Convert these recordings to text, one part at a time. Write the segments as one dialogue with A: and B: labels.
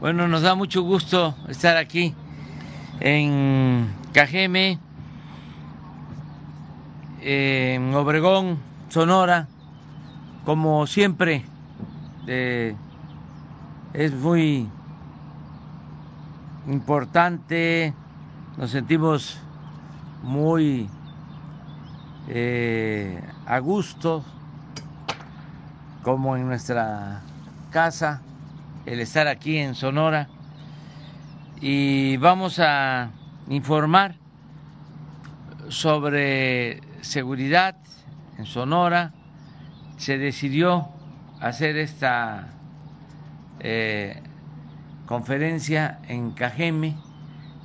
A: Bueno, nos da mucho gusto estar aquí en Cajeme, en Obregón, Sonora, como siempre. Eh, es muy importante, nos sentimos muy eh, a gusto, como en nuestra casa, el estar aquí en Sonora y vamos a informar sobre seguridad en Sonora. Se decidió hacer esta eh, conferencia en Cajeme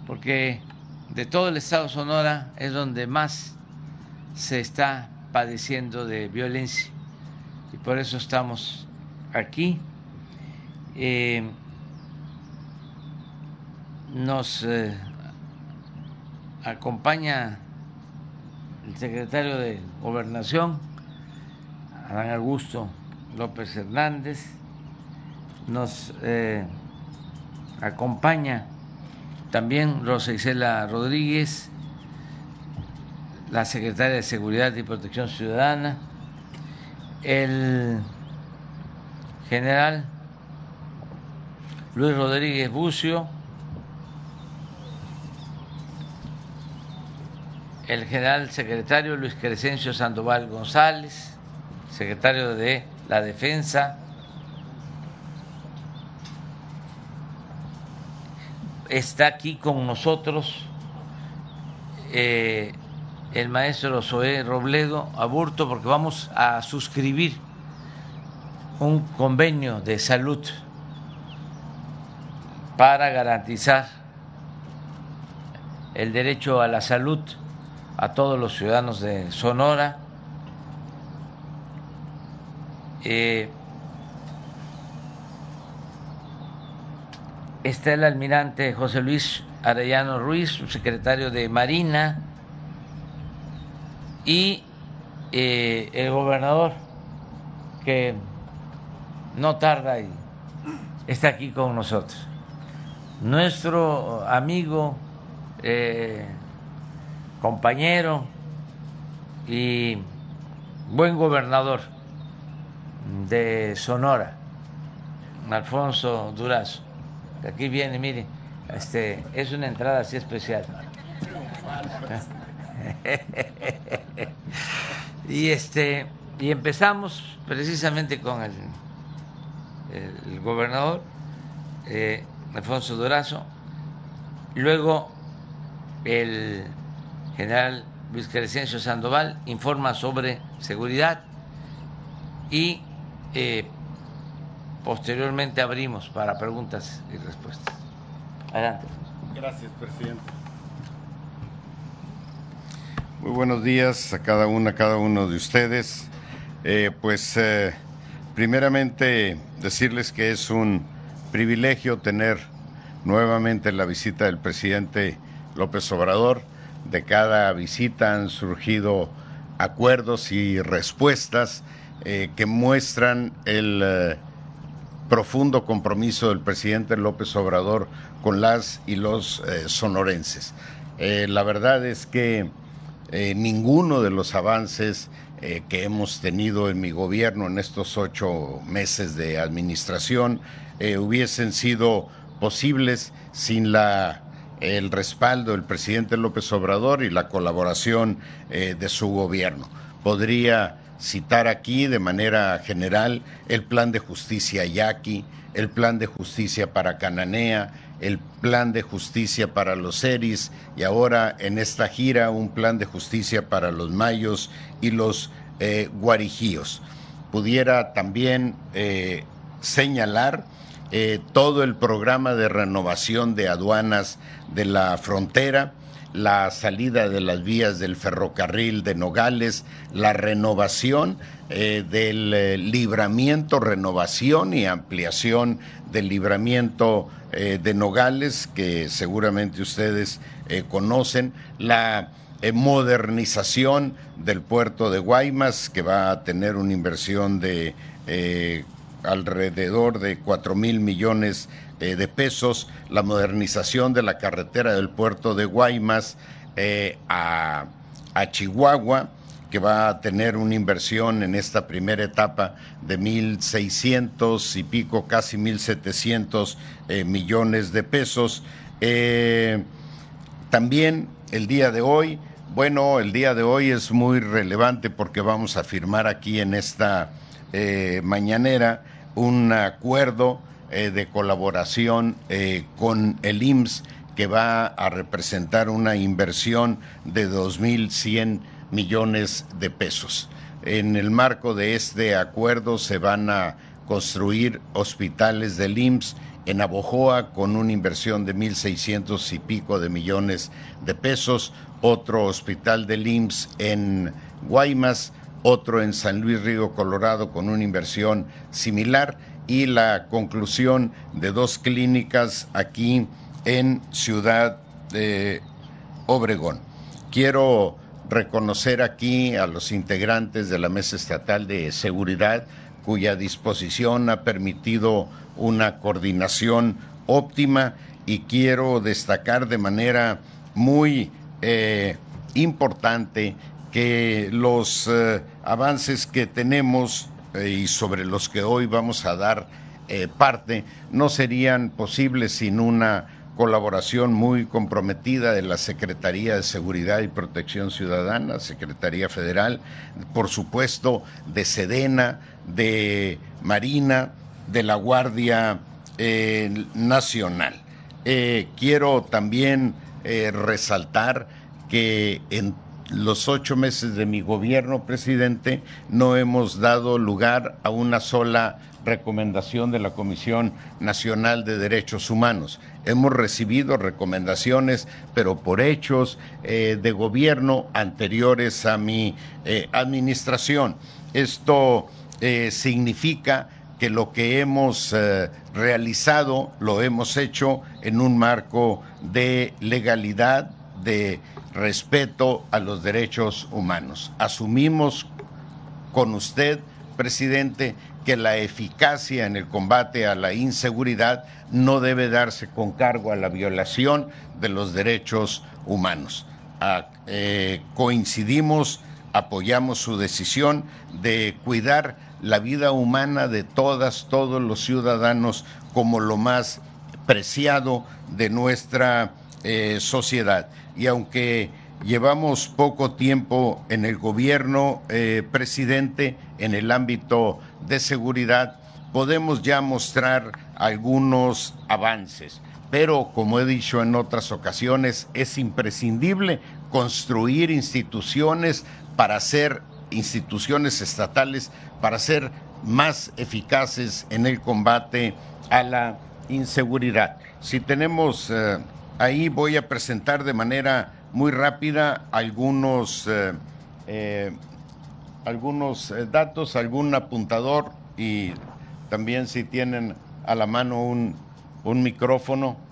A: porque de todo el estado de Sonora es donde más se está padeciendo de violencia y por eso estamos aquí. Eh, nos eh, acompaña el secretario de Gobernación, Adán Augusto López Hernández, nos eh, acompaña también Rosa Isela Rodríguez, la secretaria de Seguridad y Protección Ciudadana, el general Luis Rodríguez Bucio, el general secretario Luis Crescencio Sandoval González, secretario de la Defensa, está aquí con nosotros eh, el maestro Zoé Robledo Aburto porque vamos a suscribir un convenio de salud para garantizar el derecho a la salud a todos los ciudadanos de Sonora. Eh, está el almirante José Luis Arellano Ruiz, secretario de Marina, y eh, el gobernador, que no tarda y está aquí con nosotros. Nuestro amigo eh, compañero y buen gobernador de Sonora, Alfonso Durazo. Aquí viene, mire, este, es una entrada así especial. y este y empezamos precisamente con el, gobernador eh, Alfonso Durazo, luego el general Luis Crescencio Sandoval informa sobre seguridad y eh, posteriormente abrimos para preguntas y respuestas. Adelante.
B: Gracias, presidente. Muy buenos días a cada una, a cada uno de ustedes. Eh, pues eh, primeramente decirles que es un privilegio tener nuevamente la visita del presidente López Obrador de cada visita han surgido acuerdos y respuestas eh, que muestran el eh, profundo compromiso del presidente López Obrador con las y los eh, sonorenses. la verdad es que ninguno de los avances que hemos tenido en mi gobierno en estos ocho meses de administración hubiesen sido posibles sin la el respaldo del presidente López Obrador y la colaboración eh, de su gobierno. Podría citar aquí de manera general el plan de justicia Yaqui, el plan de justicia para Cananea, el plan de justicia para los Eris y ahora en esta gira un plan de justicia para los mayos y los eh, guarijíos. Pudiera también eh, señalar eh, todo el programa de renovación de aduanas de la frontera, la salida de las vías del ferrocarril de Nogales, la renovación eh, del eh, libramiento, renovación y ampliación del libramiento de Nogales, que seguramente ustedes conocen, la modernización del puerto de Guaymas, que va a tener una inversión de alrededor de 4 mil millones eh, de pesos, la modernización de la carretera del puerto de Guaymas eh, a, Chihuahua, que va a tener una inversión en esta primera etapa de 1.600 y pico, casi 1.700 eh, millones de pesos. también el día de hoy, bueno, el día de hoy es muy relevante porque vamos a firmar aquí en esta mañanera un acuerdo eh, de colaboración eh, con el IMSS que va a representar una inversión de 2.100 millones de pesos. En el marco de este acuerdo se van a construir hospitales del IMSS en Abojoa con una inversión de 1.600 y pico de millones de pesos, otro hospital del IMSS en Guaymas, otro en San Luis Río Colorado con una inversión similar y la conclusión de dos clínicas aquí en Ciudad de Obregón. Quiero reconocer aquí a los integrantes de la Mesa Estatal de Seguridad, cuya disposición ha permitido una coordinación óptima y quiero destacar de manera muy eh, importante que los eh, avances que tenemos eh, y sobre los que hoy vamos a dar eh, parte no serían posibles sin una colaboración muy comprometida de la Secretaría de Seguridad y Protección Ciudadana, Secretaría Federal, por supuesto de Sedena, de Marina, de la Guardia Nacional. quiero también resaltar que en los ocho meses de mi gobierno, presidente, no hemos dado lugar a una sola recomendación de la Comisión Nacional de Derechos Humanos. Hemos recibido recomendaciones, pero por hechos eh, de gobierno anteriores a mi eh, administración. Esto eh, significa que lo que hemos realizado lo hemos hecho en un marco de legalidad, de respeto a los derechos humanos. Asumimos con usted, presidente, que la eficacia en el combate a la inseguridad no debe darse con cargo a la violación de los derechos humanos. Eh, coincidimos, apoyamos su decisión de cuidar la vida humana de todas, todos los ciudadanos como lo más preciado de nuestra eh, sociedad. Y aunque llevamos poco tiempo en el gobierno, eh, presidente, en el ámbito de seguridad, podemos ya mostrar algunos avances. Pero, como he dicho en otras ocasiones, es imprescindible construir instituciones para ser instituciones estatales, para ser más eficaces en el combate a la inseguridad. Si tenemos eh, Ahí voy a presentar de manera muy rápida algunos, eh, eh, algunos eh, datos, algún apuntador y también si tienen a la mano un, un micrófono.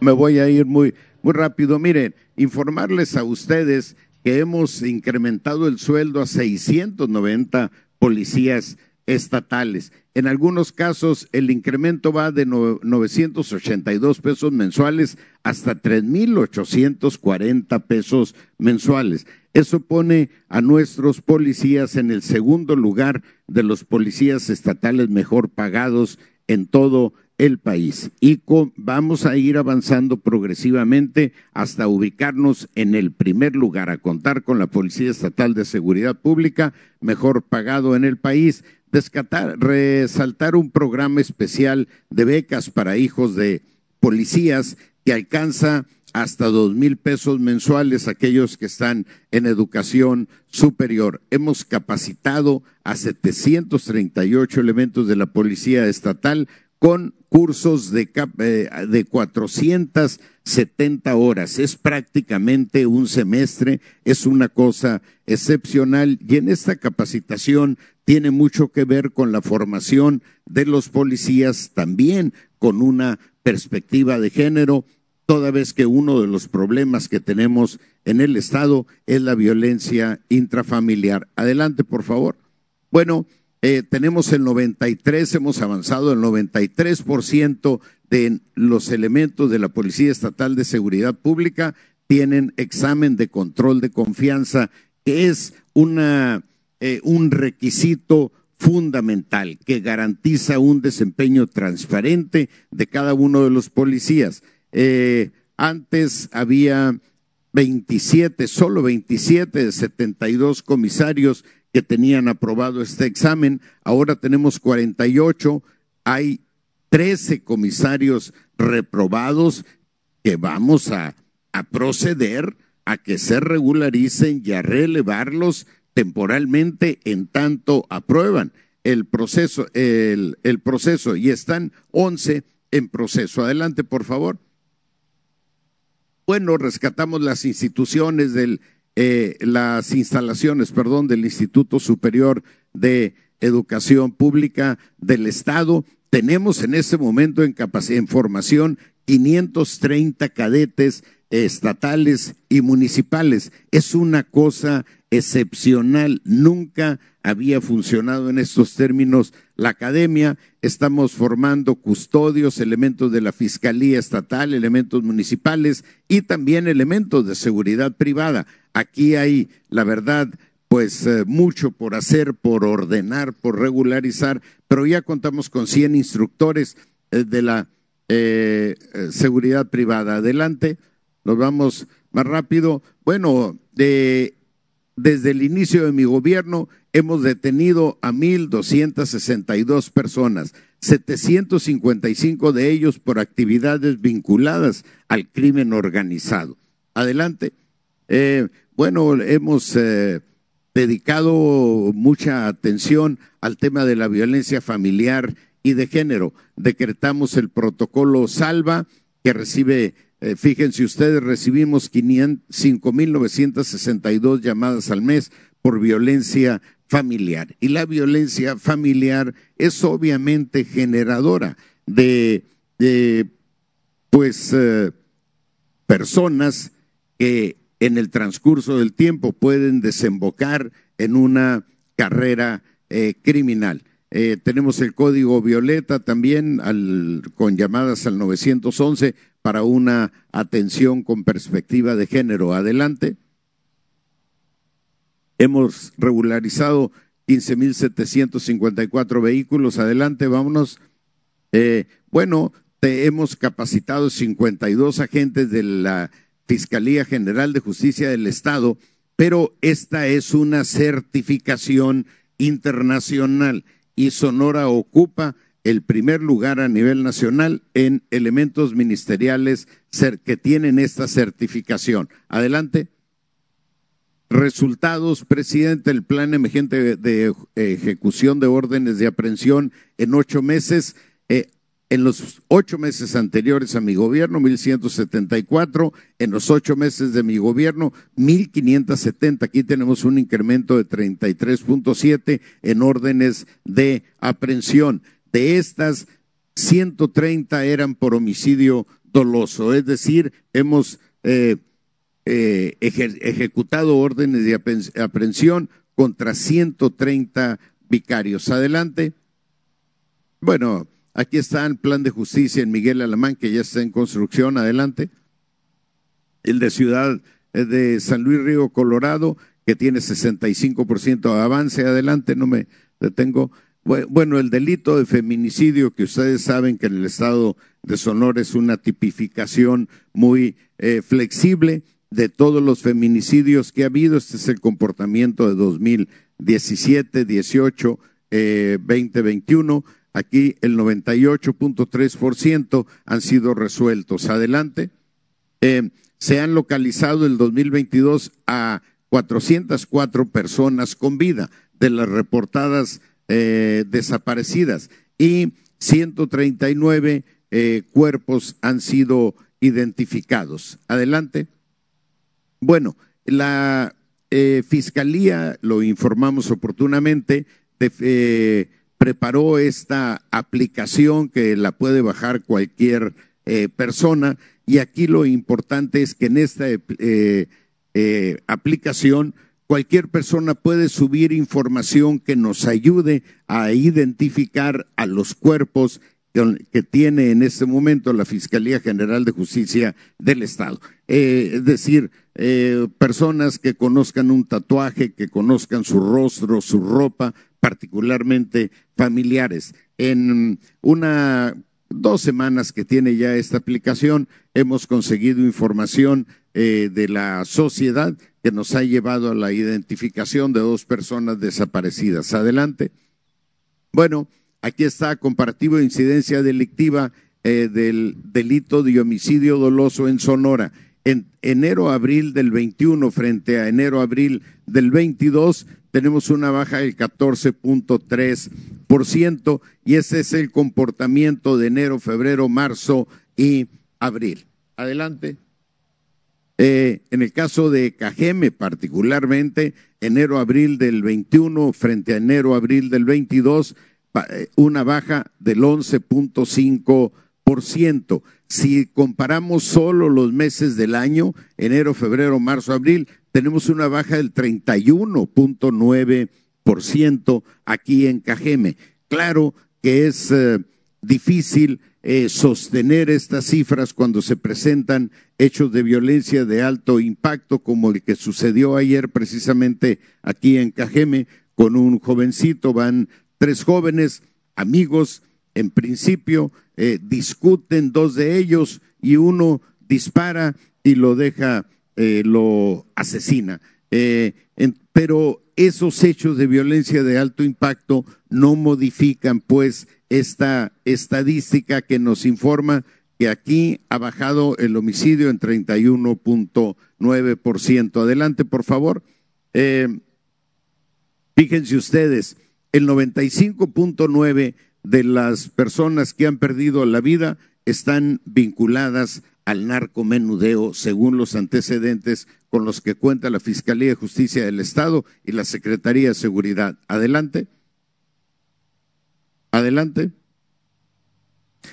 B: Me voy a ir muy, muy rápido. Miren, informarles a ustedes que hemos incrementado el sueldo a 690 policías estatales. En algunos casos el incremento va de 982 pesos mensuales hasta 3.840 pesos mensuales. Eso pone a nuestros policías en el segundo lugar de los policías estatales mejor pagados en todo el país y vamos a ir avanzando progresivamente hasta ubicarnos en el primer lugar, a contar con la Policía Estatal de Seguridad Pública, mejor pagado en el país, resaltar un programa especial de becas para hijos de policías que alcanza hasta dos mil pesos mensuales aquellos que están en educación superior. Hemos capacitado a 738 elementos de la Policía Estatal con cursos de, eh, de 470 horas. Es prácticamente un semestre, es una cosa excepcional y en esta capacitación tiene mucho que ver con la formación de los policías, también con una perspectiva de género toda vez que uno de los problemas que tenemos en el Estado es la violencia intrafamiliar. Adelante, por favor. Bueno, eh, tenemos el 93, hemos avanzado el 93% de los elementos de la Policía Estatal de Seguridad Pública tienen examen de control de confianza, que es eh, un requisito fundamental que garantiza un desempeño transparente de cada uno de los policías. Eh, antes había 27, solo 27 de 72 comisarios que tenían aprobado este examen. Ahora tenemos 48. Hay 13 comisarios reprobados que vamos a, proceder a que se regularicen y a relevarlos temporalmente en tanto aprueban el proceso, el proceso y están 11 en proceso. Adelante, por favor. Bueno, rescatamos las instituciones del, eh, las instalaciones, perdón, del Instituto Superior de Educación Pública del Estado. Tenemos en este momento en, en formación 530 cadetes estatales y municipales. Es una cosa excepcional. Nunca había funcionado en estos términos la academia. Estamos formando custodios, elementos de la Fiscalía Estatal, elementos municipales y también elementos de seguridad privada. Aquí hay, la verdad, pues eh, mucho por hacer, por ordenar, por regularizar, pero ya contamos con 100 instructores eh, de la eh, seguridad privada. Adelante, nos vamos más rápido. Bueno, de desde el inicio de mi gobierno hemos detenido a 1.262 personas, 755 de ellos por actividades vinculadas al crimen organizado. Adelante. Eh, bueno, hemos eh, dedicado mucha atención al tema de la violencia familiar y de género. Decretamos el protocolo Salva, que recibe eh, fíjense ustedes, recibimos 5.962 llamadas al mes por violencia familiar. Y la violencia familiar es obviamente generadora de, pues, eh, personas que en el transcurso del tiempo pueden desembocar en una carrera eh, criminal. tenemos el código violeta también con llamadas al 911 para una atención con perspectiva de género. Adelante. Hemos regularizado 15.754 vehículos. Adelante, vámonos. Eh, bueno, te hemos capacitado 52 agentes de la Fiscalía General de Justicia del Estado, pero esta es una certificación internacional y Sonora ocupa el primer lugar a nivel nacional en elementos ministeriales que tienen esta certificación. Adelante. Resultados, presidente, el plan emergente de ejecución de órdenes de aprehensión en ocho meses. Eh, en los ocho meses anteriores a mi gobierno, 1.174. En los ocho meses de mi gobierno, 1.570. Aquí tenemos un incremento de 33.7 en órdenes de aprehensión. De estas, 130 eran por homicidio doloso, es decir, hemos eh, eh, ejecutado órdenes de aprehensión contra 130 vicarios. Adelante. Bueno, aquí está el plan de justicia en Miguel Alamán, que ya está en construcción. Adelante. El de Ciudad eh, de San Luis Río Colorado, que tiene 65% de avance. Adelante, no me detengo. Bueno, el delito de feminicidio, que ustedes saben que en el estado de Sonora es una tipificación muy eh, flexible de todos los feminicidios que ha habido. Este es el comportamiento de 2017, 18, eh, 2021. Aquí el 98.3% han sido resueltos. Adelante. Eh, se han localizado el 2022 a 404 personas con vida de las reportadas eh, desaparecidas y 139 eh, cuerpos han sido identificados. Adelante. Bueno, la eh, Fiscalía, lo informamos oportunamente, preparó esta aplicación que la puede bajar cualquier persona y aquí lo importante es que en esta aplicación cualquier persona puede subir información que nos ayude a identificar a los cuerpos que tiene en este momento la Fiscalía General de Justicia del Estado. Eh, es decir, personas que conozcan un tatuaje, que conozcan su rostro, su ropa, particularmente familiares. En una dos semanas que tiene ya esta aplicación, hemos conseguido información eh, de la sociedad que nos ha llevado a la identificación de dos personas desaparecidas. Adelante. Bueno, aquí está comparativo de incidencia delictiva eh, del delito de homicidio doloso en Sonora. En enero-abril del 21 frente a enero-abril del 22 tenemos una baja del 14.3% y ese es el comportamiento de enero, febrero, marzo y abril. Adelante. Eh, en el caso de Cajeme, particularmente, enero-abril del 21 frente a enero-abril del 22, eh, una baja del 11.5%. Si comparamos solo los meses del año, enero, febrero, marzo, abril, tenemos una baja del 31.9% aquí en Cajeme. Claro que es eh, difícil sostener estas cifras cuando se presentan hechos de violencia de alto impacto, como el que sucedió ayer precisamente aquí en Cajeme con un jovencito, van tres jóvenes, amigos, en principio, eh, discuten dos de ellos y uno dispara y lo deja eh, lo asesina. Eh, pero esos hechos de violencia de alto impacto no modifican pues esta estadística que nos informa que aquí ha bajado el homicidio en 31.9%. Adelante, por favor. Eh, fíjense ustedes, el 95.9% de las personas que han perdido la vida están vinculadas al narcomenudeo, según los antecedentes con los que cuenta la Fiscalía de Justicia del Estado y la Secretaría de Seguridad. Adelante. Adelante.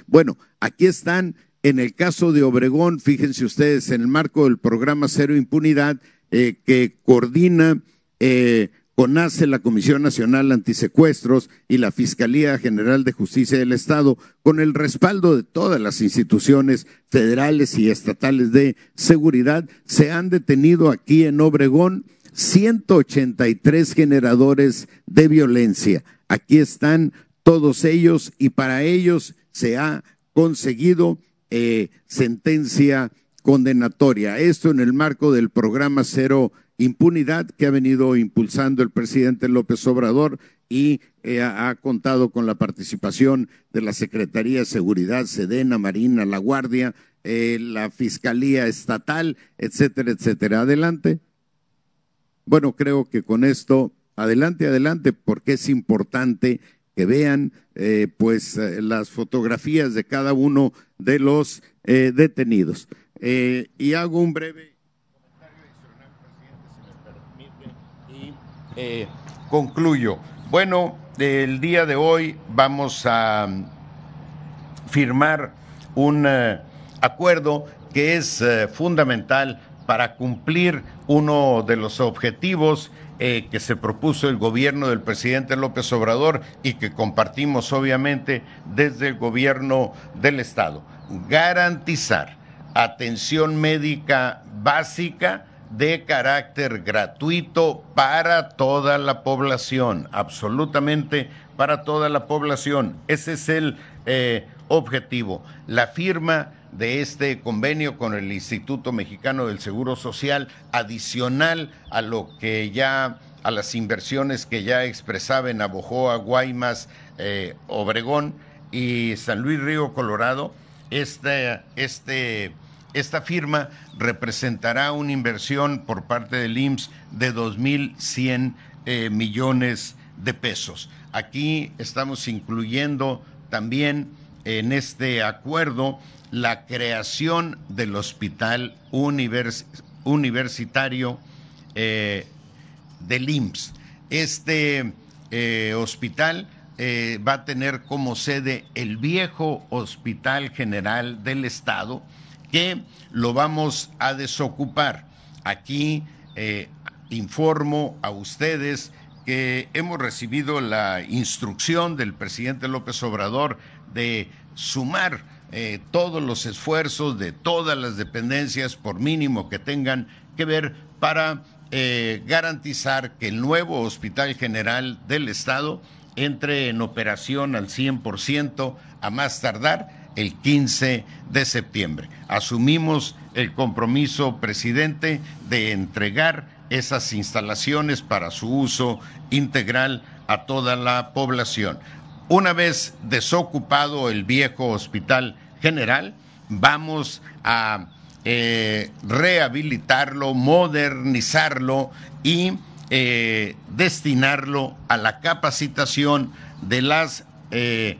B: Bueno, aquí están, en el caso de Obregón, fíjense ustedes, en el marco del programa Cero Impunidad, eh, que coordina eh, CONACE, la Comisión Nacional Antisecuestros y la Fiscalía General de Justicia del Estado, con el respaldo de todas las instituciones federales y estatales de seguridad, se han detenido aquí en Obregón 183 generadores de violencia. Aquí están todos ellos y para ellos se ha conseguido eh, sentencia condenatoria. Esto en el marco del programa Cero impunidad que ha venido impulsando el presidente López Obrador y eh, ha, contado con la participación de la Secretaría de Seguridad, Sedena, Marina, La Guardia, eh, la Fiscalía Estatal, etcétera, etcétera. Adelante. Bueno, creo que con esto, adelante, adelante, porque es importante que vean eh, pues las fotografías de cada uno de los detenidos. y hago un breve
C: Eh, concluyo. Bueno, el día de hoy vamos a firmar un eh, acuerdo que es eh, fundamental para cumplir uno de los objetivos que se propuso el gobierno del presidente López Obrador y que compartimos obviamente desde el gobierno del Estado. Garantizar atención médica básica de carácter gratuito para toda la población, absolutamente para toda la población. Ese es el eh, objetivo. La firma de este convenio con el Instituto Mexicano del Seguro Social, adicional a lo que ya, a las inversiones que ya expresaba en Abojoa, Guaymas, eh, Obregón y San Luis Río Colorado, este, esta firma representará una inversión por parte del IMSS de 2.100 eh, millones de pesos. Aquí estamos incluyendo también en este acuerdo la creación del hospital universitario eh, del. Este eh, hospital va a tener como sede el viejo Hospital General del Estado,
B: que lo vamos a desocupar. Aquí eh, informo a ustedes que hemos recibido la instrucción del presidente López Obrador de sumar eh, todos los esfuerzos de todas las dependencias, por mínimo que tengan que ver, para eh, garantizar que el nuevo Hospital General del Estado entre en operación al 100% a más tardar el 15 de septiembre. Asumimos el compromiso, presidente, de entregar esas instalaciones para su uso integral a toda la población. Una vez desocupado el viejo hospital general, vamos a eh, rehabilitarlo, modernizarlo y eh, destinarlo a la capacitación de las eh,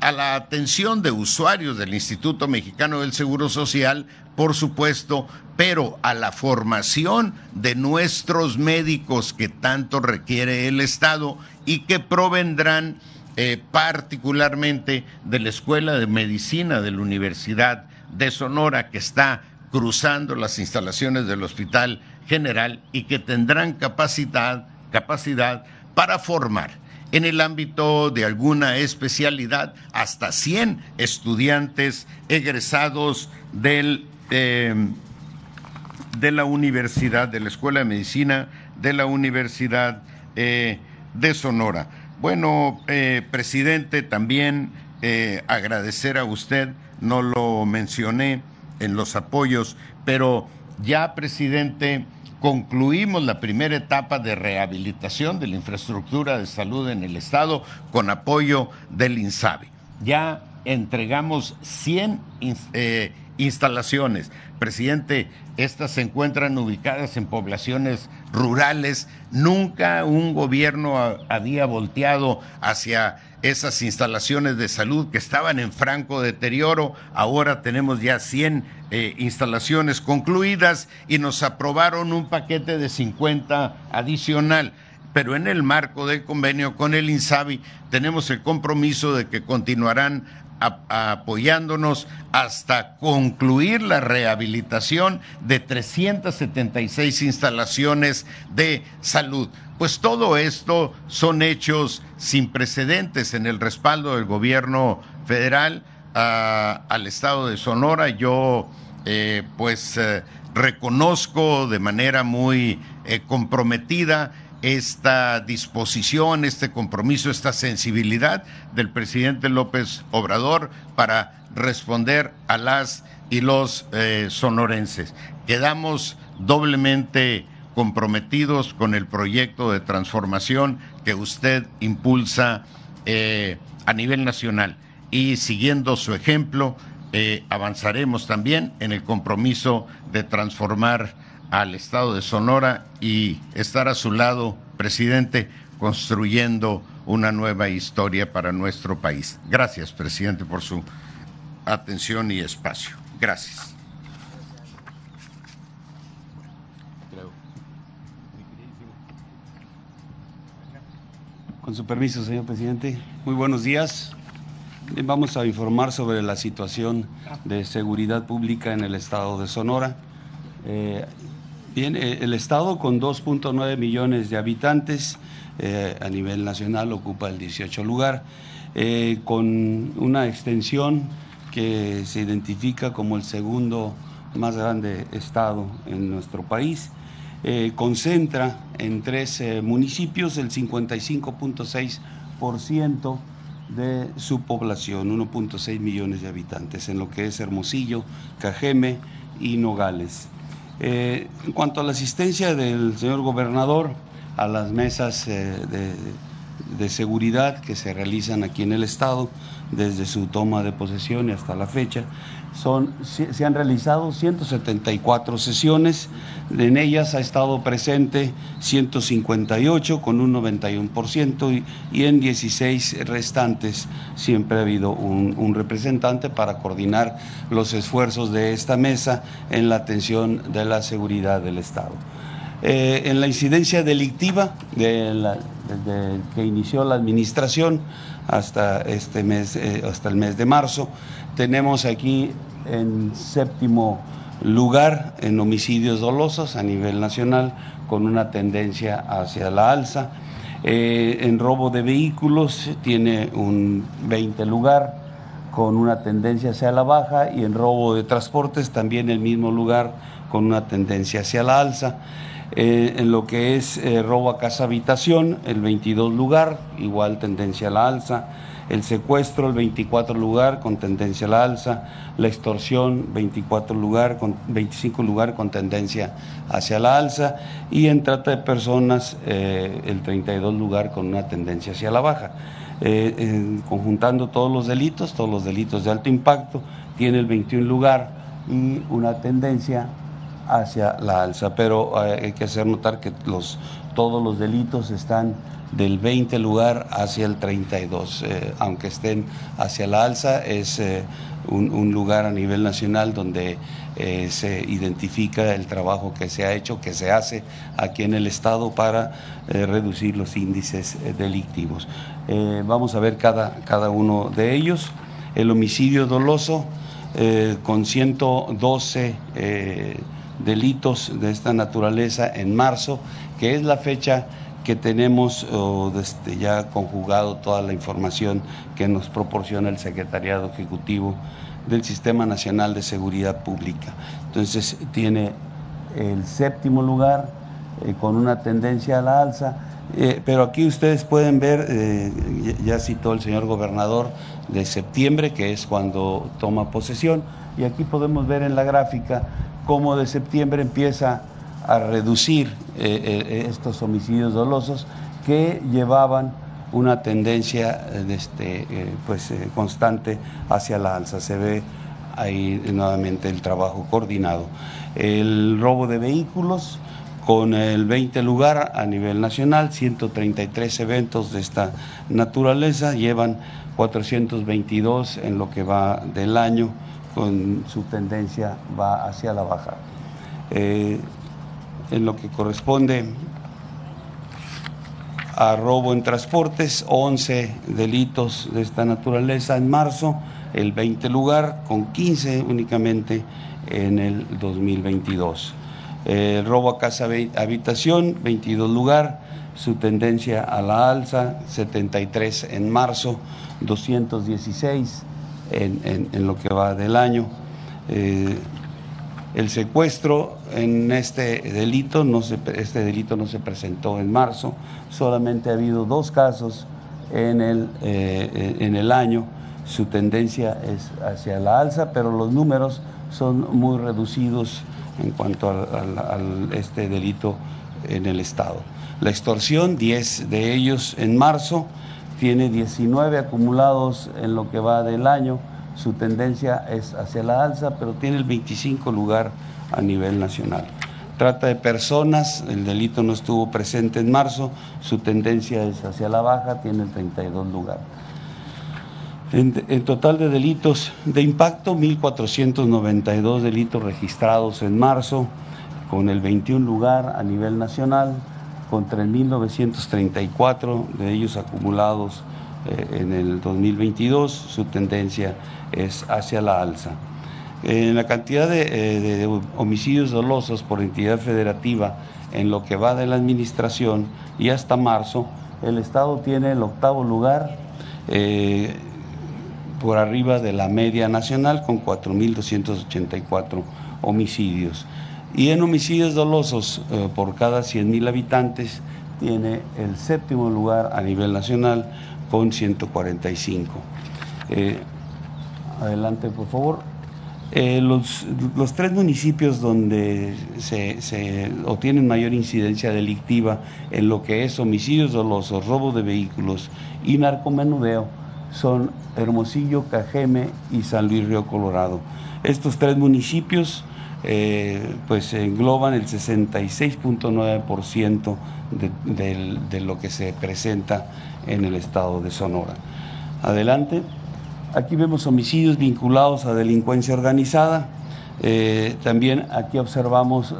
B: a la atención de usuarios del Instituto Mexicano del Seguro Social, por supuesto, pero a la formación de nuestros médicos que tanto requiere el Estado y que provendrán eh, particularmente de la Escuela de Medicina de la Universidad de Sonora, que está cruzando las instalaciones del Hospital General y que tendrán capacidad, capacidad para formar en el ámbito de alguna especialidad hasta 100 estudiantes egresados del, em, de la Universidad, de la Escuela de Medicina de la Universidad eh, de Sonora. Bueno, eh, presidente, también eh, agradecer a usted, no lo mencioné en los apoyos, pero ya, presidente, concluimos la primera etapa de rehabilitación de la infraestructura de salud en el Estado con apoyo del INSABI. Ya entregamos 100 eh, instalaciones. Presidente, estas se encuentran ubicadas en poblaciones rurales. Nunca un gobierno había volteado hacia esas instalaciones de salud que estaban en franco deterioro. Ahora tenemos ya 100 eh, instalaciones concluidas y nos aprobaron un paquete de 50 adicional. Pero en el marco del convenio con el INSABI tenemos el compromiso de que continuarán apoyándonos hasta concluir la rehabilitación de 376 instalaciones de salud. Pues todo esto son hechos sin precedentes en el respaldo del gobierno federal al estado de Sonora. Yo eh, pues eh, reconozco de manera muy eh, comprometida esta disposición, este compromiso, esta sensibilidad del presidente López Obrador para responder a las y los sonorenses. Quedamos doblemente comprometidos con el proyecto de transformación que usted impulsa eh, a nivel nacional. Y siguiendo su ejemplo, eh, avanzaremos también en el compromiso de transformar al Estado de Sonora y estar a su lado, presidente, construyendo una nueva historia para nuestro país. Gracias, presidente, por su atención y espacio. Gracias.
D: Con su permiso, señor presidente. Muy buenos días. Vamos a informar sobre la situación de seguridad pública en el estado de Sonora. Eh, bien, eh, el estado con 2.9 millones de habitantes eh, a nivel nacional ocupa el 18 lugar, con una extensión que se identifica como el segundo más grande estado en nuestro país eh, concentra en tres eh, municipios el 55.6% de su población, 1.6 millones de habitantes, en lo que es Hermosillo, Cajeme y Nogales. Eh, en cuanto a la asistencia del señor gobernador a las mesas de, de seguridad que se realizan aquí en el Estado desde su toma de posesión y hasta la fecha, son, se han realizado 174 sesiones, en ellas ha estado presente 158 con un 91% y, en 16 restantes siempre ha habido un, representante para coordinar los esfuerzos de esta mesa en la atención de la seguridad del Estado. Eh, en la incidencia delictiva que inició la administración hasta este mes, eh, hasta el mes de marzo, tenemos aquí en séptimo lugar en homicidios dolosos a nivel nacional con una tendencia hacia la alza. Eh, en robo de vehículos tiene un 20 lugar con una tendencia hacia la baja y en robo de transportes también el mismo lugar con una tendencia hacia la alza. Eh, en lo que es eh, robo a casa habitación, el 22 lugar, igual tendencia a la alza. El secuestro, el 24 lugar con tendencia a la alza, la extorsión, 24 lugar con 25 lugar con tendencia hacia la alza. Y en trata de personas eh, el 32 lugar con una tendencia hacia la baja. Conjuntando todos los delitos, todos los delitos de alto impacto, tiene el 21 lugar y una tendencia hacia la alza, pero eh, hay que hacer notar que los, todos los delitos están del 20 lugar hacia el 32. Eh, aunque estén hacia la alza, es eh, un, lugar a nivel nacional donde se identifica el trabajo que se ha hecho, que se hace aquí en el Estado para reducir los índices delictivos. vamos a ver cada, cada uno de ellos. El homicidio doloso con 112 delitos de esta naturaleza en marzo, que es la fecha que tenemos este, ya conjugado toda la información que nos proporciona el Secretariado Ejecutivo del Sistema Nacional de Seguridad Pública. Entonces tiene el séptimo lugar eh, con una tendencia a la alza, eh, pero aquí ustedes pueden ver, eh, ya citó el señor gobernador de septiembre, que es cuando toma posesión, y aquí podemos ver en la gráfica cómo de septiembre empieza a reducir eh, eh, estos homicidios dolosos que llevaban una tendencia este, eh, pues, constante hacia la alza. Se ve ahí nuevamente el trabajo coordinado. El robo de vehículos con el 20 lugar a nivel nacional, 133 eventos de esta naturaleza, llevan 422 en lo que va del año, con su tendencia va hacia la baja en lo que corresponde a robo en transportes, 11 delitos de esta naturaleza en marzo, el 20 lugar, con 15 únicamente en el 2022. El robo a casa habitación, 22 lugar, su tendencia a la alza, 73 en marzo, 216 en, en, lo que va del año. Eh, el secuestro en este delito, no se, este delito no se presentó en marzo, solamente ha habido dos casos en el, eh, en el año, su tendencia es hacia la alza, pero los números son muy reducidos en cuanto a, este delito en el Estado. La extorsión, 10 de ellos en marzo, tiene 19 acumulados en lo que va del año, su tendencia es hacia la alza, pero tiene el 25 lugar a nivel nacional. Trata de personas, el delito no estuvo presente en marzo, su tendencia es hacia la baja, tiene el 32 lugar. En, total de delitos de impacto, 1.492 delitos registrados en marzo, con el 21 lugar a nivel nacional, con 3.934 de ellos acumulados eh, en el 2022, su tendencia es hacia la alza. En la cantidad de, eh, homicidios dolosos por entidad federativa en lo que va de la administración y hasta marzo, el Estado tiene el octavo lugar eh, por arriba de la media nacional con 4.284 homicidios. Y en homicidios dolosos por cada 100.000 habitantes tiene el séptimo lugar a nivel nacional con 145. Eh, adelante, por favor. Eh, los, tres municipios donde se, se obtienen mayor incidencia delictiva en lo que es homicidios dolosos, robo de vehículos y narcomenudeo son Hermosillo, Cajeme y San Luis Río Colorado. Estos tres municipios eh, pues engloban el 66.9% de, de lo que se presenta en el estado de Sonora. Adelante. Aquí vemos homicidios vinculados a delincuencia organizada. Eh, también aquí observamos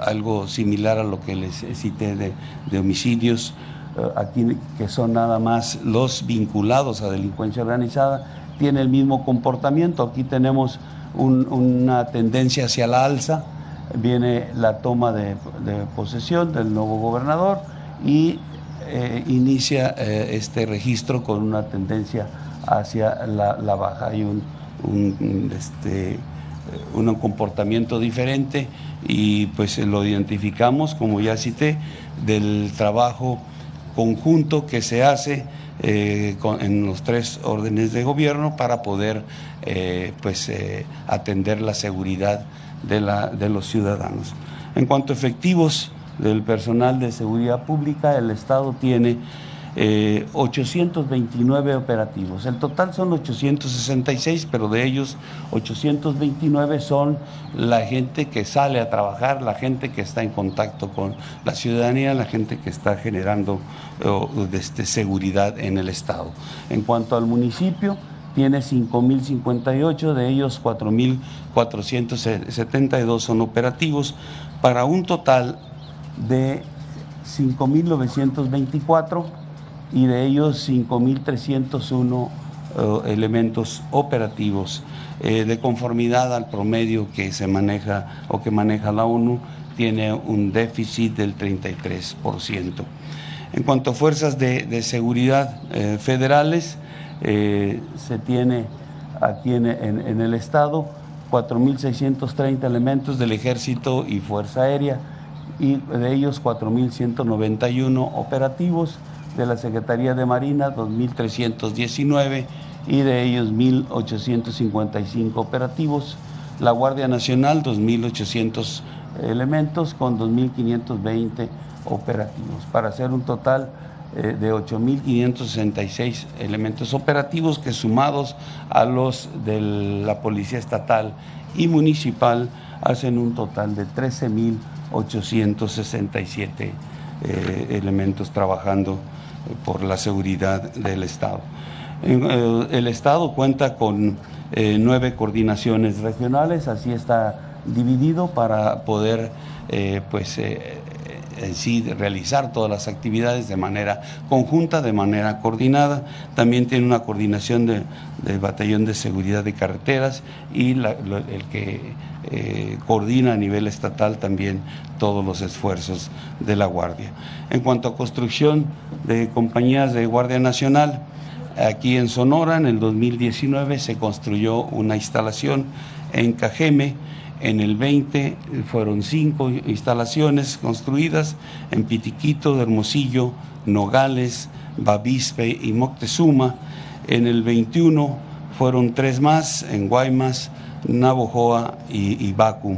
D: algo similar a lo que les cité de, homicidios, eh, aquí que son nada más los vinculados a delincuencia organizada, tiene el mismo comportamiento. Aquí tenemos una tendencia hacia la alza, viene la toma de, posesión del nuevo gobernador y eh, inicia eh, este registro con una tendencia hacia la, baja. Hay un, este, un comportamiento diferente y pues lo identificamos, como ya cité, del trabajo conjunto que se hace eh, en los tres órdenes de gobierno para poder eh, pues, eh, atender la seguridad de, la, de los ciudadanos. En cuanto a efectivos del personal de seguridad pública, el Estado tiene 829 eh, operativos. El total son 866, pero de ellos 829 son la gente que sale a trabajar, la gente que está en contacto con la ciudadanía, la gente que está generando este, seguridad en el Estado. En cuanto al municipio, tiene 5.058, de ellos 4.472 son operativos, para un total de 5.924 y de ellos 5.301 eh, elementos operativos eh, de conformidad al promedio que se maneja o que maneja la ONU, tiene un déficit del 33%. En cuanto a fuerzas de, seguridad eh, federales, se tiene aquí en, en el Estado 4.630 elementos del Ejército y Fuerza Aérea, y de ellos 4.191 operativos de la Secretaría de Marina, 2.319 y de ellos 1.855 operativos. La Guardia Nacional, 2.800 elementos con 2.520 operativos, para hacer un total eh, de 8.566 elementos operativos que sumados a los de la Policía Estatal y Municipal hacen un total de 13.867 eh, elementos trabajando por la seguridad del Estado. Eh, el Estado cuenta con eh, nueve coordinaciones regionales, así está dividido para poder eh, pues, en sí realizar todas las actividades de manera conjunta, de manera coordinada. También tiene una coordinación del Batallón de Seguridad de Carreteras y el que eh, coordina a nivel estatal también todos los esfuerzos de la Guardia. En cuanto a construcción de compañías de Guardia Nacional, aquí en Sonora en el 2019 se construyó una instalación en Cajeme, en el 20 fueron cinco instalaciones construidas en Pitiquito, Hermosillo, Nogales, Bavispe y Moctezuma. En el 21 fueron tres más en Guaymas, Navojoa y, Baku.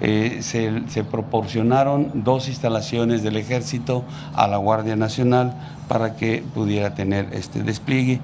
D: Eh, se, proporcionaron dos instalaciones del ejército a la Guardia Nacional para que pudiera tener este despliegue.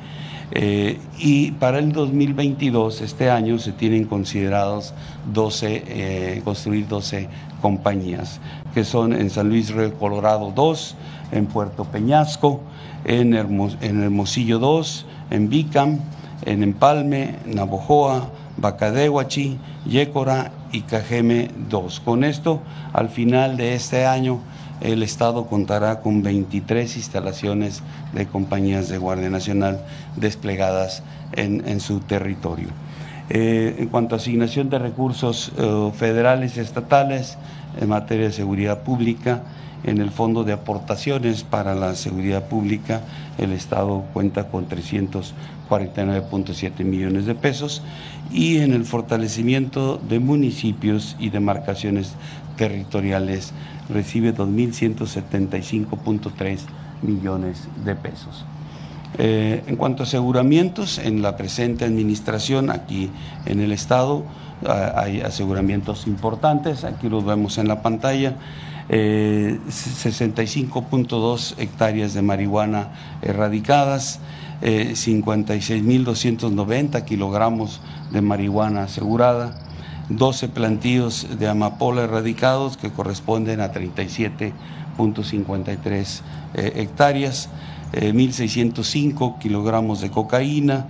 D: Eh, y para el 2022, este año, se tienen considerados 12, eh, construir 12 compañías, que son en San Luis Río Colorado 2, en Puerto Peñasco, en, en Hermosillo 2, en Bicam, en Empalme, Navojoa, Bacadehuachi, Yécora y Cajeme 2. Con esto, al final de este año, el Estado contará con 23 instalaciones de compañías de Guardia Nacional desplegadas en, su territorio. Eh, en cuanto a asignación de recursos eh, federales y estatales en materia de seguridad pública, en el Fondo de Aportaciones para la Seguridad Pública, el Estado cuenta con 349.7 millones de pesos y en el fortalecimiento de municipios y demarcaciones territoriales recibe 2.175.3 millones de pesos. Eh, en cuanto a aseguramientos, en la presente administración aquí en el Estado ah, hay aseguramientos importantes, aquí los vemos en la pantalla. 65.2 eh, hectáreas de marihuana erradicadas, 56.290 eh, kilogramos de marihuana asegurada, 12 plantíos de amapola erradicados que corresponden a 37.53 eh, hectáreas, 1.605 kilogramos de cocaína,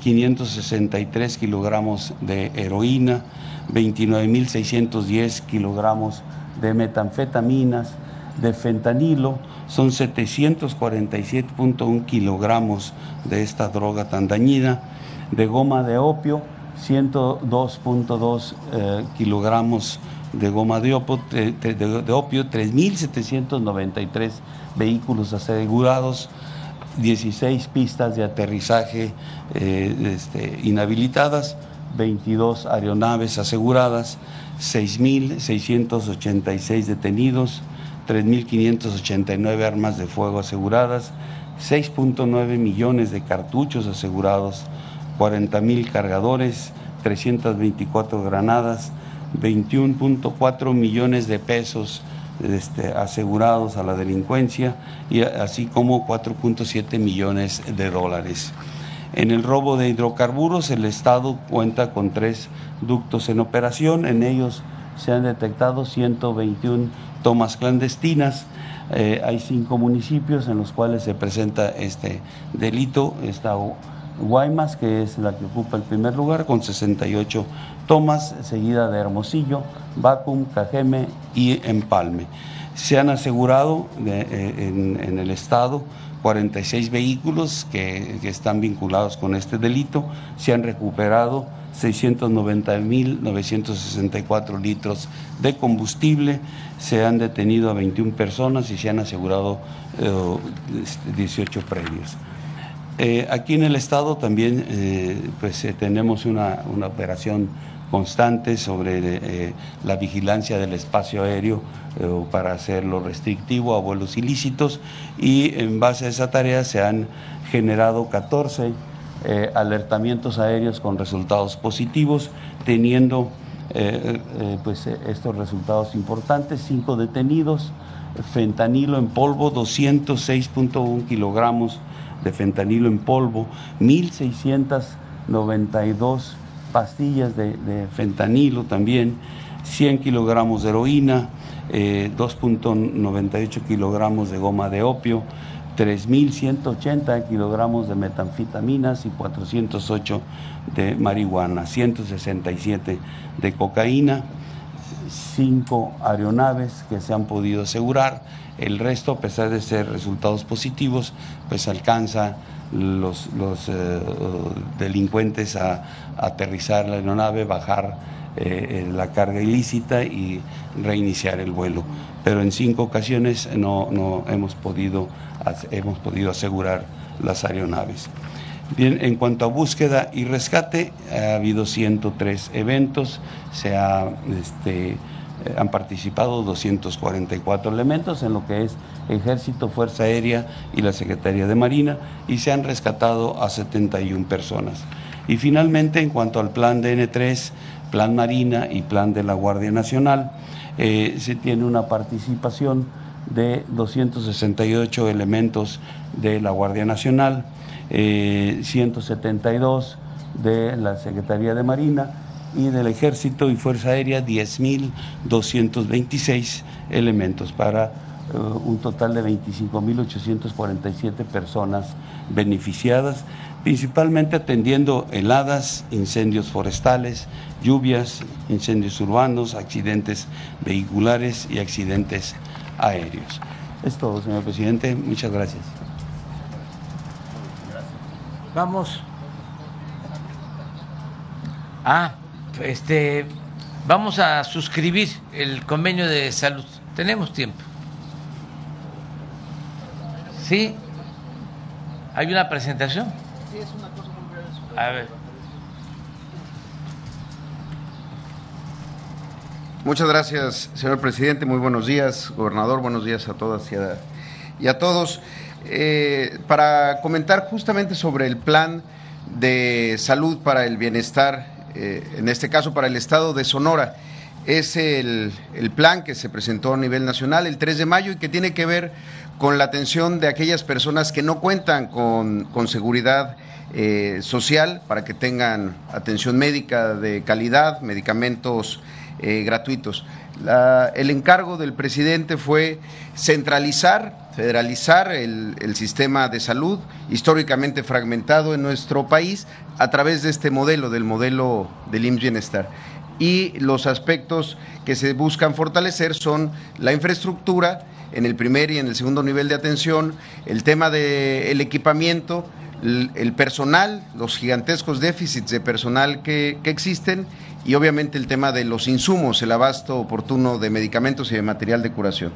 D: 563 kilogramos de heroína, 29.610 kilogramos de metanfetaminas, de fentanilo, son 747.1 kilogramos de esta droga tan dañina, de goma de opio, 102.2 eh, kilogramos de goma de opio, de, opio 3.793 vehículos asegurados, 16 pistas de aterrizaje eh, este, inhabilitadas, 22 aeronaves aseguradas, 6.686 detenidos, 3.589 armas de fuego aseguradas, 6.9 millones de cartuchos asegurados, 40.000 cargadores, 324 granadas, 21.4 millones de pesos este, asegurados a la delincuencia y así como 4.7 millones de dólares. En el robo de hidrocarburos, el Estado cuenta con tres ductos en operación. En ellos se han detectado 121 tomas clandestinas. Eh, hay cinco municipios en los cuales se presenta este delito. Está Guaymas, que es la que ocupa el primer lugar, con 68 tomas, seguida de Hermosillo, Bacum, Cajeme y Empalme. Se han asegurado eh, en, el Estado 46 vehículos que, están vinculados con este delito, se han recuperado 690.964 litros de combustible, se han detenido a 21 personas y se han asegurado 18 eh, premios. Eh, aquí en el Estado también eh, pues, eh, tenemos una, operación constante sobre la vigilancia del espacio aéreo para hacerlo restrictivo a vuelos ilícitos y en base a esa tarea se han generado 14 alertamientos aéreos con resultados positivos, teniendo pues, estos resultados importantes, cinco detenidos, fentanilo en polvo, 206.1 kilogramos de fentanilo en polvo, 1.692 pastillas de, fentanilo también, 100 kilogramos de heroína, 2.98 eh, kilogramos de goma de opio, 3.180 kilogramos de metanfetaminas y 408 de marihuana, 167 de cocaína, 5 aeronaves que se han podido asegurar. El resto, a pesar de ser resultados positivos, pues alcanza los, los eh, delincuentes a, aterrizar la aeronave, bajar eh, la carga ilícita y reiniciar el vuelo. Pero en cinco ocasiones no, no hemos, podido, hemos podido asegurar las aeronaves. Bien, en cuanto a búsqueda y rescate, ha habido 103 eventos, se ha este, eh, han participado 244 elementos en lo que es Ejército, Fuerza Aérea y la Secretaría de Marina y se han rescatado a 71 personas. Y finalmente, en cuanto al plan DN3, plan Marina y plan de la Guardia Nacional, eh, se tiene una participación de 268 elementos de la Guardia Nacional, 172 eh, de la Secretaría de Marina y del Ejército y Fuerza Aérea 10.226 elementos para eh, un total de 25.847 personas beneficiadas, principalmente atendiendo heladas, incendios forestales, lluvias, incendios urbanos, accidentes vehiculares y accidentes aéreos. Es todo, señor presidente. Muchas gracias.
A: Vamos. Ah, este, vamos a suscribir el convenio de salud. Tenemos tiempo. ¿Sí? ¿Hay una presentación? Sí, es una cosa muy. A ver.
E: Muchas gracias, señor presidente. Muy buenos días, gobernador. Buenos días a todas y a, todos. Eh, para comentar justamente sobre el plan de salud para el bienestar eh, en este caso para el estado de Sonora. Es el, plan que se presentó a nivel nacional el 3 de mayo y que tiene que ver con la atención de aquellas personas que no cuentan con, seguridad eh, social para que tengan atención médica de calidad, medicamentos eh, gratuitos. el encargo del presidente fue centralizar, federalizar el, el, sistema de salud históricamente fragmentado en nuestro país a través de este modelo, del modelo del IMSS Bienestar. Y los aspectos que se buscan fortalecer son la infraestructura en el primer y en el segundo nivel de atención, el tema del equipamiento, el personal, los gigantescos déficits de personal que, existen y obviamente el tema de los insumos, el abasto oportuno de medicamentos y de material de curación.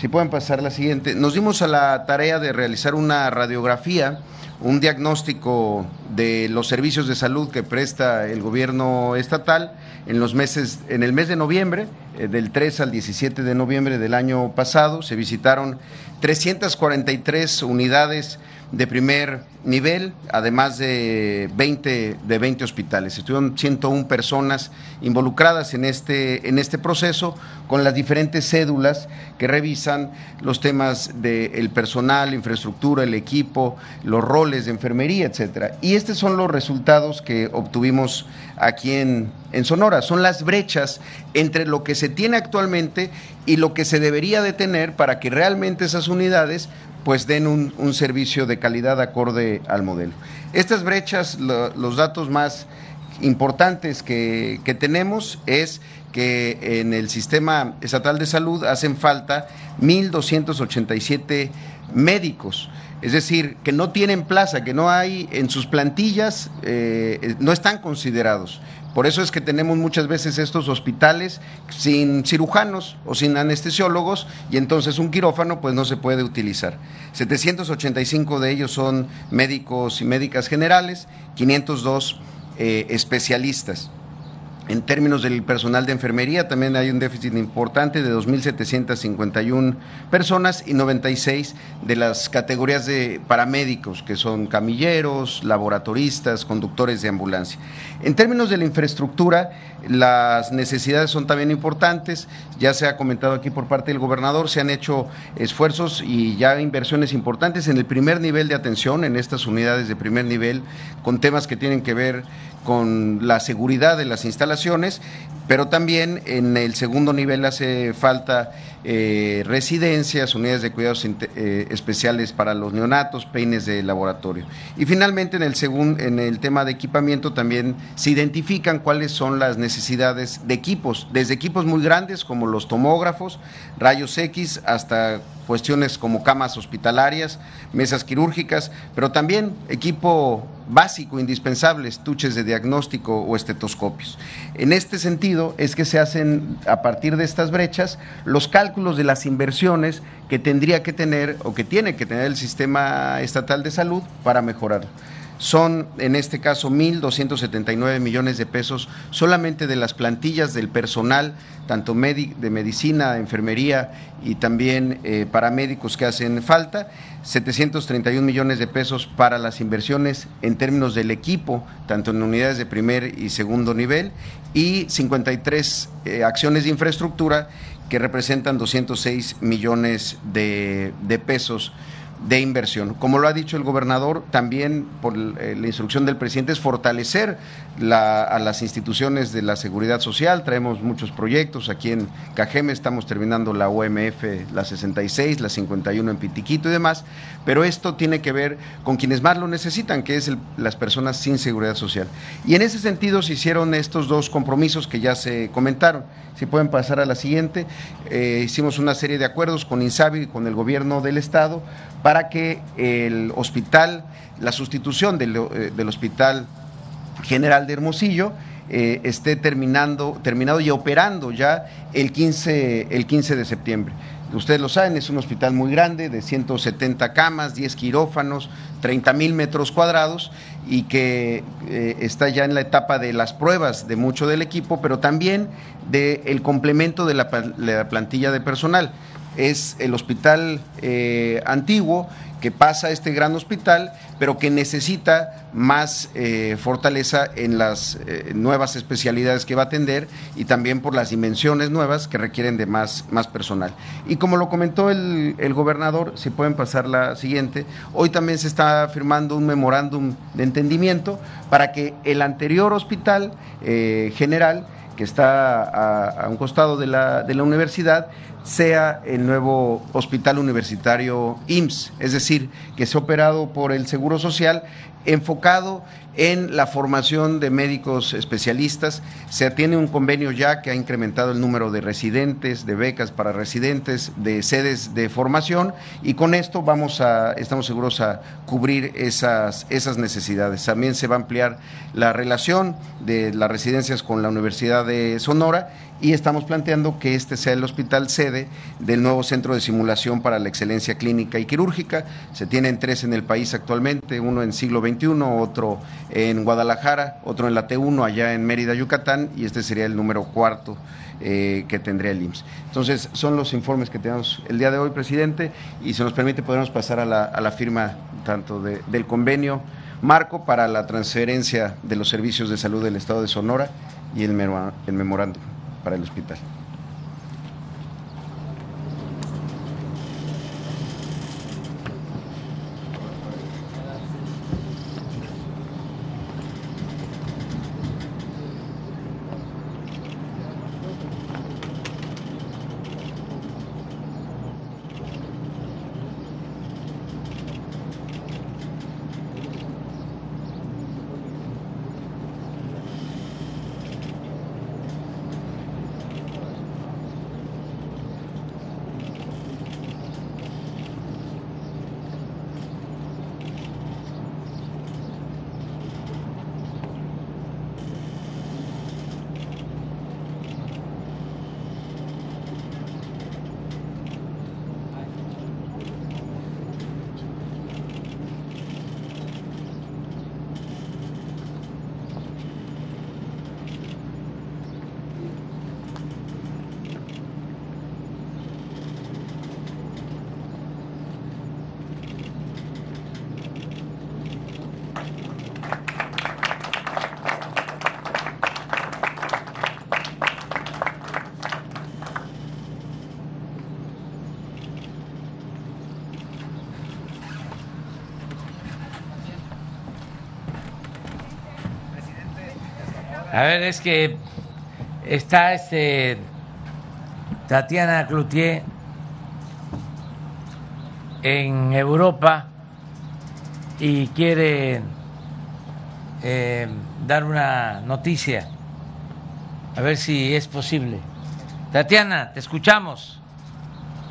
E: Si pueden pasar la siguiente. Nos dimos a la tarea de realizar una radiografía, un diagnóstico de los servicios de salud que presta el gobierno estatal en los meses, en el mes de noviembre, eh, del 3 al 17 de noviembre del año pasado, se visitaron 343 unidades de primer nivel, además de 20, de 20 hospitales. Estuvieron 101 personas involucradas en este, en este proceso con las diferentes cédulas que revisan los temas del personal, infraestructura, el equipo, los roles de enfermería, etcétera. Y estos son los resultados que obtuvimos aquí en, en Sonora. Son las brechas entre lo que se tiene actualmente y lo que se debería de tener para que realmente esas unidades pues den un, servicio de calidad acorde al modelo. Estas brechas, los datos más importantes que, que, tenemos es que en el sistema estatal de salud hacen falta 1.287 médicos, es decir, que no tienen plaza, que no hay en sus plantillas, eh, no están considerados. Por eso es que tenemos muchas veces estos hospitales sin cirujanos o sin anestesiólogos y entonces un quirófano pues no se puede utilizar. 785 de ellos son médicos y médicas generales, 502 eh, especialistas. En términos del personal de enfermería, también hay un déficit importante de 2.751 personas y 96 de las categorías de paramédicos, que son camilleros, laboratoristas, conductores de ambulancia. En términos de la infraestructura, las necesidades son también importantes. Ya se ha comentado aquí por parte del gobernador, se han hecho esfuerzos y ya inversiones importantes en el primer nivel de atención, en estas unidades de primer nivel, con temas que tienen que ver con la seguridad de las instalaciones, pero también en el segundo nivel hace falta eh, residencias, unidades de cuidados eh, especiales para los neonatos, peines de laboratorio. Y finalmente en el, en el tema de equipamiento también se identifican cuáles son las necesidades de equipos, desde equipos muy grandes como los tomógrafos, rayos X, hasta cuestiones como camas hospitalarias, mesas quirúrgicas, pero también equipo básico, indispensable, estuches de diagnóstico o estetoscopios. En este sentido es que se hacen, a partir de estas brechas, los cálculos de las inversiones que tendría que tener o que tiene que tener el sistema estatal de salud para mejorarlo. Son en este caso 1.279 millones de pesos solamente de las plantillas del personal, tanto de medicina, enfermería y también eh, paramédicos que hacen falta, 731 millones de pesos para las inversiones en términos del equipo, tanto en unidades de primer y segundo nivel, y 53 eh, acciones de infraestructura que representan 206 millones de pesos de inversión. Como lo ha dicho el gobernador, también por eh, la instrucción del presidente es fortalecer a las instituciones de la seguridad social. Traemos muchos proyectos. Aquí en Cajeme estamos terminando la OMF, la 66, la 51 en Pitiquito y demás. Pero esto tiene que ver con quienes más lo necesitan, que es las personas sin seguridad social. Y en ese sentido se hicieron estos dos compromisos que ya se comentaron. Si pueden pasar a la siguiente, eh, hicimos una serie de acuerdos con INSABI y con el gobierno del Estado para que el hospital, la sustitución del, eh, Hospital General de Hermosillo, eh, esté terminando, terminado y operando ya el 15, el 15 de septiembre. Ustedes lo saben, es un hospital muy grande, de 170 camas, 10 quirófanos, 30 mil metros cuadrados y que eh, está ya en la etapa de las pruebas de mucho del equipo, pero también del complemento de la plantilla de personal es el hospital eh, antiguo que pasa a este gran hospital, pero que necesita más eh, fortaleza en las eh, nuevas especialidades que va a atender y también por las dimensiones nuevas que requieren de más, más personal. Y como lo comentó el, el gobernador, si pueden pasar la siguiente, hoy también se está firmando un memorándum de entendimiento para que el anterior hospital general que está a, un costado de la, de la universidad, sea el nuevo hospital universitario IMSS, es decir, que sea operado por el Seguro Social enfocado en la formación de médicos especialistas. Se tiene un convenio ya que ha incrementado el número de residentes, de becas para residentes, de sedes de formación y con esto vamos a, estamos seguros a cubrir esas, esas necesidades. También se va a ampliar la relación de las residencias con la Universidad de Sonora y estamos planteando que este sea el hospital sede del nuevo centro de simulación para la excelencia clínica y quirúrgica. Se tienen tres en el país actualmente, uno en siglo XXI, otro en Guadalajara, otro en la T1 allá en Mérida, Yucatán, y este sería el número cuarto eh, que tendría el IMSS. Entonces, son los informes que tenemos el día de hoy, presidente, y si nos permite podemos pasar a la, firma tanto del convenio marco para la transferencia de los servicios de salud del Estado de Sonora y el, el memorándum para el hospital.
A: Es que está este Tatiana Cloutier en Europa y quiere eh, dar una noticia. A ver si es posible. Tatiana, te escuchamos.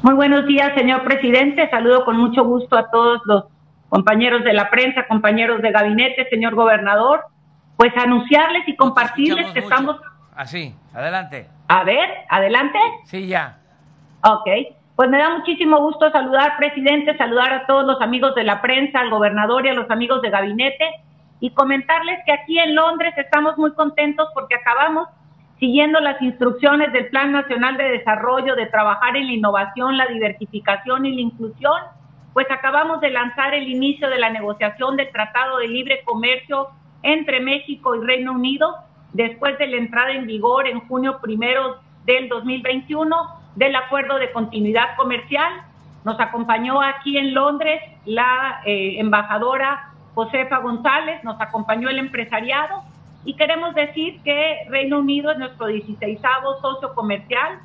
F: Muy buenos días, señor presidente. Saludo con mucho gusto a todos los compañeros de la prensa, compañeros de gabinete, señor gobernador pues anunciarles y compartirles que estamos...
A: Así, adelante.
F: A ver, adelante.
A: Sí, ya.
F: Ok, pues me da muchísimo gusto saludar, presidente, saludar a todos los amigos de la prensa, al gobernador y a los amigos de gabinete y comentarles que aquí en Londres estamos muy contentos porque acabamos siguiendo las instrucciones del Plan Nacional de Desarrollo de trabajar en la innovación, la diversificación y la inclusión, pues acabamos de lanzar el inicio de la negociación del Tratado de Libre Comercio entre México y Reino Unido después de la entrada en vigor en junio primero del 2021 del acuerdo de continuidad comercial. Nos acompañó aquí en Londres la eh, embajadora Josefa González, nos acompañó el empresariado y queremos decir que Reino Unido es nuestro 16 socio comercial,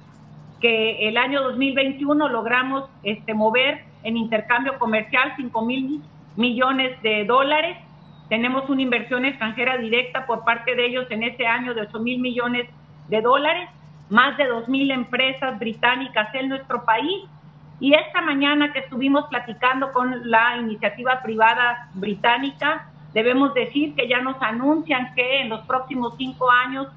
F: que el año 2021 logramos este, mover en intercambio comercial 5 mil millones de dólares tenemos una inversión extranjera directa por parte de ellos en este año de 8 mil millones de dólares, más de 2 mil empresas británicas en nuestro país. Y esta mañana que estuvimos platicando con la iniciativa privada británica, debemos decir que ya nos anuncian que en los próximos cinco años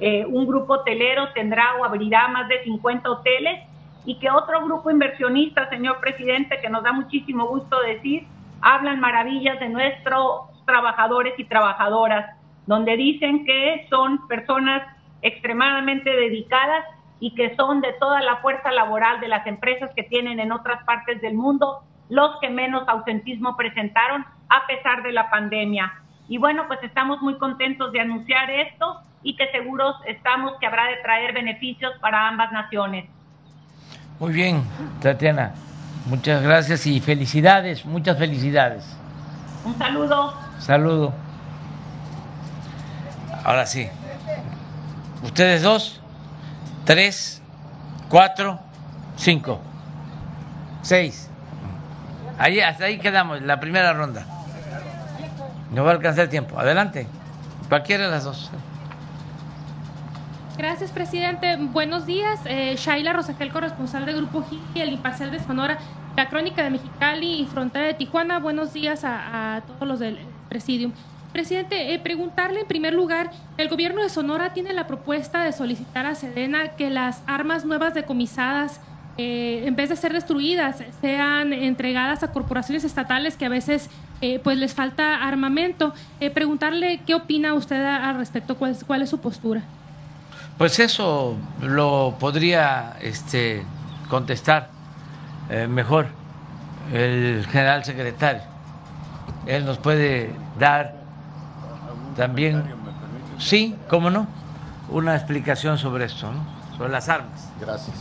F: eh, un grupo hotelero tendrá o abrirá más de 50 hoteles y que otro grupo inversionista, señor presidente, que nos da muchísimo gusto decir, hablan maravillas de nuestro trabajadores y trabajadoras, donde dicen que son personas extremadamente dedicadas y que son de toda la fuerza laboral de las empresas que tienen en otras partes del mundo los que menos ausentismo presentaron a pesar de la pandemia. Y bueno, pues estamos muy contentos de anunciar esto y que seguros estamos que habrá de traer beneficios para ambas naciones.
A: Muy bien, Tatiana. Muchas gracias y felicidades, muchas felicidades.
F: Un saludo.
A: Saludo. Ahora sí. Ustedes dos, tres, cuatro, cinco, seis. Ahí, hasta ahí quedamos, la primera ronda. No va a alcanzar el tiempo. Adelante. Cualquiera de las dos.
G: Gracias, presidente. Buenos días. Eh, Shaila Rosagel, corresponsal del Grupo y el Imparcial de Sonora, la Crónica de Mexicali y Frontera de Tijuana. Buenos días a, todos los del Presidium. Presidente, eh, preguntarle en primer lugar, el gobierno de Sonora tiene la propuesta de solicitar a Sedena que las armas nuevas decomisadas eh, en vez de ser destruidas, sean entregadas a corporaciones estatales que a veces eh, pues les falta armamento. Preguntarle qué opina usted al respecto, cuál cuál es su postura.
A: Pues eso lo podría este, contestar mejor el general secretario. Él nos puede dar también, sí, cómo no, una explicación sobre esto, sobre las armas.
B: Gracias.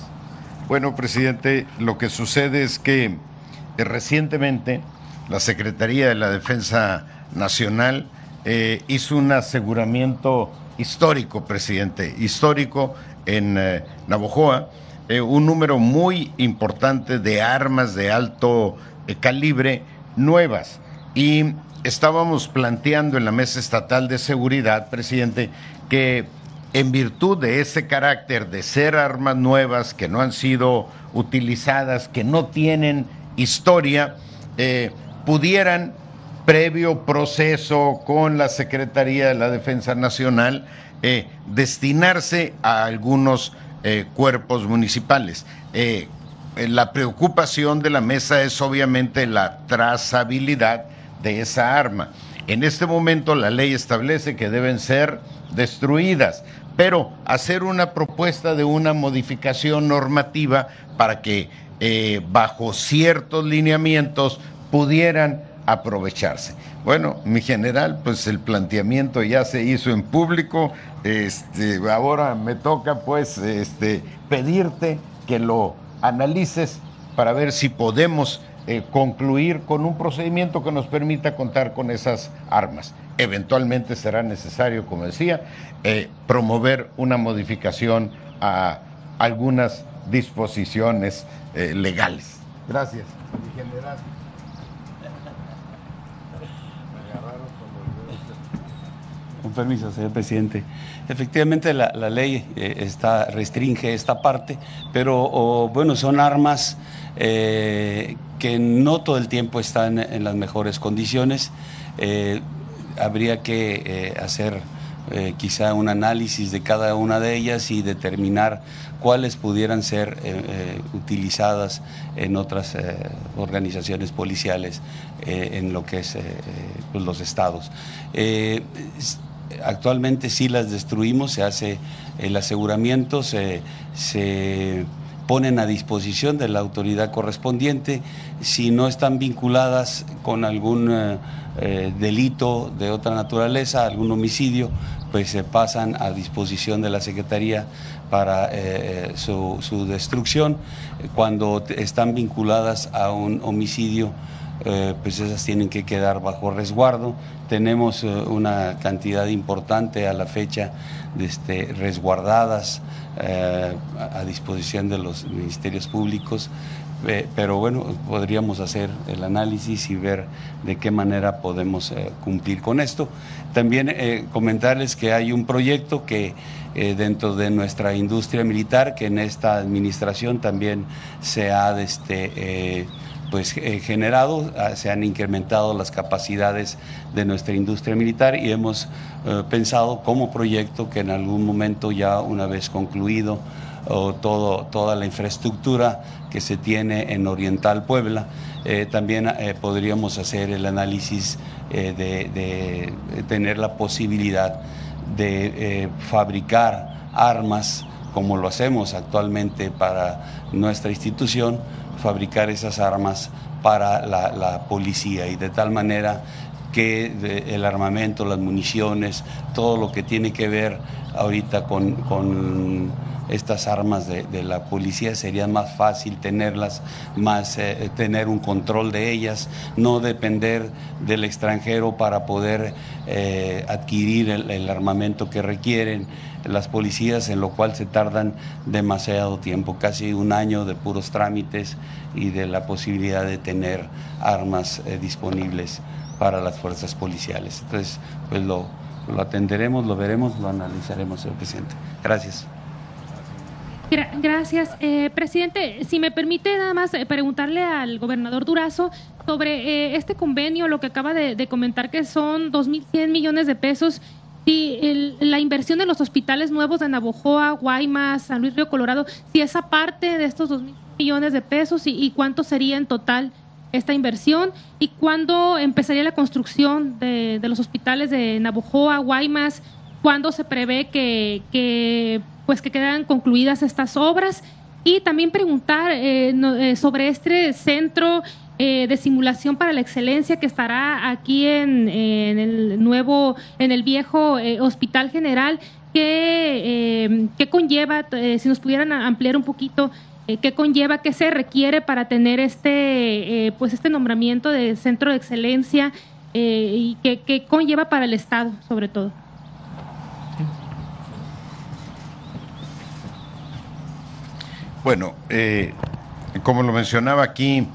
B: Bueno, presidente, lo que sucede es que eh, recientemente la Secretaría de la Defensa Nacional eh, hizo un aseguramiento histórico, presidente, histórico en eh, Navojoa, un número muy importante de armas de alto calibre nuevas. Y estábamos planteando en la Mesa Estatal de Seguridad, presidente, que en virtud de ese carácter de ser armas nuevas que no han sido utilizadas, que no tienen historia, eh, pudieran, previo proceso con la Secretaría de la Defensa Nacional, eh, destinarse a algunos eh, cuerpos municipales. la preocupación de la mesa es obviamente la trazabilidad de esa arma. En este momento la ley establece que deben ser destruidas, pero hacer una propuesta de una modificación normativa para que eh, bajo ciertos lineamientos pudieran aprovecharse. Bueno, mi general, pues el planteamiento ya se hizo en público, este, ahora me toca pues este, pedirte que lo analices para ver si podemos eh, concluir con un procedimiento que nos permita contar con esas armas. Eventualmente será necesario, como decía, eh, promover una modificación a algunas disposiciones eh, legales. Gracias, general.
D: Con permiso, señor presidente. Efectivamente, la, ley está, restringe esta parte, pero bueno, son armas eh, que no todo el tiempo están en las mejores condiciones. Eh, habría que eh, hacer quizá un análisis de cada una de ellas y determinar cuáles pudieran ser utilizadas en otras organizaciones policiales en lo que es pues, los estados. actualmente sí las destruimos, se hace el aseguramiento, se ponen a disposición de la autoridad correspondiente. Si no están vinculadas con algún eh, eh, delito de otra naturaleza, algún homicidio, pues se pasan a disposición de la Secretaría para eh, su, su, destrucción. Cuando están vinculadas a un homicidio, pues esas tienen que quedar bajo resguardo. Tenemos una cantidad importante a la fecha este, resguardadas eh, a disposición de los ministerios públicos, eh, pero bueno, podríamos hacer el análisis y ver de qué manera podemos eh, cumplir con esto. También comentarles que hay un proyecto que dentro de nuestra industria militar, que en esta administración también se ha este, pues, generado, ah, se han incrementado las capacidades de nuestra industria militar y hemos eh, pensado como proyecto que en algún momento ya una vez concluido todo, toda la infraestructura que se tiene en Oriental Puebla, eh, también eh, podríamos hacer el análisis de, tener la posibilidad de fabricar armas como lo hacemos actualmente para nuestra institución, fabricar esas armas para la, policía. Y de tal manera que el armamento, las municiones, todo lo que tiene que ver ahorita con, estas armas de, la policía sería más fácil tenerlas, más eh, tener un control de ellas, no depender del extranjero para poder eh, adquirir el, armamento que requieren las policías, en lo cual se tardan demasiado tiempo, casi un año de puros trámites y de la posibilidad de tener armas eh, disponibles para las fuerzas policiales. Entonces, pues lo, lo atenderemos, lo veremos, lo analizaremos, señor presidente. Gracias.
G: Gracias, eh, presidente. Si me permite nada más eh, preguntarle al gobernador Durazo sobre eh, este convenio, lo que acaba de, comentar que son 2.100 millones de pesos. Si la inversión de los hospitales nuevos de Navojoa, Guaymas, San Luis Río Colorado, si esa parte de estos 2.000 millones de pesos y, cuánto sería en total esta inversión y cuándo empezaría la construcción de, los hospitales de Navojoa, Guaymas, cuándo se prevé que, pues que quedan concluidas estas obras y también preguntar eh, eh, sobre este centro eh, de simulación para la excelencia que estará aquí en, el nuevo, en el viejo Hospital General. ¿Qué, qué conlleva, si nos pudieran ampliar un poquito, qué conlleva, qué se requiere para tener este, pues este nombramiento de centro de excelencia y qué, conlleva para el Estado, sobre todo?
B: Bueno, eh, como lo mencionaba aquí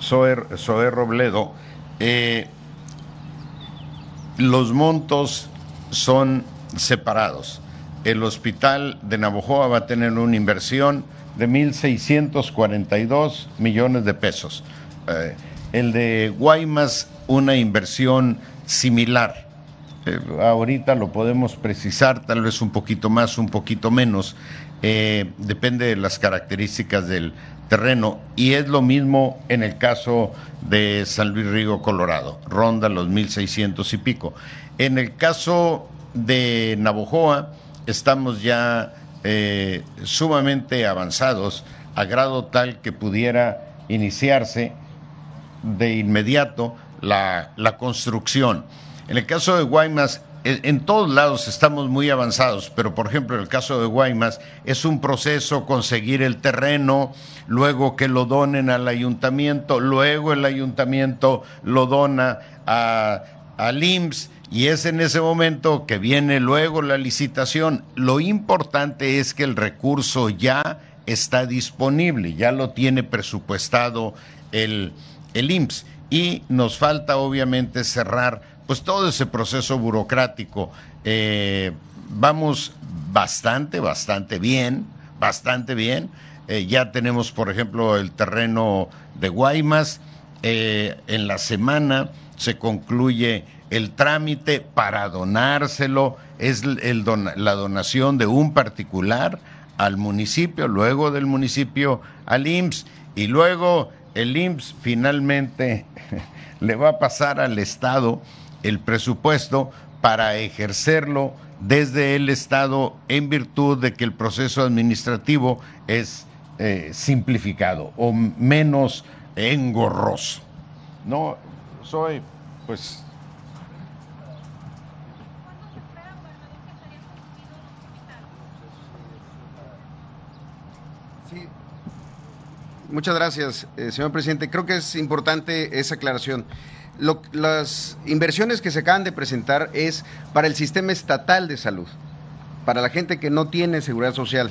B: Zoe, Robledo, eh, los montos son separados. El hospital de Navojoa va a tener una inversión de 1.642 millones de pesos. Eh, el de Guaymas, una inversión similar. ahorita lo podemos precisar, tal vez un poquito más, un poquito menos. Eh, depende de las características del terreno y es lo mismo en el caso de San Luis Río Colorado, ronda los 1600 y pico. En el caso de Navojoa estamos ya eh, sumamente avanzados a grado tal que pudiera iniciarse de inmediato la, la construcción. En el caso de Guaymas en todos lados estamos muy avanzados, pero por ejemplo en el caso de Guaymas es un proceso conseguir el terreno, luego que lo donen al ayuntamiento, luego el ayuntamiento lo dona a, al IMSS y es en ese momento que viene luego la licitación. Lo importante es que el recurso ya está disponible, ya lo tiene presupuestado el, el IMSS y nos falta obviamente cerrar pues todo ese proceso burocrático. Eh, vamos bastante, bastante bien, bastante bien. Eh, ya tenemos, por ejemplo, el terreno de Guaymas. Eh, en la semana se concluye el trámite para donárselo. Es la donación de un particular al municipio, luego del municipio al IMSS y luego el IMSS finalmente le va a pasar al Estado el presupuesto para ejercerlo desde el Estado en virtud de que el proceso administrativo es eh, simplificado o menos engorroso. No, soy, pues...
E: Sí. Muchas gracias, eh, señor presidente. Creo que es importante esa aclaración las inversiones que se acaban de presentar es para el sistema estatal de salud, para la gente que no tiene seguridad social,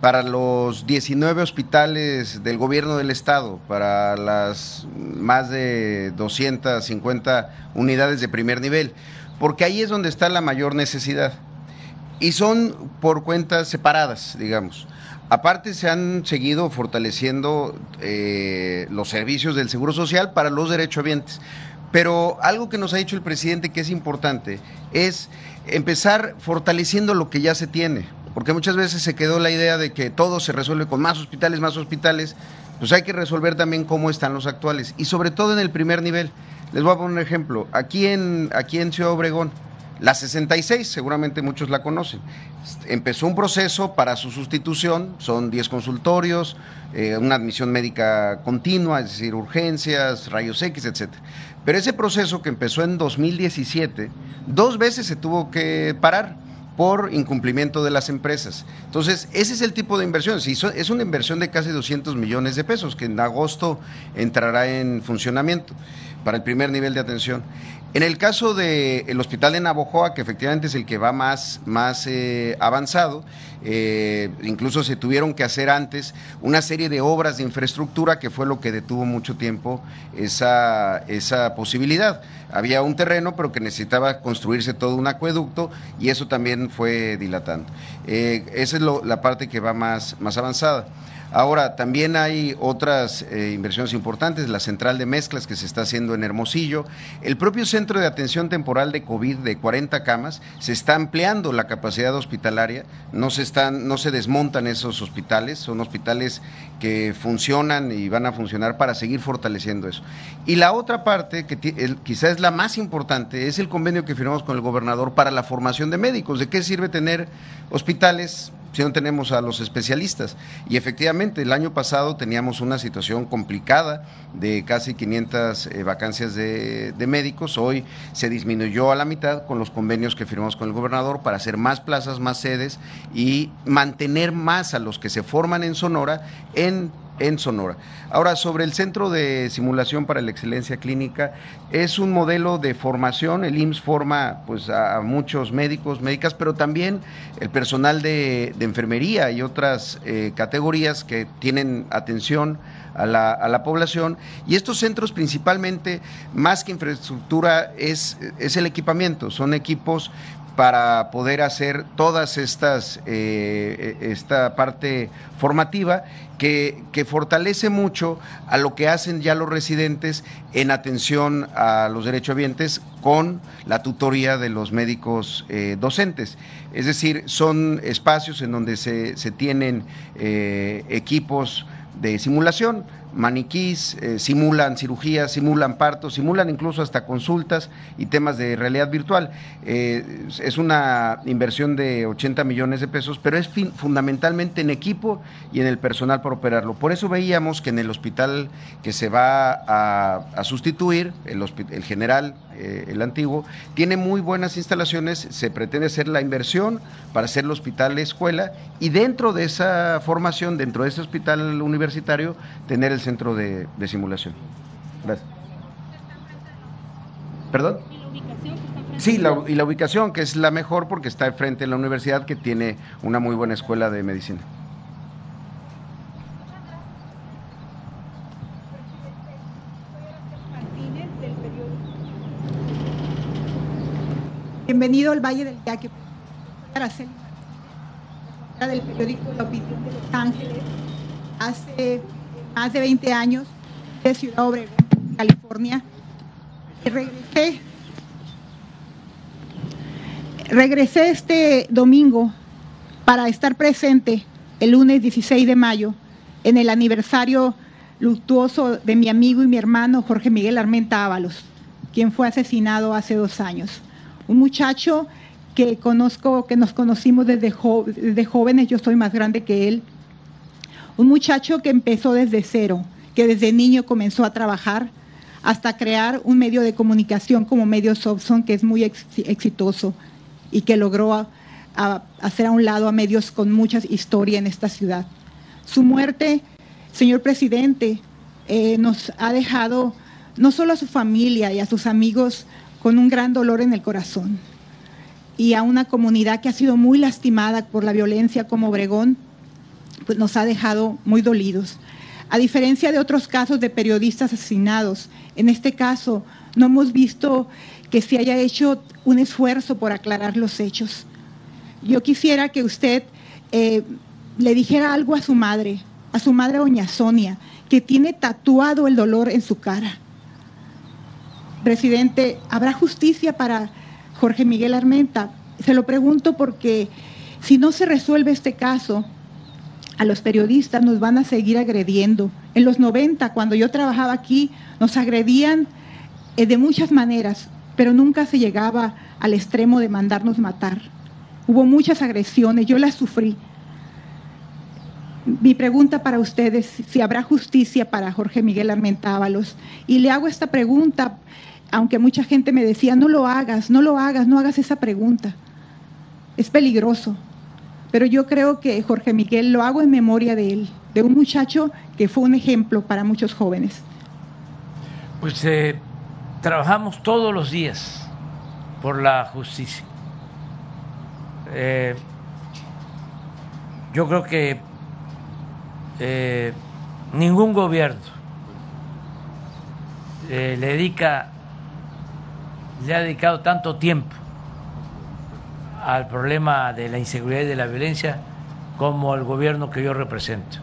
E: para los 19 hospitales del gobierno del estado, para las más de 250 unidades de primer nivel, porque ahí es donde está la mayor necesidad. Y son por cuentas separadas, digamos. Aparte se han seguido fortaleciendo eh, los servicios del Seguro Social para los derechohabientes. Pero algo que nos ha dicho el presidente que es importante es empezar fortaleciendo lo que ya se tiene, porque muchas veces se quedó la idea de que todo se resuelve con más hospitales, más hospitales, pues hay que resolver también cómo están los actuales y sobre todo en el primer nivel. Les voy a poner un ejemplo, aquí en, aquí en Ciudad Obregón, la 66, seguramente muchos la conocen. Empezó un proceso para su sustitución, son 10 consultorios, eh, una admisión médica continua, es decir, urgencias, rayos X, etc. Pero ese proceso que empezó en 2017, dos veces se tuvo que parar por incumplimiento de las empresas. Entonces, ese es el tipo de inversión. Es una inversión de casi 200 millones de pesos que en agosto entrará en funcionamiento para el primer nivel de atención. En el caso del hospital de Navojoa, que efectivamente es el que va más, más eh, avanzado, eh, incluso se tuvieron que hacer antes una serie de obras de infraestructura que fue lo que detuvo mucho tiempo esa, esa posibilidad. Había un terreno, pero que necesitaba construirse todo un acueducto y eso también fue dilatando. Eh, esa es la parte que va más, más avanzada. Ahora, también hay otras eh, inversiones importantes, la central de mezclas que se está haciendo en Hermosillo, el propio centro de atención temporal de COVID de 40 camas, se está ampliando la capacidad hospitalaria, no se, están, no se desmontan esos hospitales, son hospitales que funcionan y van a funcionar para seguir fortaleciendo eso. Y la otra parte, que quizás es la más importante, es el convenio que firmamos con el gobernador para la formación de médicos. ¿De qué sirve tener hospitales si no tenemos a los especialistas. Y efectivamente, el año pasado teníamos una situación complicada de casi 500 eh, vacancias de, de, médicos. Hoy se disminuyó a la mitad con los convenios que firmamos con el gobernador para hacer más plazas, más sedes y mantener más a los que se forman en Sonora en en Sonora. Ahora, sobre el Centro de Simulación para la Excelencia Clínica, es un modelo de formación, el IMSS forma pues, a muchos médicos, médicas, pero también el personal de, enfermería y otras eh, categorías que tienen atención a la, a la, población. Y estos centros principalmente, más que infraestructura, es, es el equipamiento, son equipos para poder hacer todas estas, eh, esta parte formativa que, que, fortalece mucho a lo que hacen ya los residentes en atención a los derechohabientes con la tutoría de los médicos eh, docentes. Es decir, son espacios en donde se, se tienen eh, equipos de simulación maniquís, eh, simulan cirugías, simulan partos, simulan incluso hasta consultas y temas de realidad virtual. Eh, es una inversión de 80 millones de pesos, pero es fundamentalmente en equipo y en el personal para operarlo. Por eso veíamos que en el hospital que se va a, sustituir, el, el general, eh, el antiguo, tiene muy buenas instalaciones, se pretende hacer la inversión para hacer el hospital escuela y dentro de esa formación, dentro de ese hospital universitario, tener el centro de, simulación. Gracias. ¿Perdón? Sí, y la ubicación, que es la mejor porque está frente a la universidad que tiene una muy buena escuela de medicina.
H: Bienvenido al Valle del Yaque. del periódico La Opinión de Los Ángeles hace más de 20 años de Ciudad Obregón, California. Y regresé, regresé este domingo para estar presente el lunes 16 de mayo en el aniversario luctuoso de mi amigo y mi hermano Jorge Miguel Armenta Ábalos, quien fue asesinado hace dos años. Un muchacho que conozco, que nos conocimos desde, desde jóvenes, yo soy más grande que él, un muchacho que empezó desde cero, que desde niño comenzó a trabajar hasta crear un medio de comunicación como Medio Sobson, que es muy exitoso y que logró hacer a un lado a medios con mucha historia en esta ciudad. Su muerte, señor presidente, eh, nos ha dejado no solo a su familia y a sus amigos con un gran dolor en el corazón y a una comunidad que ha sido muy lastimada por la violencia como Obregón, pues nos ha dejado muy dolidos. A diferencia de otros casos de periodistas asesinados, en este caso no hemos visto que se haya hecho un esfuerzo por aclarar los hechos. Yo quisiera que usted eh, le dijera algo a su madre, a su madre doña Sonia, que tiene tatuado el dolor en su cara. Presidente, ¿habrá justicia para Jorge Miguel Armenta? Se lo pregunto porque si no se resuelve este caso, a los periodistas nos van a seguir agrediendo. En los 90, cuando yo trabajaba aquí, nos agredían eh, de muchas maneras, pero nunca se llegaba al extremo de mandarnos matar. Hubo muchas agresiones, yo las sufrí. Mi pregunta para ustedes, si habrá justicia para Jorge Miguel Armentábalos. Y le hago esta pregunta, aunque mucha gente me decía, no lo hagas, no lo hagas, no hagas esa pregunta. Es peligroso. Pero yo creo que Jorge Miguel lo hago en memoria de él, de un muchacho que fue un ejemplo para muchos jóvenes.
A: Pues eh, trabajamos todos los días por la justicia. Eh, yo creo que eh, ningún gobierno le dedica, le ha dedicado tanto tiempo al problema de la inseguridad y de la violencia como el gobierno que yo represento.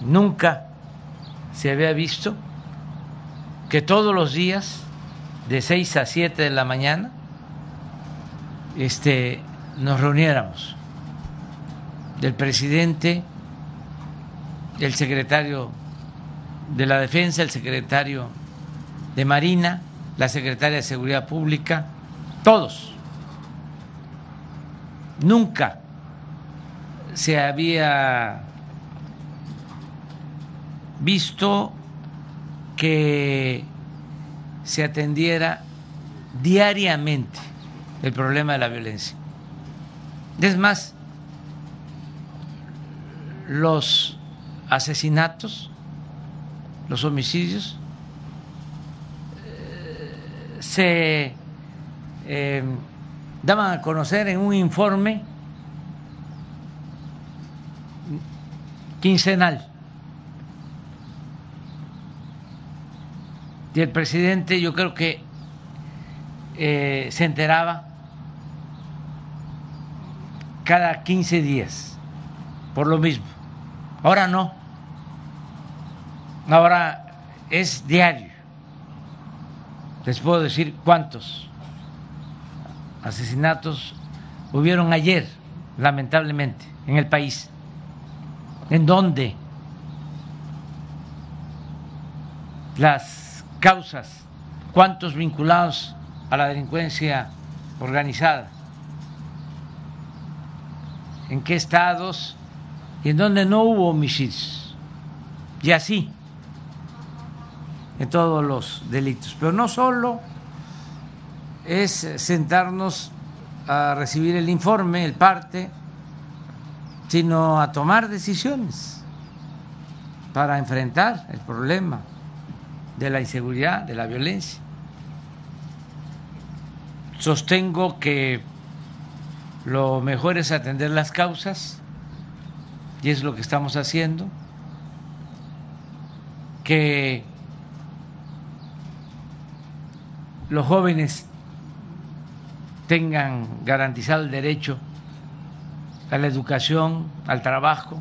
A: Nunca se había visto que todos los días, de 6 a 7 de la mañana, este, nos reuniéramos. Del presidente, el secretario de la Defensa, el secretario de Marina, la secretaria de Seguridad Pública, todos. Nunca se había visto que se atendiera diariamente el problema de la violencia. Es más, los asesinatos, los homicidios, se eh, daban a conocer en un informe quincenal. Y el presidente yo creo que eh, se enteraba cada 15 días, por lo mismo. Ahora no. Ahora es diario. Les puedo decir cuántos asesinatos hubieron ayer, lamentablemente, en el país. ¿En dónde? Las causas, cuántos vinculados a la delincuencia organizada, en qué estados y en dónde no hubo homicidios. Y así, en todos los delitos. Pero no solo es sentarnos a recibir el informe, el parte, sino a tomar decisiones para enfrentar el problema de la inseguridad, de la violencia. Sostengo que lo mejor es atender las causas, y es lo que estamos haciendo, que los jóvenes tengan garantizado el derecho a la educación, al trabajo,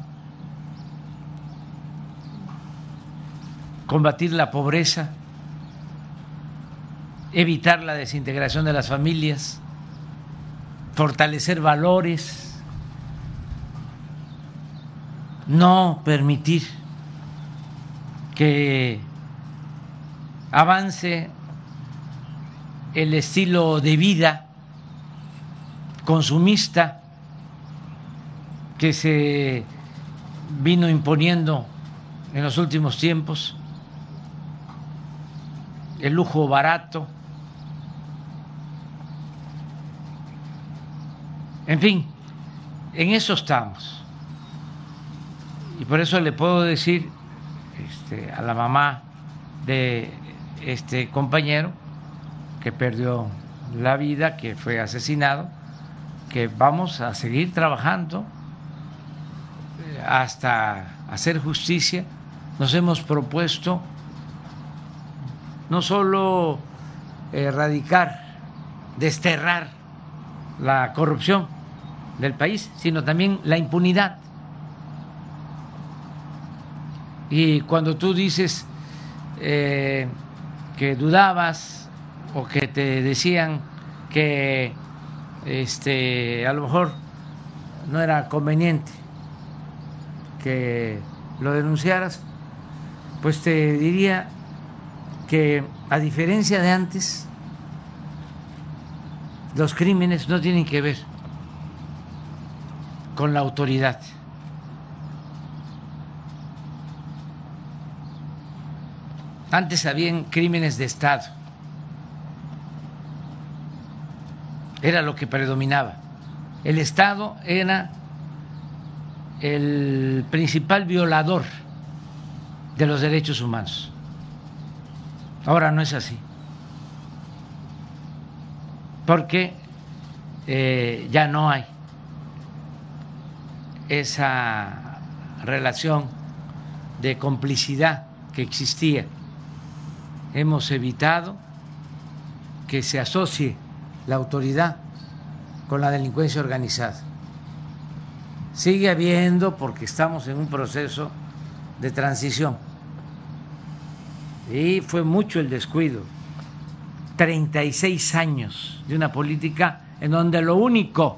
A: combatir la pobreza, evitar la desintegración de las familias, fortalecer valores, no permitir que avance el estilo de vida consumista que se vino imponiendo en los últimos tiempos, el lujo barato, en fin, en eso estamos. Y por eso le puedo decir este, a la mamá de este compañero que perdió la vida, que fue asesinado, que vamos a seguir trabajando eh, hasta hacer justicia. Nos hemos propuesto no solo erradicar, desterrar la corrupción del país, sino también la impunidad. Y cuando tú dices eh, que dudabas o que te decían que este, a lo mejor no era conveniente que lo denunciaras, pues te diría que a diferencia de antes, los crímenes no tienen que ver con la autoridad. Antes habían crímenes de Estado era lo que predominaba. El Estado era el principal violador de los derechos humanos. Ahora no es así. Porque eh, ya no hay esa relación de complicidad que existía. Hemos evitado que se asocie la autoridad con la delincuencia organizada. Sigue habiendo, porque estamos en un proceso de transición, y fue mucho el descuido, 36 años de una política en donde lo único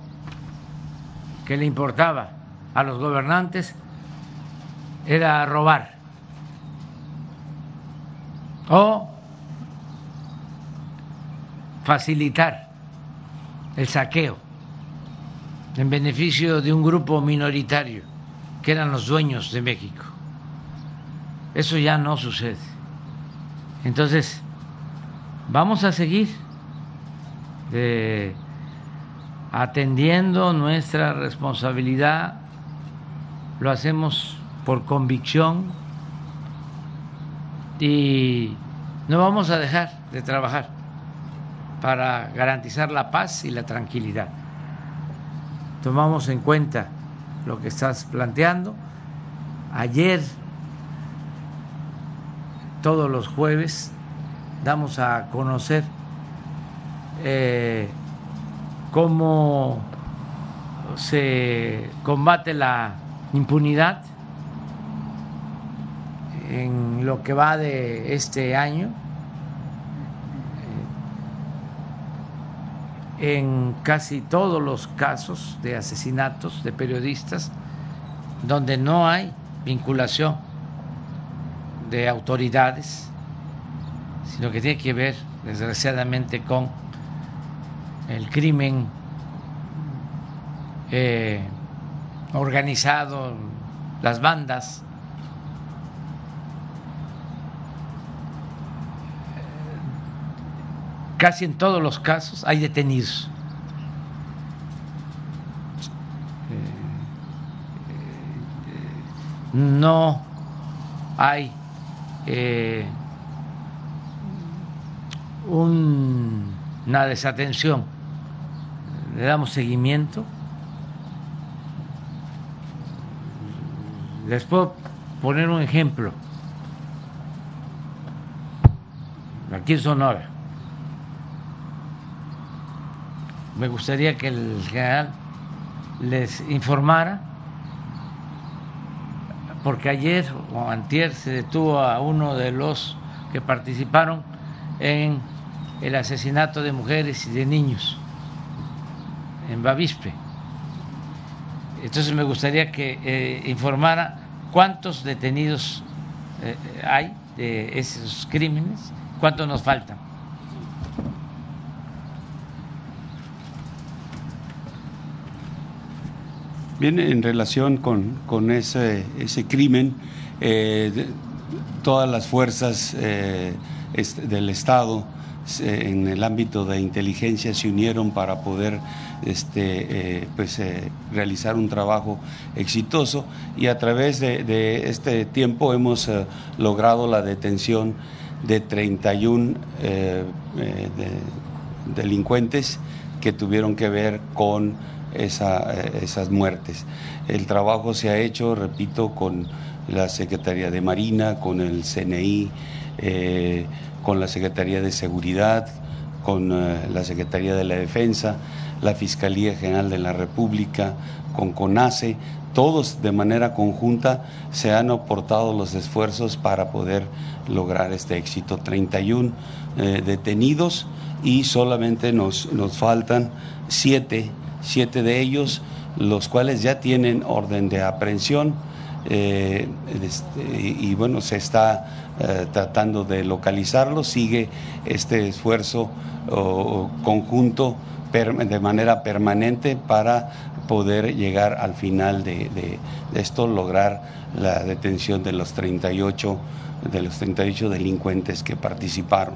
A: que le importaba a los gobernantes era robar. O facilitar el saqueo en beneficio de un grupo minoritario que eran los dueños de México. Eso ya no sucede. Entonces, vamos a seguir eh, atendiendo nuestra responsabilidad, lo hacemos por convicción y no vamos a dejar de trabajar para garantizar la paz y la tranquilidad. Tomamos en cuenta lo que estás planteando. Ayer, todos los jueves, damos a conocer eh, cómo se combate la impunidad en lo que va de este año. En casi todos los casos de asesinatos de periodistas donde no hay vinculación de autoridades, sino que tiene que ver, desgraciadamente, con el crimen eh, organizado, las bandas. Casi en todos los casos hay detenidos. no hay eh, una desatención. Le damos seguimiento. Les puedo poner un ejemplo. Aquí en Sonora. Me gustaría que el general les informara porque ayer o antier se detuvo a uno de los que participaron en el asesinato de mujeres y de niños en Bavispe. Entonces me gustaría que eh, informara cuántos detenidos eh, hay de esos crímenes, cuántos nos faltan.
D: Bien, en relación con, con ese, ese, crimen, eh, todas las fuerzas eh, del Estado en el ámbito de inteligencia se unieron para poder este, eh, pues, realizar un trabajo exitoso y a través de, de este tiempo hemos logrado la detención de 31 de, delincuentes que tuvieron que ver con eh, esas muertes. El trabajo se ha hecho, repito, con la Secretaría de Marina, con el CNI, eh, con la Secretaría de Seguridad, con eh, la Secretaría de la Defensa, la Fiscalía General de la República, con CONACE, todos de manera conjunta se han aportado los esfuerzos para poder lograr este éxito. 31 detenidos y solamente nos, nos faltan siete siete de ellos, los cuales ya tienen orden de aprehensión. Eh, este, y, bueno, se está eh, tratando de localizarlo, sigue este esfuerzo conjunto de manera permanente para poder llegar al final de, de, esto, lograr la detención de los 38, de los 38 delincuentes que participaron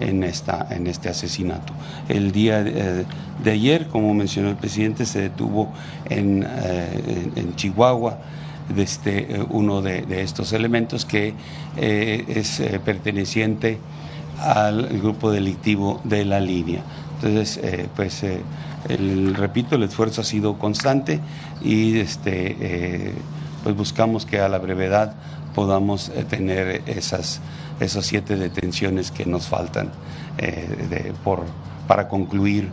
D: en, esta, en este asesinato. El día de, eh, ayer, como mencionó el presidente, se detuvo en, eh, en, Chihuahua este, uno de, estos elementos que eh, es perteneciente al grupo delictivo de la línea. Entonces, eh, pues, eh, el, repito, el esfuerzo ha sido constante y este, pues buscamos que a la brevedad podamos tener esas, esas siete detenciones que nos faltan por, para concluir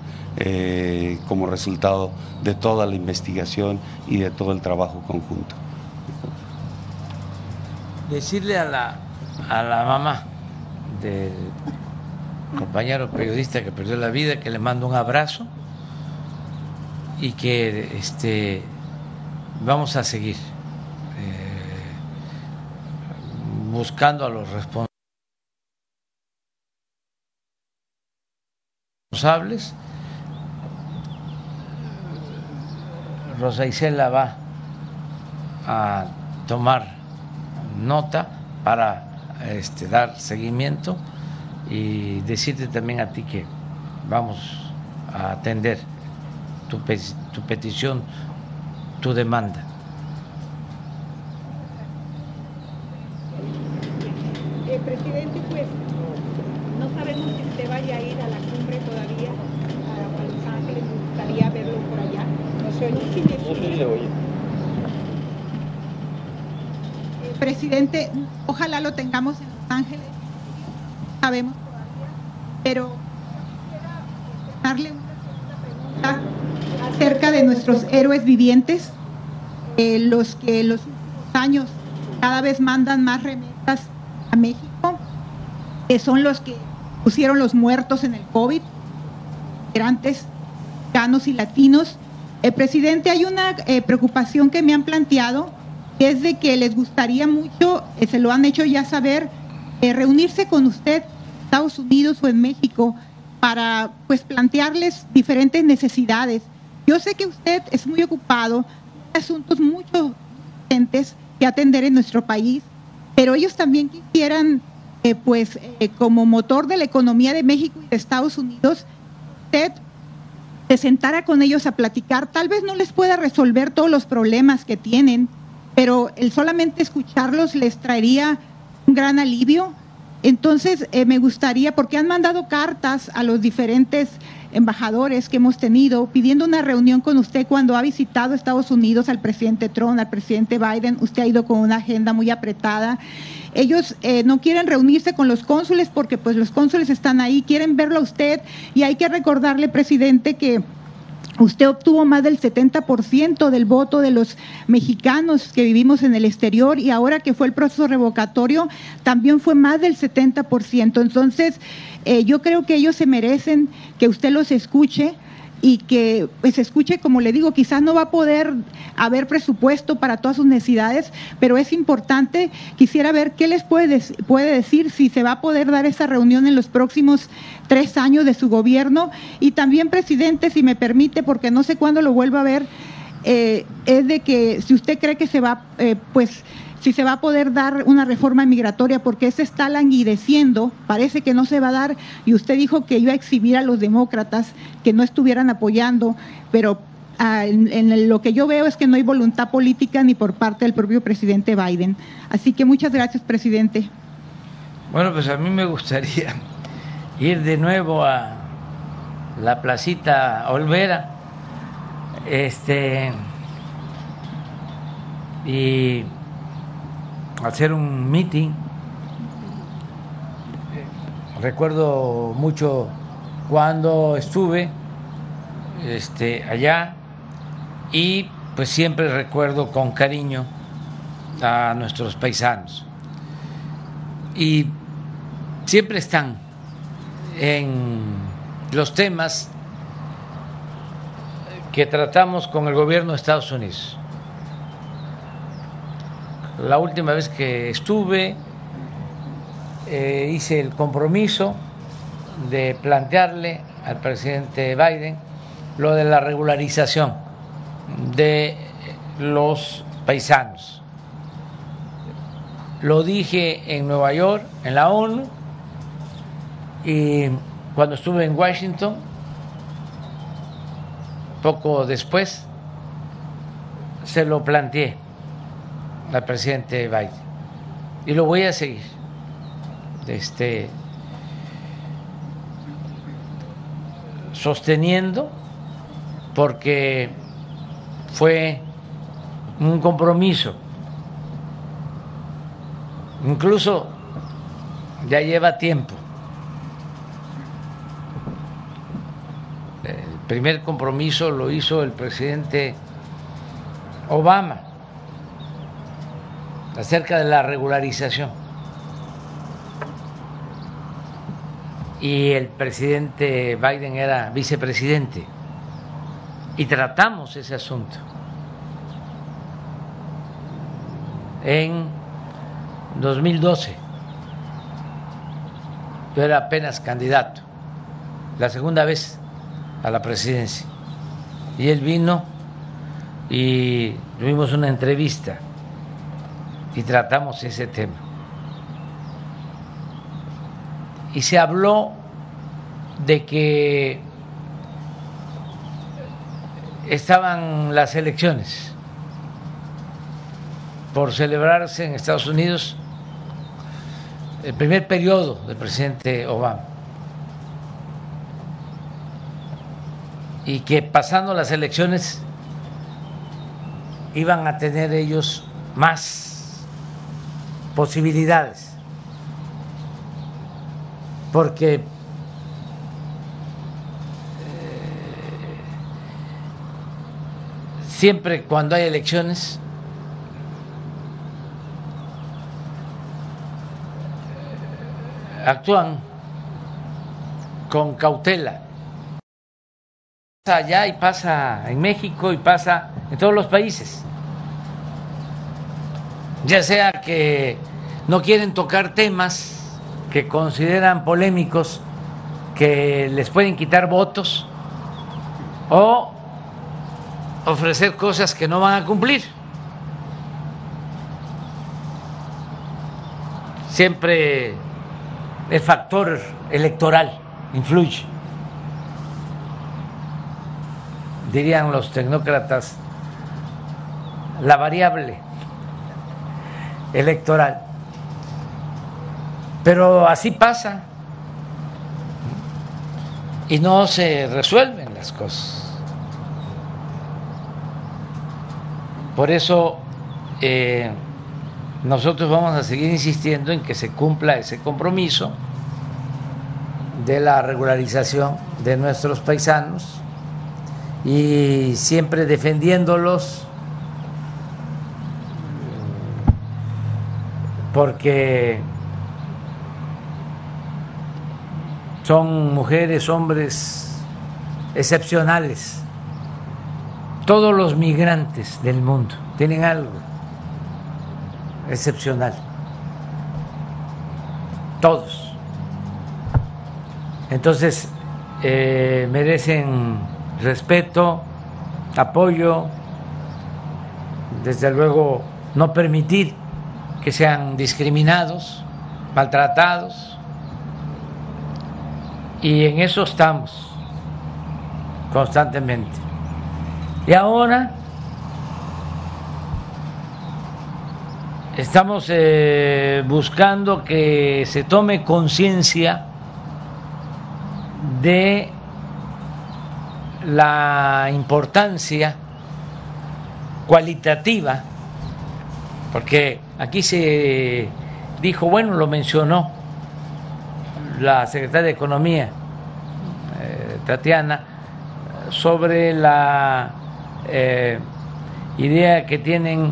D: como resultado de toda la investigación y de todo el trabajo conjunto.
A: Decirle a la, a la mamá del compañero periodista que perdió la vida, que le mando un abrazo y que este, vamos a seguir eh, buscando a los responsables. Rosa Isela va a tomar nota para este, dar seguimiento y decirte también a ti que vamos a atender tu, tu petición, tu demanda.
H: Eh, presidente, pues no sabemos si usted vaya a ir a la cumbre todavía a, Los Ángeles, me gustaría verlo por allá. No sé, no, presidente, ojalá lo tengamos en Los Ángeles, sabemos todavía, pero quisiera darle una pregunta acerca de nuestros héroes vivientes, eh, los que en los últimos años cada vez mandan más remesas a México, que son los que pusieron los muertos en el COVID, migrantes, mexicanos y latinos. El presidente, hay una eh, preocupación que me han planteado es de que les gustaría mucho, eh, se lo han hecho ya saber, eh, reunirse con usted Estados Unidos o en México para pues plantearles diferentes necesidades. Yo sé que usted es muy ocupado, asuntos mucho urgentes que atender en nuestro país, pero ellos también quisieran, eh, pues como motor de la economía de México y de Estados Unidos, usted se sentara con ellos a platicar, tal vez no les pueda resolver todos los problemas que tienen, pero el solamente escucharlos les traería un gran alivio. Entonces, eh, me gustaría, porque han mandado cartas a los diferentes embajadores que hemos tenido pidiendo una reunión con usted cuando ha visitado Estados Unidos al presidente Trump, al presidente Biden. Usted ha ido con una agenda muy apretada. Ellos eh, no quieren reunirse con los cónsules porque pues los cónsules están ahí, quieren verlo a usted y hay que recordarle, presidente, que Usted obtuvo más del 70% del voto de los mexicanos que vivimos en el exterior y ahora que fue el proceso revocatorio también fue más del 70%. Entonces, eh, yo creo que ellos se merecen que usted los escuche y que pues escuche, como le digo, quizás no va a poder haber presupuesto para todas sus necesidades, pero es importante, quisiera ver qué les puede, puede decir, si se va a poder dar esa reunión en los próximos tres años de su gobierno. Y también, presidente, si me permite, porque no sé cuándo lo vuelva a ver, eh, es de que si usted cree que se va, eh, pues si se va a poder dar una reforma migratoria, porque ese está languideciendo, parece que no se va a dar, y usted dijo que iba a exhibir a los demócratas que no estuvieran apoyando, pero ah, en, lo que yo veo es que no hay voluntad política ni por parte del propio presidente Biden. Así que muchas gracias, presidente.
A: Bueno, pues a mí me gustaría ir de nuevo a la placita Olvera, este, y hacer un meeting. Recuerdo mucho cuando estuve este, allá y pues siempre recuerdo con cariño a nuestros paisanos. Y siempre están en los temas que tratamos con el gobierno de Estados Unidos la última vez que estuve eh, hice el compromiso de plantearle al presidente Biden lo de la regularización de los paisanos. Lo dije en Nueva York, en la ONU, y cuando estuve en Washington, poco después, se lo planteé al presidente Biden. Y lo voy a seguir. Este, sosteniendo porque fue un compromiso. Incluso ya lleva tiempo. El primer compromiso lo hizo el presidente Obama acerca de la regularización. Y el presidente Biden era vicepresidente. Y tratamos ese asunto en 2012. Yo era apenas candidato, la segunda vez a la presidencia. Y él vino y tuvimos una entrevista y tratamos ese tema. Y se habló de que estaban las elecciones por celebrarse en Estados Unidos el primer periodo del presidente Obama. Y que pasando las elecciones iban a tener ellos más posibilidades. Porque eh, siempre cuando hay elecciones actúan con cautela. Pasa allá y pasa en México y pasa en todos los países. Ya sea que no quieren tocar temas que consideran polémicos, que les pueden quitar votos, o ofrecer cosas que no van a cumplir. Siempre el factor electoral influye. Dirían los tecnócratas, la variable electoral. Pero así pasa y no se resuelven las cosas. Por eso eh, nosotros vamos a seguir insistiendo en que se cumpla ese compromiso de la regularización de nuestros paisanos y siempre defendiéndolos porque son mujeres, hombres excepcionales. Todos los migrantes del mundo tienen algo excepcional. Todos. Entonces, eh, merecen respeto, apoyo, desde luego no permitir que sean discriminados, maltratados, y en eso estamos constantemente. Y ahora Estamos eh, buscando que se tome conciencia de la importancia cualitativa, porque aquí se dijo, bueno, lo mencionó la secretaria de Economía, eh, Tatiana, sobre la eh, idea que tienen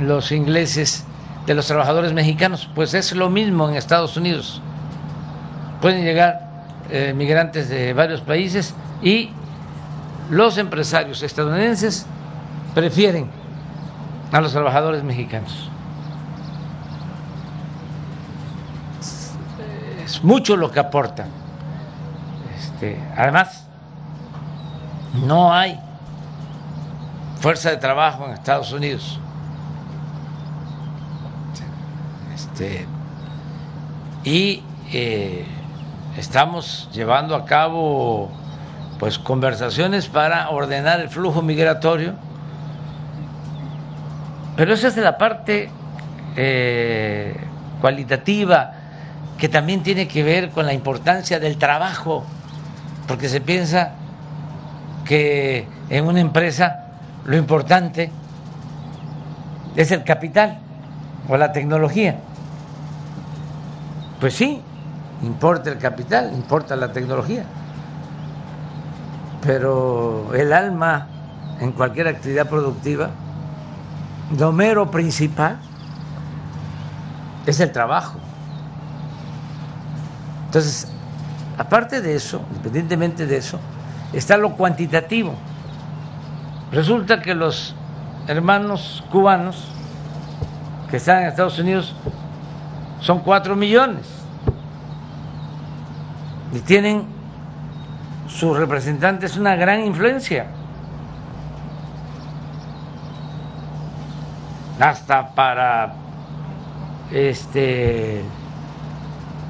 A: los ingleses de los trabajadores mexicanos, pues es lo mismo en Estados Unidos. Pueden llegar eh, migrantes de varios países y los empresarios estadounidenses prefieren a los trabajadores mexicanos. Es mucho lo que aportan. Este, además, no hay fuerza de trabajo en Estados Unidos. Este, y eh, estamos llevando a cabo pues conversaciones para ordenar el flujo migratorio, pero esa es la parte eh, cualitativa que también tiene que ver con la importancia del trabajo porque se piensa que en una empresa lo importante es el capital o la tecnología. Pues sí, importa el capital, importa la tecnología, pero el alma en cualquier actividad productiva, lo mero principal es el trabajo. Entonces, aparte de eso, independientemente de eso, está lo cuantitativo. Resulta que los hermanos cubanos que están en Estados Unidos son cuatro millones y tienen sus representantes una gran influencia. Hasta para este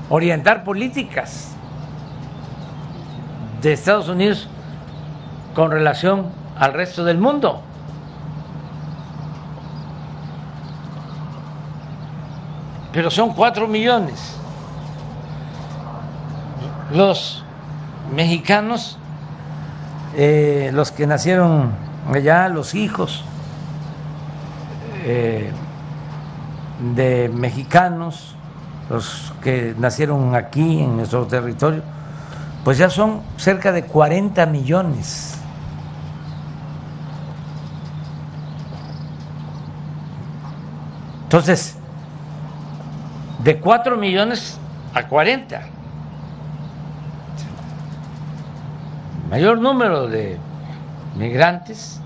A: orientar políticas de Estados Unidos con relación al resto del mundo. Pero son cuatro millones. Los mexicanos, eh, los que nacieron allá, los hijos eh, de mexicanos, los que nacieron aquí en nuestro territorio, pues ya son cerca de 40 millones. Entonces, de 4 millones a 40. Mayor número de migrantes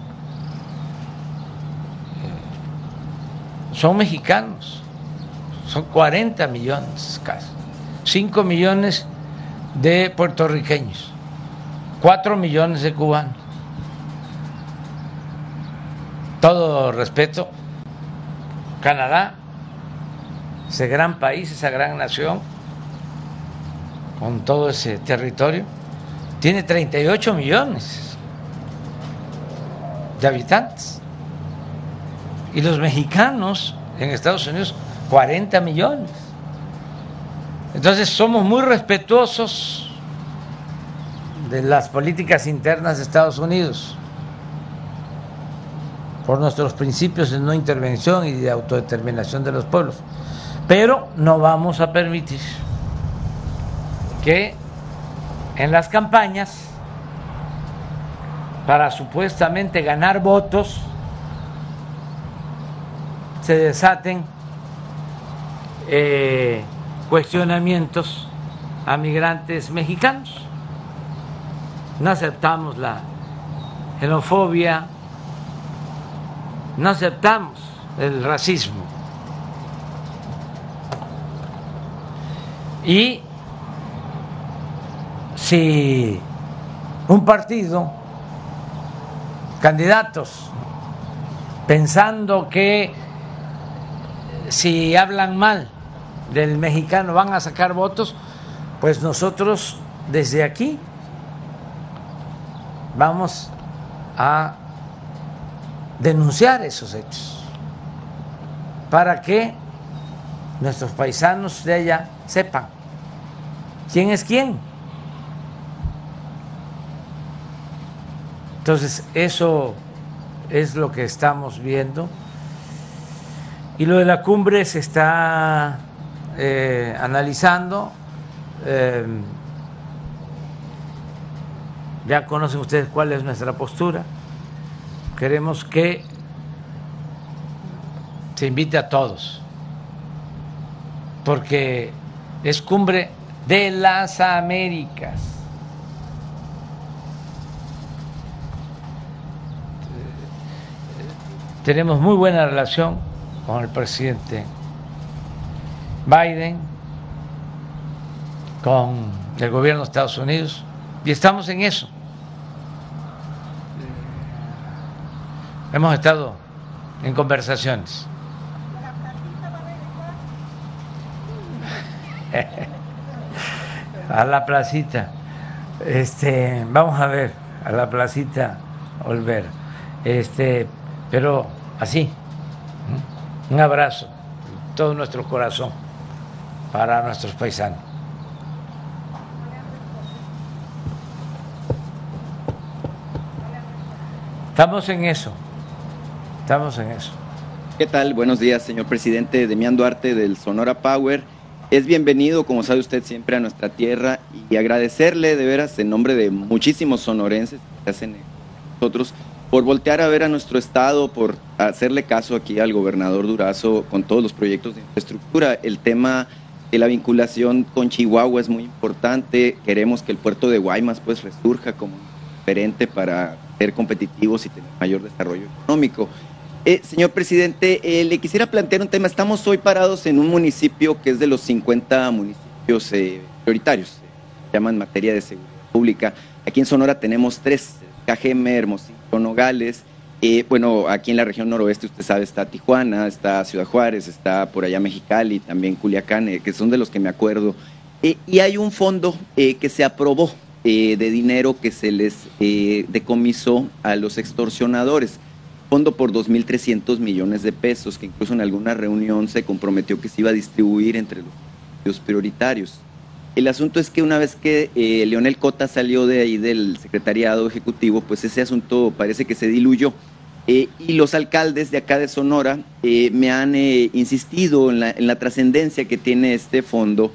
A: eh, son mexicanos, son 40 millones casi, 5 millones de puertorriqueños, 4 millones de cubanos. Todo respeto, Canadá, ese gran país, esa gran nación, con todo ese territorio, tiene 38 millones de habitantes. Y los mexicanos en Estados Unidos, 40 millones. Entonces somos muy respetuosos de las políticas internas de Estados Unidos por nuestros principios de no intervención y de autodeterminación de los pueblos. Pero no vamos a permitir que en las campañas, para supuestamente ganar votos, se desaten eh, cuestionamientos a migrantes mexicanos. No aceptamos la xenofobia, no aceptamos el racismo. Y si un partido, candidatos, pensando que si hablan mal del mexicano van a sacar votos, pues nosotros desde aquí vamos a denunciar esos hechos para que nuestros paisanos de allá sepan quién es quién. Entonces, eso es lo que estamos viendo. Y lo de la cumbre se está eh, analizando. Eh, ya conocen ustedes cuál es nuestra postura. Queremos que se invite a todos, porque es cumbre de las Américas. Tenemos muy buena relación con el presidente Biden, con el gobierno de Estados Unidos, y estamos en eso. Hemos estado en conversaciones. a la placita. Este, vamos a ver, a la placita volver. Este, pero así, un abrazo, todo nuestro corazón para nuestros paisanos. Estamos en eso, estamos en eso.
I: ¿Qué tal? Buenos días, señor presidente. Demián Duarte del Sonora Power. Es bienvenido, como sabe usted, siempre a nuestra tierra y agradecerle de veras en nombre de muchísimos sonorenses que hacen nosotros por voltear a ver a nuestro estado, por hacerle caso aquí al gobernador Durazo con todos los proyectos de infraestructura. El tema la vinculación con Chihuahua es muy importante. Queremos que el puerto de Guaymas pues resurja como diferente para ser competitivos y tener mayor desarrollo económico. Eh, señor presidente, eh, le quisiera plantear un tema. Estamos hoy parados en un municipio que es de los 50 municipios eh, prioritarios, se llama en materia de seguridad pública. Aquí en Sonora tenemos tres, Cajeme, Hermosillo, Nogales. Bueno, aquí en la región noroeste, usted sabe, está Tijuana, está Ciudad Juárez, está por allá Mexicali, también Culiacán, que son de los que me acuerdo. y hay un fondo que se aprobó de dinero que se les decomisó a los extorsionadores fondo por 2.300 millones de pesos, que incluso en alguna reunión se comprometió que se iba a distribuir entre los prioritarios. El asunto es que una vez que eh, Leonel Cota salió de ahí del secretariado ejecutivo, pues ese asunto parece que se diluyó. Eh, y los alcaldes de acá de Sonora eh, me han insistido en la, en la trascendencia que tiene este fondo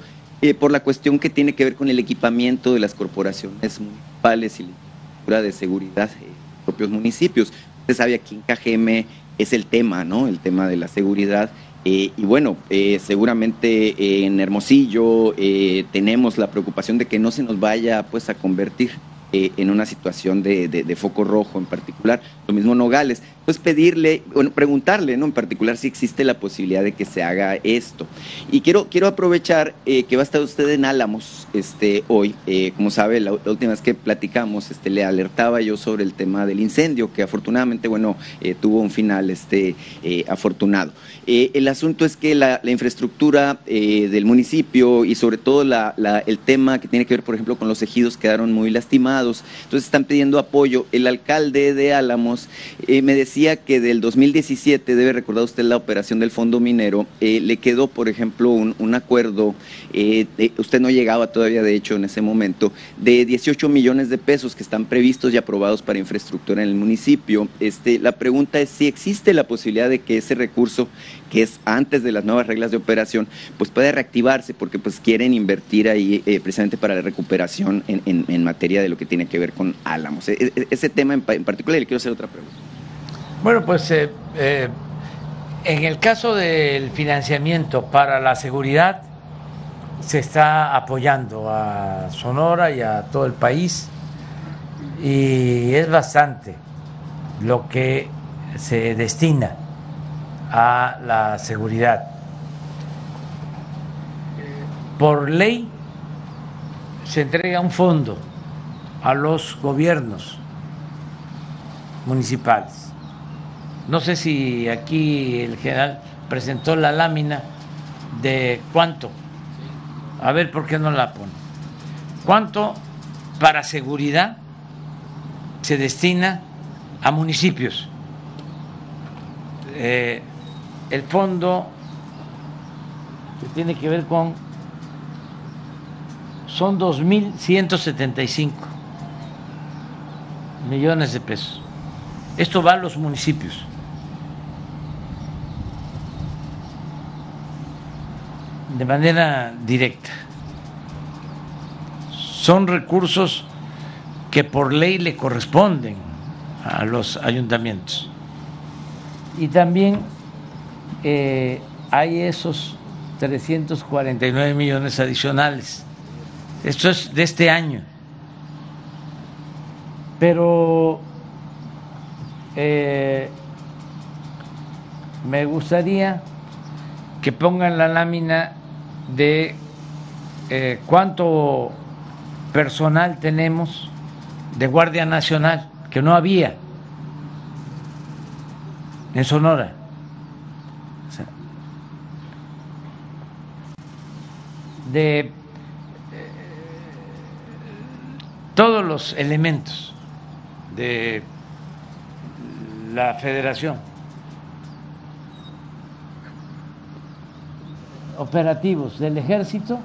I: por la cuestión que tiene que ver con el equipamiento de las corporaciones municipales y la estructura de seguridad en propios municipios. Usted sabe aquí en KGM es el tema, ¿no? El tema de la seguridad. Eh, y bueno, eh, seguramente en Hermosillo eh, tenemos la preocupación de que no se nos vaya pues a convertir en una situación de, foco rojo en particular. Lo mismo Nogales. Pues pedirle, bueno, preguntarle, ¿no? En particular si existe la posibilidad de que se haga esto. Y quiero, quiero aprovechar eh, que va a estar usted en Álamos este, hoy. Eh, como sabe, la, última vez que platicamos, este, le alertaba yo sobre el tema del incendio, que afortunadamente, bueno, eh, tuvo un final este, afortunado. el asunto es que la, infraestructura del municipio y sobre todo la, el tema que tiene que ver, por ejemplo, con los ejidos quedaron muy lastimados. Entonces están pidiendo apoyo. El alcalde de Álamos me decía decía que del 2017, debe recordar usted la operación del Fondo Minero, eh, le quedó, por ejemplo, un, acuerdo, eh, usted no llegaba todavía, de hecho, en ese momento, de 18 millones de pesos que están previstos y aprobados para infraestructura en el municipio. Este, la pregunta es si existe la posibilidad de que ese recurso, que es antes de las nuevas reglas de operación, pues pueda reactivarse, porque pues quieren invertir ahí eh, precisamente para la recuperación en, materia de lo que tiene que ver con Álamos. E, e, ese tema en, en particular, le quiero hacer otra pregunta.
A: Bueno, pues eh, eh, en el caso del financiamiento para la seguridad, se está apoyando a Sonora y a todo el país y es bastante lo que se destina a la seguridad. Por ley se entrega un fondo a los gobiernos municipales no sé si aquí el general presentó la lámina de cuánto. A ver por qué no la pone. ¿Cuánto para seguridad se destina a municipios? Eh, el fondo que tiene que ver con son 2.175 millones de pesos. Esto va a los municipios. De manera directa. Son recursos que por ley le corresponden a los ayuntamientos. Y también eh, hay esos 349 millones adicionales. Esto es de este año. Pero eh, me gustaría que pongan la lámina de eh, cuánto personal tenemos de Guardia Nacional, que no había en Sonora. de eh, todos los elementos de la federación operativos del ejército,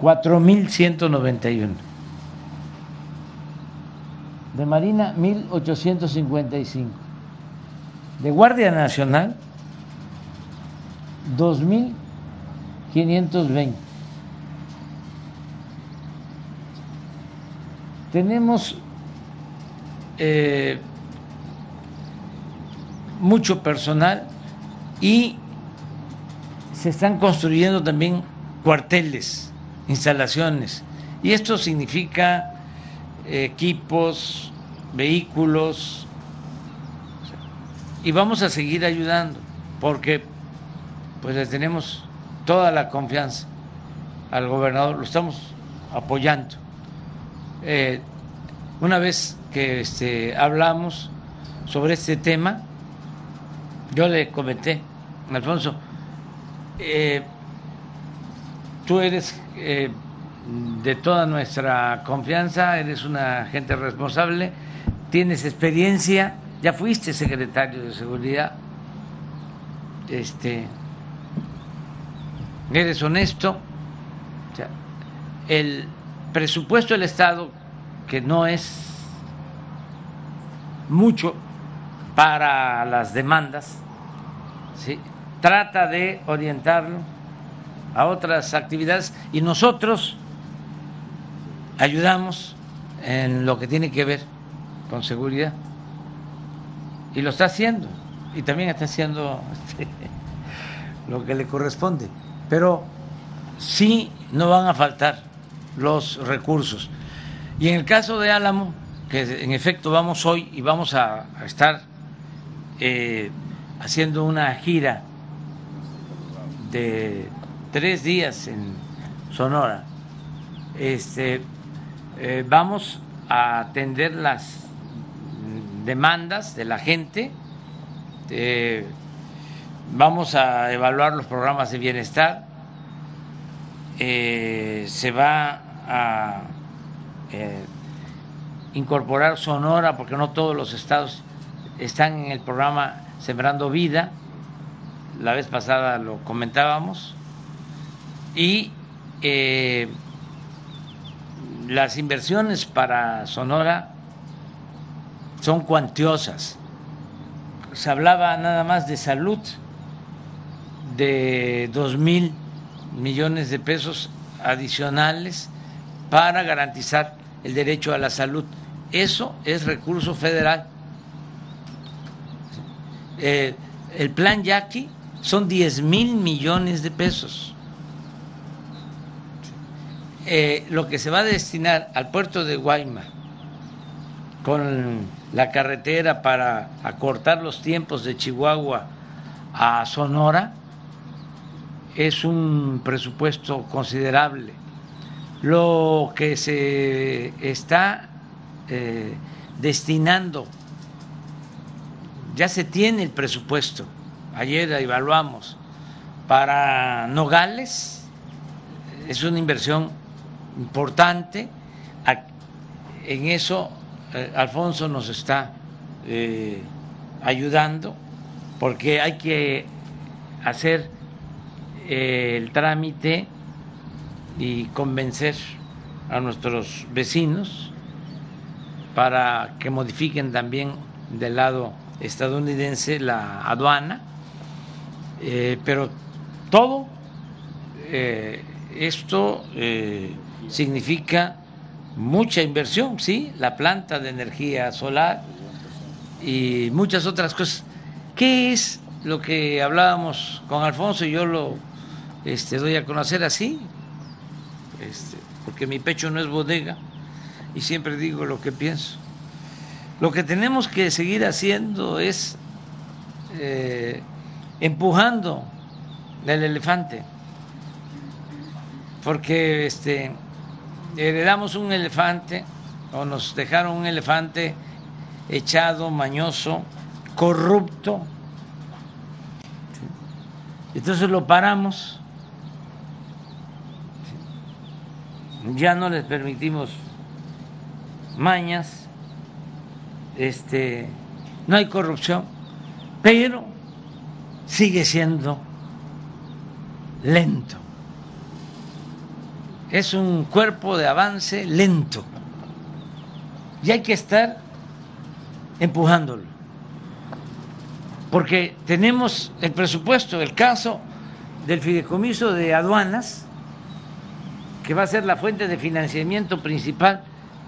A: 4.191. de Marina 1855, de Guardia Nacional 2520. Tenemos eh, mucho personal y se están construyendo también cuarteles, instalaciones. Y esto significa equipos, vehículos, y vamos a seguir ayudando, porque pues le tenemos toda la confianza al gobernador, lo estamos apoyando. Eh, una vez que este, hablamos sobre este tema, yo le comenté, Alfonso, eh, tú eres eh, de toda nuestra confianza, eres una gente responsable, tienes experiencia, ya fuiste secretario de seguridad, este, eres honesto. el presupuesto del Estado, que no es mucho para las demandas, ¿sí? Trata de orientarlo a otras actividades y nosotros ayudamos en lo que tiene que ver con seguridad. Y lo está haciendo. Y también está haciendo este, lo que le corresponde. Pero sí no van a faltar los recursos. Y en el caso de Álamo, que en efecto vamos hoy y vamos a, estar eh, haciendo una gira de tres días en Sonora, este, eh, vamos a atender las demandas de la gente, eh, vamos a evaluar los programas de bienestar, eh, se va a incorporar Sonora, porque no todos los estados están en el programa Sembrando Vida, la vez pasada lo comentábamos, y las inversiones para Sonora son cuantiosas. Se hablaba nada más de salud, de dos mil millones de pesos adicionales para garantizar el derecho a la salud. Eso es recurso federal. Eh, el plan Yaqui son 10 mil millones de pesos. Eh, lo que se va a destinar al puerto de Guayma con la carretera para acortar los tiempos de Chihuahua a Sonora es un presupuesto considerable. Lo que se está eh, destinando, ya se tiene el presupuesto, ayer evaluamos, para Nogales, es una inversión importante. En eso eh, Alfonso nos está eh, ayudando porque hay que hacer eh, el trámite y convencer a nuestros vecinos para que modifiquen también del lado estadounidense la aduana, pero todo esto significa mucha inversión, sí, la planta de energía solar y muchas otras cosas. ¿Qué es lo que hablábamos con Alfonso y yo lo este, doy a conocer así? Este, porque mi pecho no es bodega y siempre digo lo que pienso. Lo que tenemos que seguir haciendo es eh, empujando el elefante, porque este heredamos un elefante o nos dejaron un elefante echado, mañoso, corrupto. Entonces lo paramos. Ya no les permitimos mañas, este, no hay corrupción, pero sigue siendo lento es un cuerpo de avance lento y hay que estar empujándolo. Porque tenemos el presupuesto, el caso del fideicomiso de aduanas, que va a ser la fuente de financiamiento principal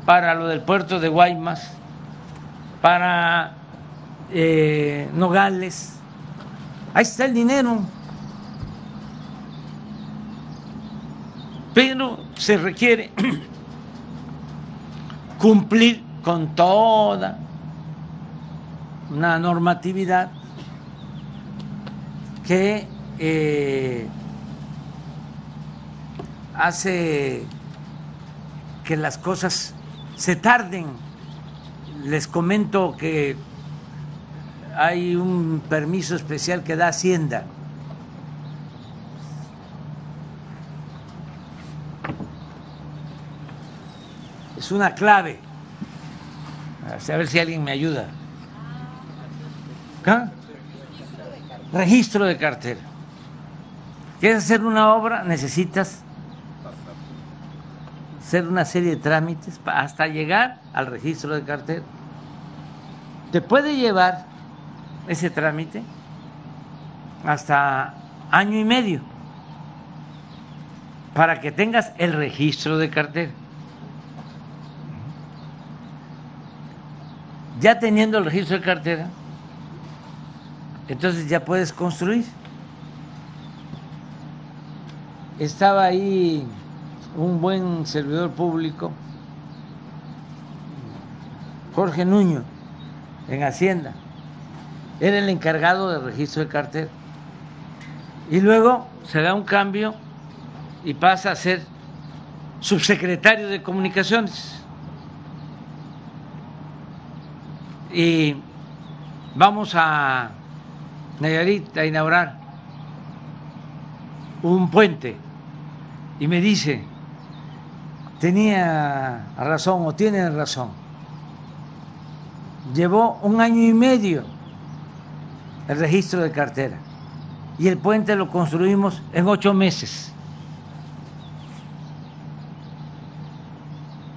A: para lo del puerto de Guaymas, para eh, Nogales. Ahí está el dinero. Pero se requiere cumplir con toda una normatividad que eh, hace que las cosas se tarden. Les comento que hay un permiso especial que da Hacienda. Es una clave. A ver si alguien me ayuda. ¿Acá? Registro de cartera. ¿Quieres hacer una obra? Necesitas hacer una serie de trámites hasta llegar al registro de cartera. Te puede llevar ese trámite hasta año y medio para que tengas el registro de cartera. Ya teniendo el registro de cartera, entonces ya puedes construir. Estaba ahí un buen servidor público, Jorge Nuño, en Hacienda. Era el encargado del registro de cartera. Y luego se da un cambio y pasa a ser subsecretario de comunicaciones. Y vamos a Nayarit a inaugurar un puente. Y me dice, tenía razón o tiene razón. Llevó un año y medio el registro de cartera y el puente lo construimos en ocho meses.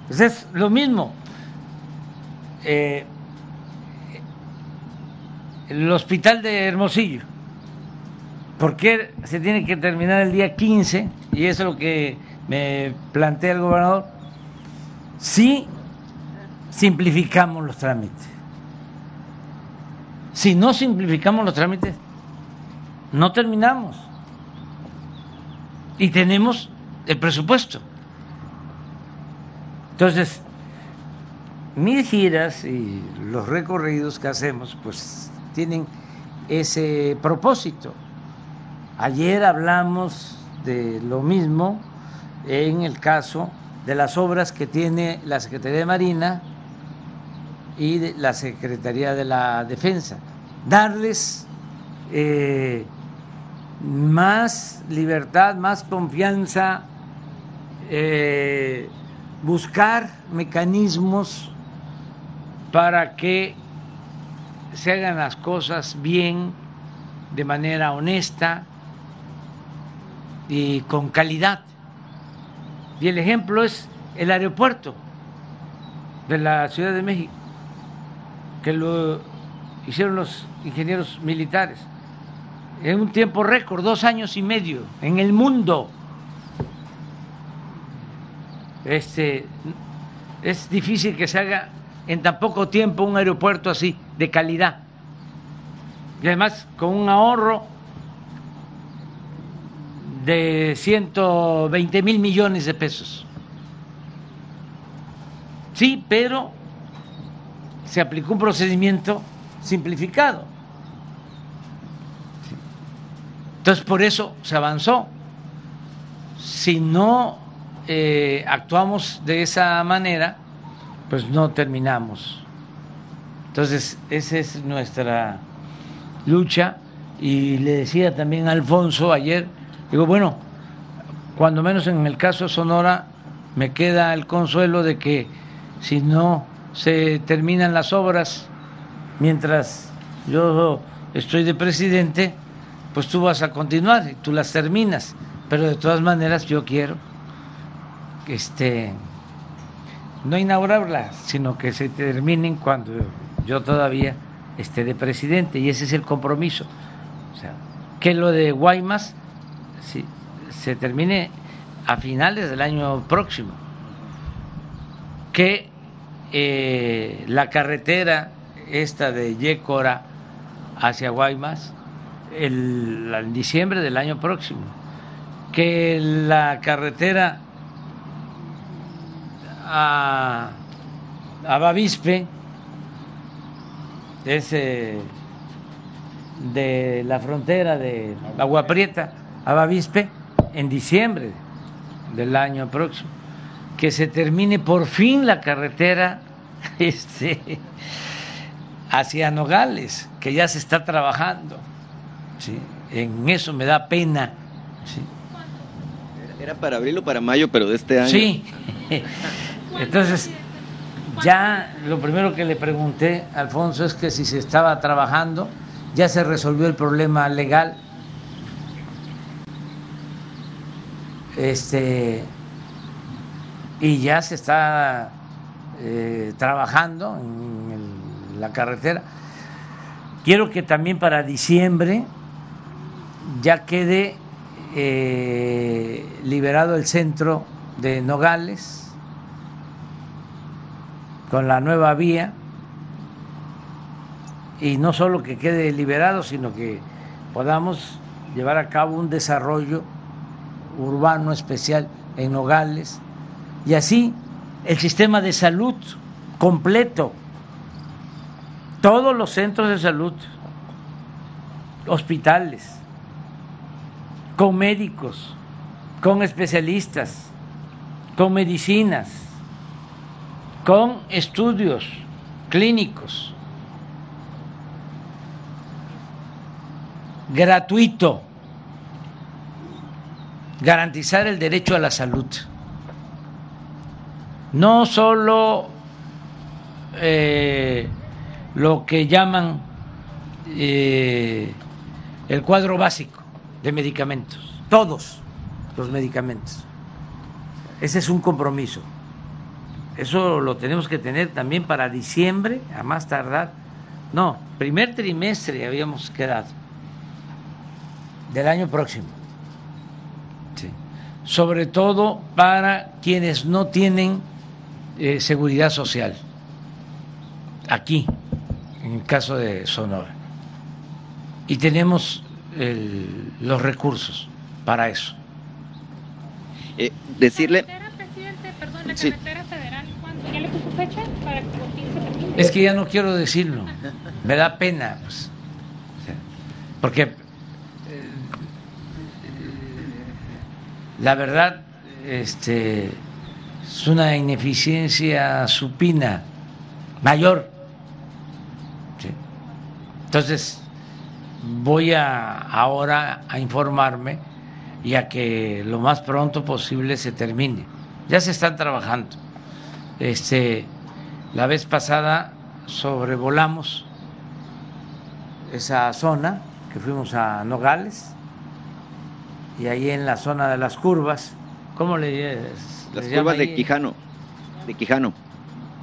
A: Pues es lo mismo. Eh, el hospital de Hermosillo. ¿Por qué se tiene que terminar el día 15? Y eso es lo que me plantea el gobernador. Si simplificamos los trámites. Si no simplificamos los trámites, no terminamos. Y tenemos el presupuesto. Entonces, mis giras y los recorridos que hacemos, pues tienen ese propósito. Ayer hablamos de lo mismo en el caso de las obras que tiene la Secretaría de Marina y de la Secretaría de la Defensa. Darles eh, más libertad, más confianza, eh, buscar mecanismos para que se hagan las cosas bien, de manera honesta y con calidad. Y el ejemplo es el aeropuerto de la Ciudad de México, que lo hicieron los ingenieros militares en un tiempo récord, dos años y medio, en el mundo. Este, es difícil que se haga en tan poco tiempo un aeropuerto así, de calidad. Y además con un ahorro de 120 mil millones de pesos. Sí, pero se aplicó un procedimiento simplificado. Entonces, por eso se avanzó. Si no eh, actuamos de esa manera, pues no terminamos. Entonces, esa es nuestra lucha. Y le decía también a Alfonso ayer, digo, bueno, cuando menos en el caso Sonora me queda el consuelo de que si no se terminan las obras mientras yo estoy de presidente, pues tú vas a continuar y tú las terminas. Pero de todas maneras yo quiero este no inaugurarla, sino que se terminen cuando yo todavía esté de presidente y ese es el compromiso. O sea, que lo de Guaymas se termine a finales del año próximo, que eh, la carretera esta de Yécora hacia Guaymas el, en diciembre del año próximo, que la carretera a, a es de la frontera de Agua Prieta a Bavispe en diciembre del año próximo, que se termine por fin la carretera este, hacia Nogales, que ya se está trabajando. ¿sí? En eso me da pena. ¿sí?
I: Era para abril o para mayo, pero de este año.
A: Sí. Entonces, ya lo primero que le pregunté a Alfonso es que si se estaba trabajando, ya se resolvió el problema legal este, y ya se está eh, trabajando en la carretera. Quiero que también para diciembre ya quede eh, liberado el centro de Nogales con la nueva vía y no solo que quede liberado, sino que podamos llevar a cabo un desarrollo urbano especial en Nogales, y así el sistema de salud completo, todos los centros de salud, hospitales, con médicos, con especialistas, con medicinas, con estudios clínicos, gratuito garantizar el derecho a la salud. No solo eh, lo que llaman eh, el cuadro básico de medicamentos, todos los medicamentos. Ese es un compromiso. Eso lo tenemos que tener también para diciembre, a más tardar. No, primer trimestre habíamos quedado del año próximo sobre todo para quienes no tienen eh, seguridad social, aquí, en el caso de Sonora. Y tenemos los recursos para eso.
I: Eh, decirle...
A: Es que ya no quiero decirlo, me da pena, pues, porque La verdad, este, es una ineficiencia supina mayor. Entonces, voy a ahora a informarme y a que lo más pronto posible se termine. Ya se están trabajando. Este, la vez pasada sobrevolamos esa zona que fuimos a Nogales y ahí en la zona de las curvas, ¿cómo le
I: Las curvas de Quijano, de Quijano.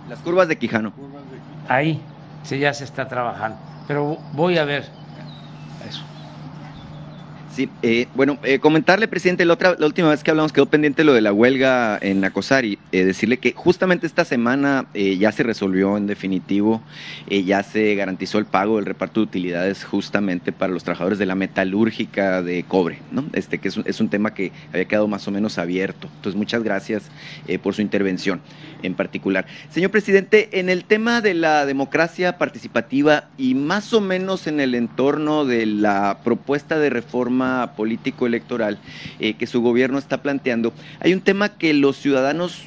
I: Las curvas de Quijano.
A: Ahí, sí, ya se está trabajando. Pero voy a ver.
I: Sí, eh, bueno, eh, comentarle, presidente, la, otra, la última vez que hablamos quedó pendiente lo de la huelga en Acosari. Eh, decirle que justamente esta semana ya se resolvió en definitivo, ya se garantizó el pago del reparto de utilidades justamente para los trabajadores de la metalúrgica de cobre, ¿no? Este que es un, es un tema que había quedado más o menos abierto. Entonces, muchas gracias por su intervención en particular. Señor presidente, en el tema de la democracia participativa y más o menos en el entorno de la propuesta de reforma político-electoral eh, que su gobierno está planteando, hay un tema que los ciudadanos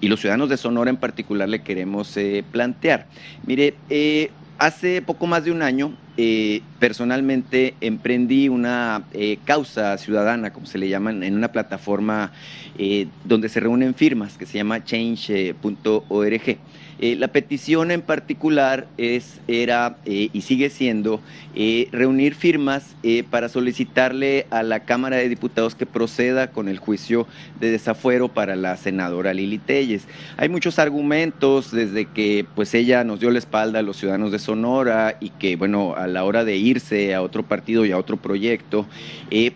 I: y los ciudadanos de Sonora en particular le queremos eh, plantear. Mire, eh, hace poco más de un año, eh, personalmente emprendí una eh, causa ciudadana, como se le llama, en una plataforma eh, donde se reúnen firmas que se llama change.org. Eh, la petición en particular es, era eh, y sigue siendo eh, reunir firmas para solicitarle a la Cámara de Diputados que proceda con el juicio de desafuero para la senadora Lili Telles. Hay muchos argumentos desde que pues ella nos dio la espalda a los ciudadanos de Sonora y que bueno a la hora de irse a otro partido y a otro proyecto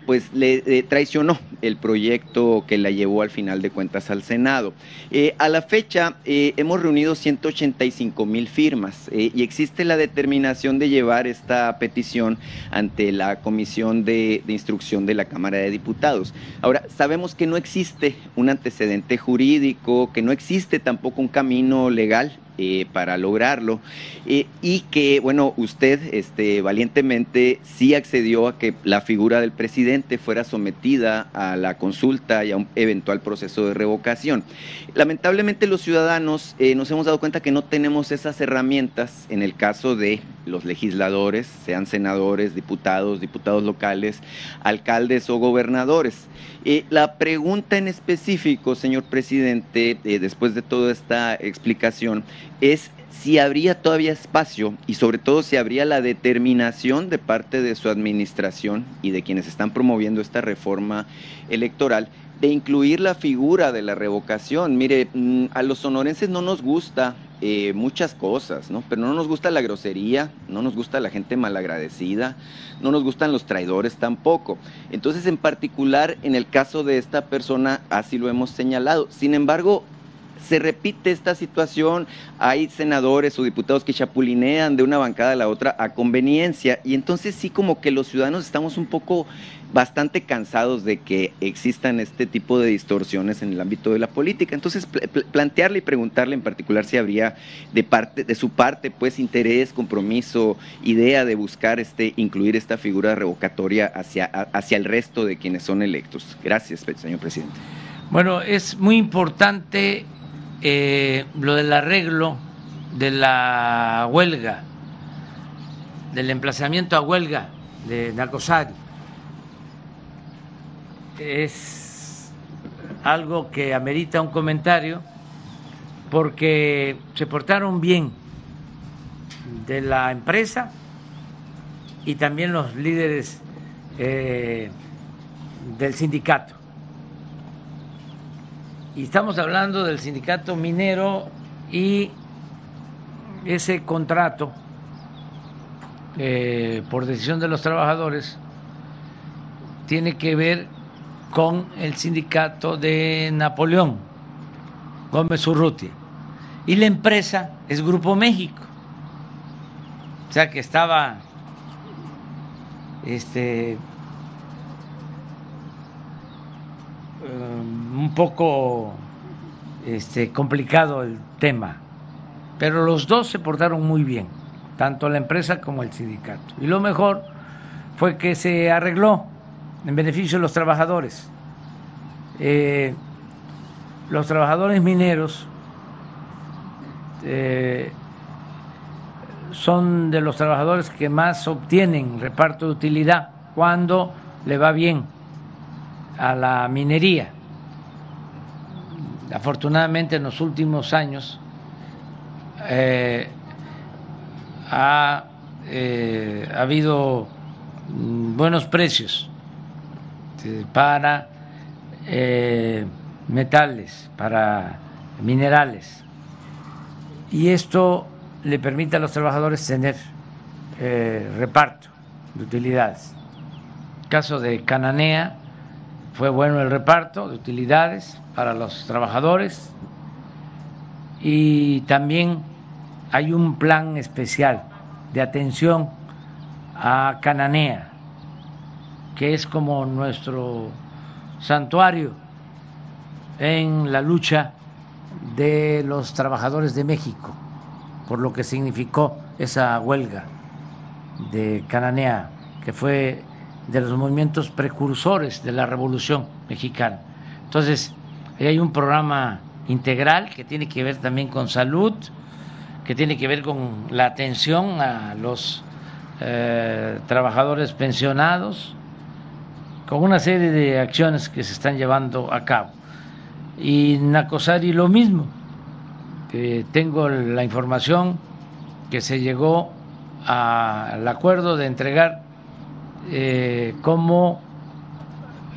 I: pues le traicionó el proyecto que la llevó al final de cuentas al Senado. a la fecha hemos reunido 185 mil firmas eh, y existe la determinación de llevar esta petición ante la Comisión de, de, Instrucción de la Cámara de Diputados. Ahora, sabemos que no existe un antecedente jurídico, que no existe tampoco un camino legal eh, para lograrlo eh, y que, bueno, usted este, valientemente sí accedió a que la figura del presidente fuera sometida a la consulta y a un eventual proceso de revocación. Lamentablemente los ciudadanos eh, nos hemos dado cuenta que no tenemos esas herramientas en el caso de los legisladores, sean senadores, diputados, diputados locales, alcaldes o gobernadores. La pregunta en específico, señor presidente, después de toda esta explicación, es si habría todavía espacio y sobre todo si habría la determinación de parte de su administración y de quienes están promoviendo esta reforma electoral de incluir la figura de la revocación. Mire, mm, a los sonorenses no nos gusta eh, muchas cosas, ¿no? Pero no nos gusta la grosería, no nos gusta la gente malagradecida, no nos gustan los traidores tampoco. Entonces, en particular, en el caso de esta persona, así lo hemos señalado. Sin embargo, se repite esta situación, hay senadores o diputados que chapulinean de una bancada a la otra a conveniencia y entonces sí como que los ciudadanos estamos un poco bastante cansados de que existan este tipo de distorsiones en el ámbito de la política. Entonces, plantearle y preguntarle en particular si habría de parte de su parte pues interés, compromiso, idea de buscar este incluir esta figura revocatoria hacia hacia el resto de quienes son electos. Gracias, señor presidente.
A: Bueno, es muy importante eh, lo del arreglo de la huelga, del emplazamiento a huelga de Nacosari. Es algo que amerita un comentario porque se portaron bien de la empresa y también los líderes eh, del sindicato. Y estamos hablando del sindicato minero y ese contrato eh, por decisión de los trabajadores tiene que ver con el sindicato de Napoleón Gómez Urrutia. Y la empresa es Grupo México. O sea que estaba este un poco este, complicado el tema, pero los dos se portaron muy bien, tanto la empresa como el sindicato. Y lo mejor fue que se arregló en beneficio de los trabajadores. Eh, los trabajadores mineros eh, son de los trabajadores que más obtienen reparto de utilidad cuando le va bien a la minería afortunadamente en los últimos años eh, ha, ha, habido mm, buenos precios para eh, metales, para minerales. Y esto le permite a los trabajadores tener reparto de utilidades. El caso de Cananea fue bueno el reparto de utilidades para los trabajadores y también hay un plan especial de atención a Cananea, que es como nuestro santuario en la lucha de los trabajadores de México, por lo que significó esa huelga de Cananea, que fue de los movimientos precursores de la Revolución Mexicana. Entonces, hay un programa integral que tiene que ver también con salud, que tiene que ver con la atención a los eh, trabajadores pensionados, con una serie de acciones que se están llevando a cabo. Y Nacosari lo mismo, eh, tengo la información que se llegó al acuerdo de entregar eh, como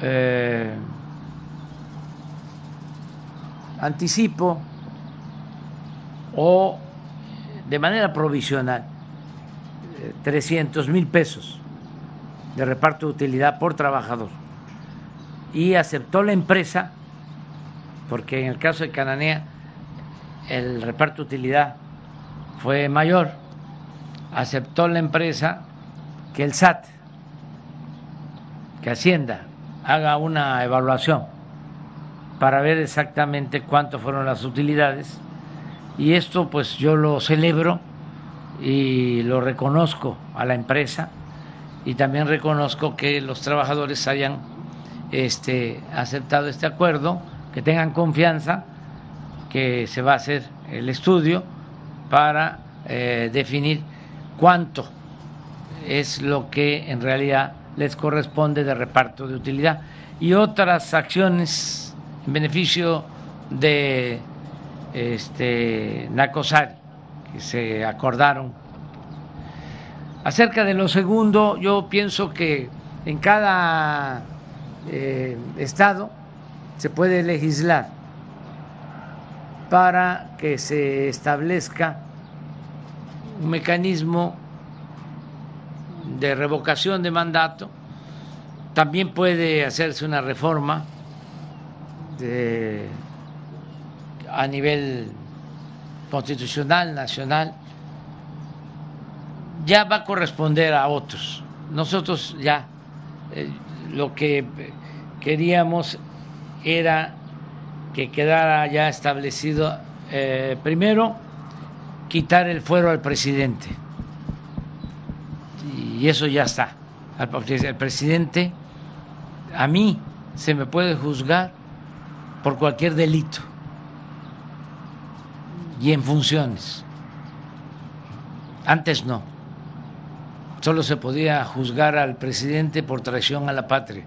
A: eh, anticipo o de manera provisional 300 mil pesos de reparto de utilidad por trabajador. Y aceptó la empresa, porque en el caso de Cananea el reparto de utilidad fue mayor, aceptó la empresa que el SAT, que Hacienda, haga una evaluación para ver exactamente cuánto fueron las utilidades. Y esto pues yo lo celebro y lo reconozco a la empresa y también reconozco que los trabajadores hayan este, aceptado este acuerdo, que tengan confianza que se va a hacer el estudio para eh, definir cuánto es lo que en realidad les corresponde de reparto de utilidad y otras acciones en beneficio de este Nacosari que se acordaron. Acerca de lo segundo, yo pienso que en cada eh, estado se puede legislar para que se establezca un mecanismo de revocación de mandato. También puede hacerse una reforma a nivel constitucional, nacional. Ya va a corresponder a otros. Nosotros ya eh, lo que queríamos era que quedara ya establecido, eh, primero, quitar el fuero al presidente. Y eso ya está. El presidente, a mí, se me puede juzgar por cualquier delito y en funciones. Antes no. Solo se podía juzgar al presidente por traición a la patria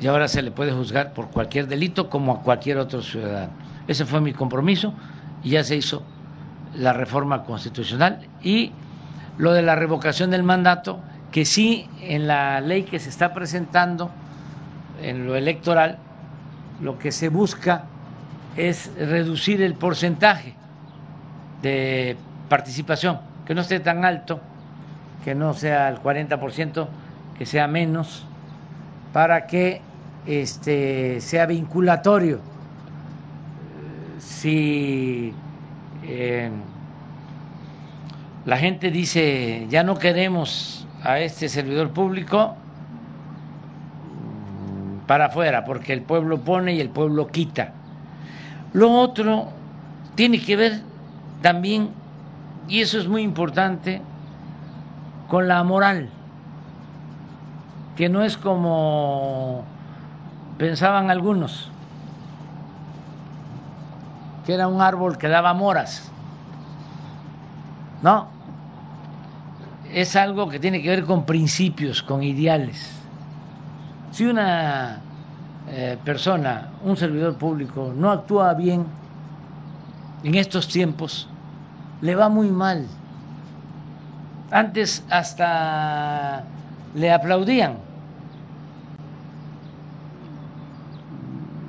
A: y ahora se le puede juzgar por cualquier delito como a cualquier otro ciudadano. Ese fue mi compromiso y ya se hizo la reforma constitucional y lo de la revocación del mandato, que sí en la ley que se está presentando, en lo electoral, lo que se busca es reducir el porcentaje de participación, que no esté tan alto, que no sea el 40%, que sea menos, para que este, sea vinculatorio. Si eh, la gente dice ya no queremos a este servidor público mm, para afuera, porque el pueblo pone y el pueblo quita. Lo otro tiene que ver también, y eso es muy importante, con la moral, que no es como pensaban algunos que era un árbol que daba moras. No, es algo que tiene que ver con principios, con ideales. Si una eh, persona, un servidor público, no actúa bien en estos tiempos, le va muy mal. Antes hasta le aplaudían.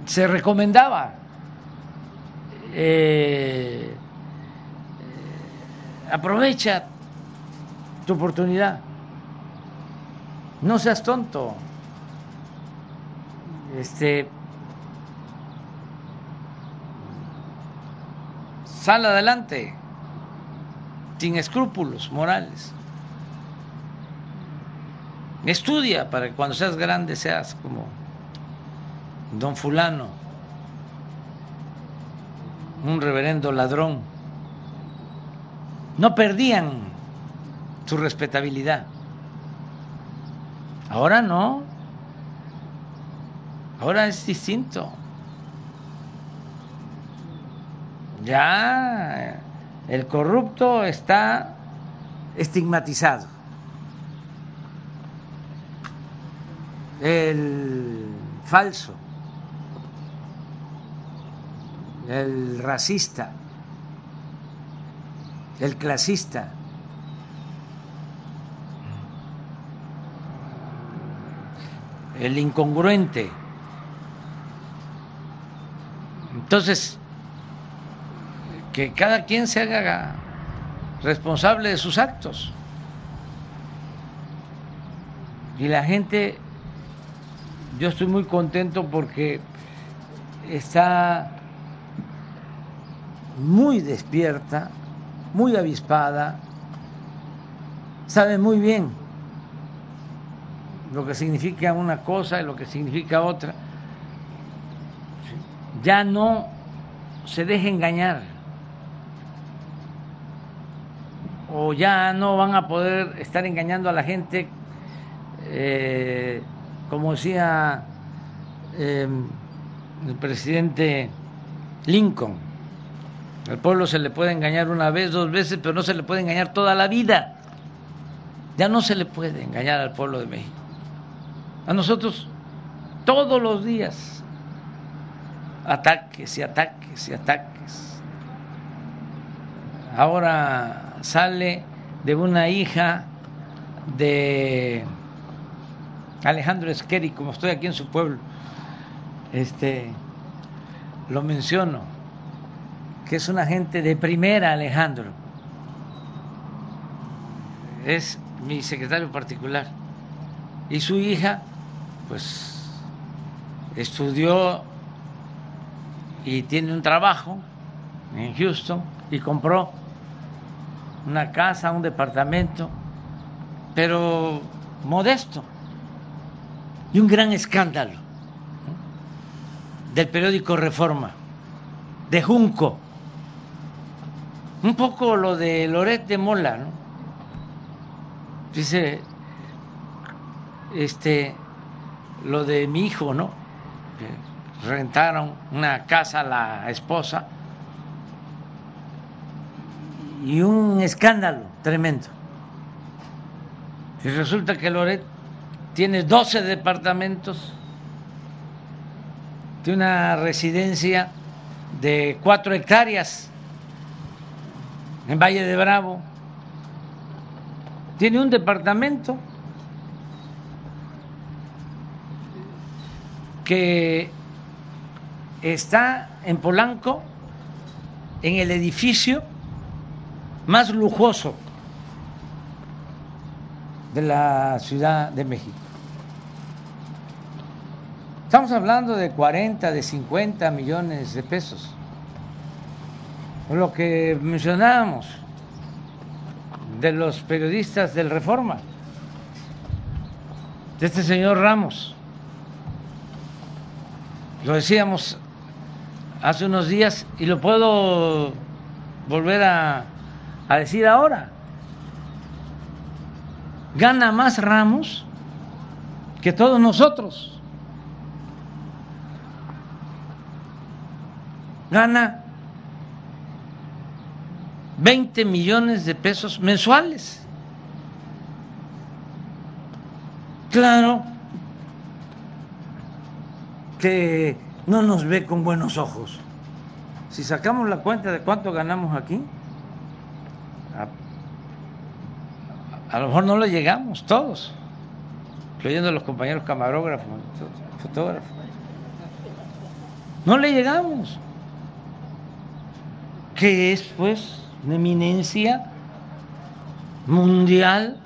A: Se recomendaba eh, aprovecha tu oportunidad, no seas tonto, este, sal adelante, sin escrúpulos morales. Estudia para que cuando seas grande seas como don fulano, un reverendo ladrón, no perdían su respetabilidad. Ahora no, ahora es distinto. Ya el corrupto está estigmatizado. El falso el racista, el clasista. el incongruente. Entonces, que cada quien se haga responsable de sus actos. Y la gente, yo estoy muy contento porque está muy despierta, muy avispada, sabe muy bien lo que significa una cosa y lo que significa otra. Ya no se deje engañar ya no van a poder estar engañando a la gente, eh, como decía eh, el presidente Lincoln, al pueblo se le puede engañar una vez, dos veces, pero no se le puede engañar toda la vida. Ya no se le puede engañar al pueblo de México. A nosotros todos los días ataques y ataques y ataques. Ahora sale de una hija de Alejandro Esqueri, como estoy aquí en su pueblo, este lo menciono que es un agente de primera, Alejandro. Es mi secretario particular. Y su hija, pues, estudió y tiene un trabajo en Houston y compró una casa, un departamento, pero modesto. Y un gran escándalo del periódico Reforma, de Junco un poco lo de Loret de Mola, ¿no? Dice, este, lo de mi hijo, ¿no? rentaron una casa a la esposa y un escándalo tremendo. Y resulta que Loret tiene 12 departamentos, tiene una residencia de 4 hectáreas en Valle de Bravo. Tiene un departamento que está en Polanco, en el edificio más lujoso de la Ciudad de México. Estamos hablando de 40, de 50 millones de pesos lo que mencionábamos de los periodistas del Reforma, de este señor Ramos. Lo decíamos hace unos días y lo puedo volver a, a decir ahora. Gana más Ramos que todos nosotros. Gana 20 millones de pesos mensuales. Claro que no nos ve con buenos ojos. Si sacamos la cuenta de cuánto ganamos aquí, a, lo mejor no le llegamos todos, incluyendo los compañeros camarógrafos, fotógrafos. No le llegamos. ¿Qué es, pues? una eminencia mundial,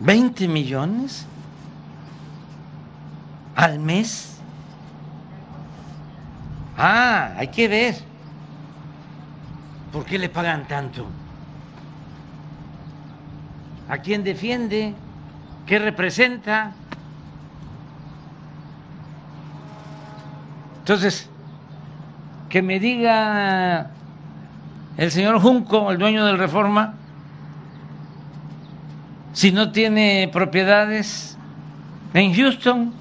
A: 20 millones al mes. Ah, hay que ver. ¿Por qué le pagan tanto? ¿A quién defiende? ¿Qué representa? Entonces, que me diga el señor Junco, el dueño del Reforma, si no tiene propiedades en Houston,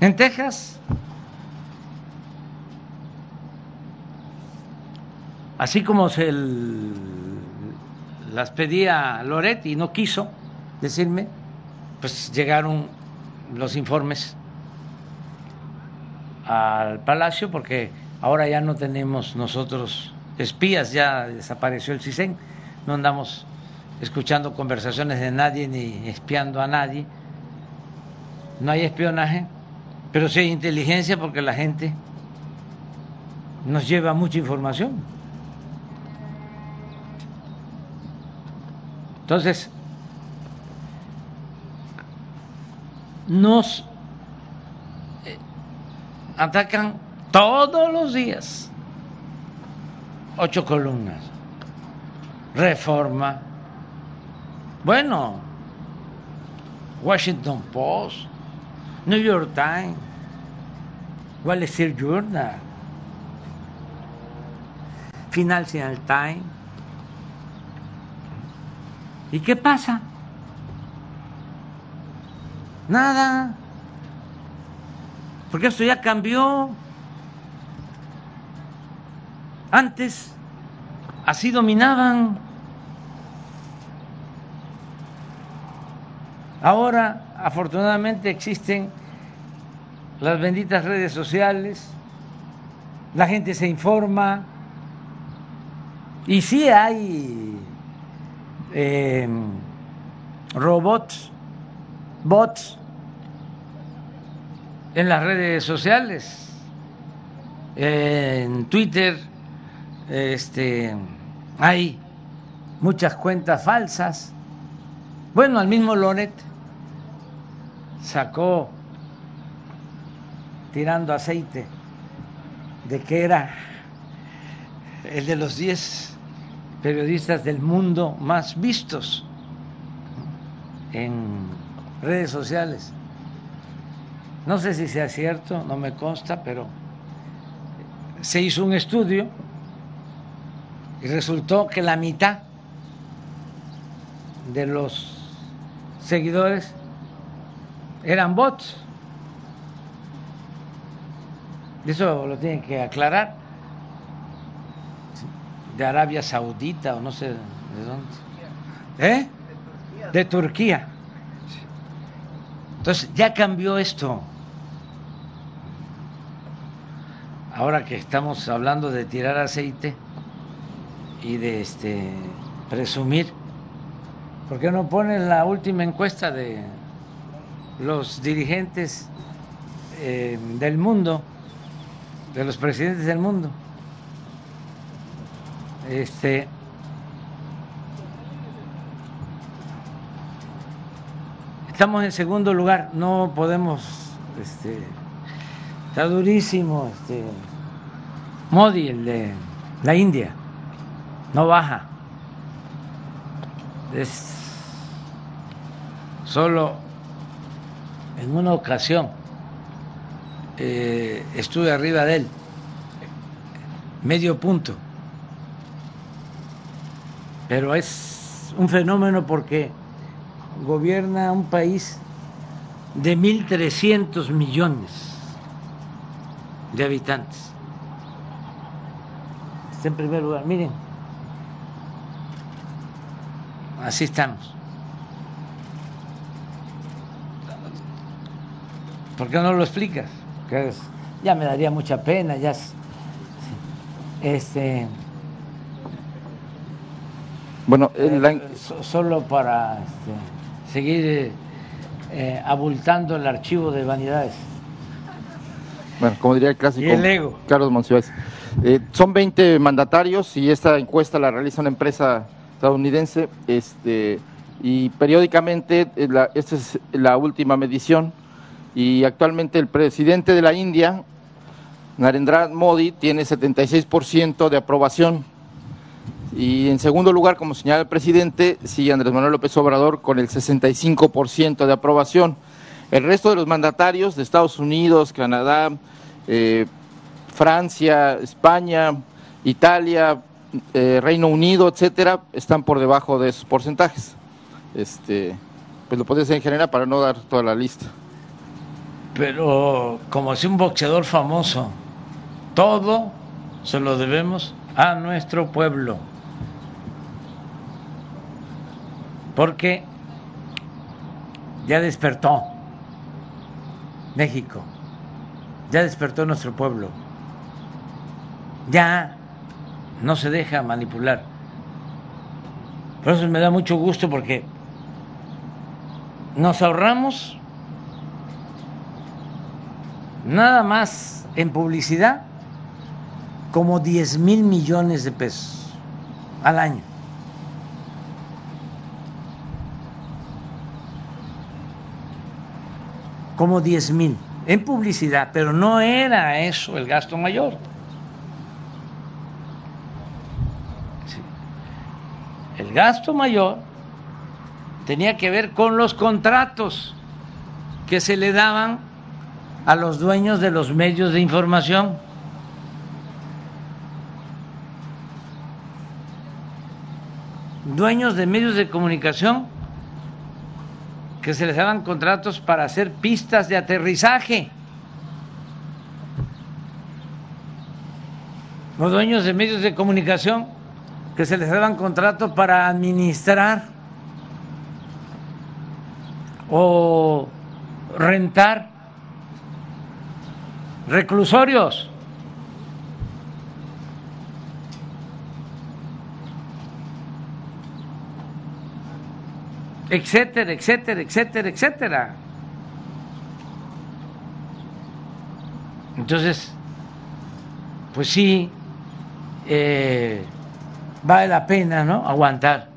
A: en Texas. Así como se las pedía Loret y no quiso decirme, pues llegaron los informes al palacio porque ahora ya no tenemos nosotros espías, ya desapareció el CISEN, no andamos escuchando conversaciones de nadie ni espiando a nadie, no hay espionaje, pero sí hay inteligencia porque la gente nos lleva mucha información. Entonces, nos eh, atacan todos los días. Ocho columnas. Reforma. Bueno, Washington Post, New York Times, Wall Street Journal, Financial Times. ¿Y qué pasa? Nada. Porque esto ya cambió. Antes así dominaban. Ahora, afortunadamente, existen las benditas redes sociales, la gente se informa y sí hay eh, robots, bots en las redes sociales, en Twitter, este, hay muchas cuentas falsas. Bueno, al mismo Loret sacó tirando aceite de que era el de los 10 periodistas del mundo más vistos en redes sociales. No sé si sea cierto, no me consta, pero se hizo un estudio y resultó que la mitad de los seguidores eran bots. Eso lo tienen que aclarar. De Arabia Saudita o no sé de dónde. ¿Eh? De Turquía. Entonces ya cambió esto. ahora que estamos hablando de tirar aceite y de este presumir, ¿por qué no ponen la última encuesta de los dirigentes eh, del mundo, de los presidentes del mundo? Este estamos en segundo lugar, no podemos este, está durísimo este Modi, el de la India, no baja. Es solo en una ocasión eh, estuve arriba de él, medio punto. Pero es un fenómeno porque gobierna un país de 1.300 millones de habitantes en primer lugar. Miren, así estamos. ¿Por qué no lo explicas? ya me daría mucha pena, ya este bueno, eh, solo para este, seguir eh, abultando el archivo de vanidades.
J: Bueno, como diría el clásico.
A: Y el ego.
J: Carlos Monsiváis. Eh, son 20 mandatarios y esta encuesta la realiza una empresa estadounidense este, y periódicamente, eh, esta es la última medición y actualmente el presidente de la India, Narendra Modi, tiene 76% de aprobación y en segundo lugar, como señala el presidente, sigue Andrés Manuel López Obrador con el 65% de aprobación. El resto de los mandatarios de Estados Unidos, Canadá, eh, Francia, España, Italia, eh, Reino Unido, etcétera, están por debajo de esos porcentajes. Este, pues lo puedes en general para no dar toda la lista.
A: Pero como si un boxeador famoso, todo se lo debemos a nuestro pueblo. Porque ya despertó México ya despertó nuestro pueblo. Ya no se deja manipular. Por eso me da mucho gusto porque nos ahorramos nada más en publicidad como 10 mil millones de pesos al año. Como 10 mil en publicidad, pero no era eso el gasto mayor. El gasto mayor tenía que ver con los contratos que se le daban a los dueños de los medios de información. Dueños de medios de comunicación que se les daban contratos para hacer pistas de aterrizaje. Los dueños de medios de comunicación que se les daban contratos para administrar o rentar reclusorios. Etcétera, etcétera, etcétera, etcétera. Entonces, pues sí, eh, vale la pena, ¿no? Aguantar.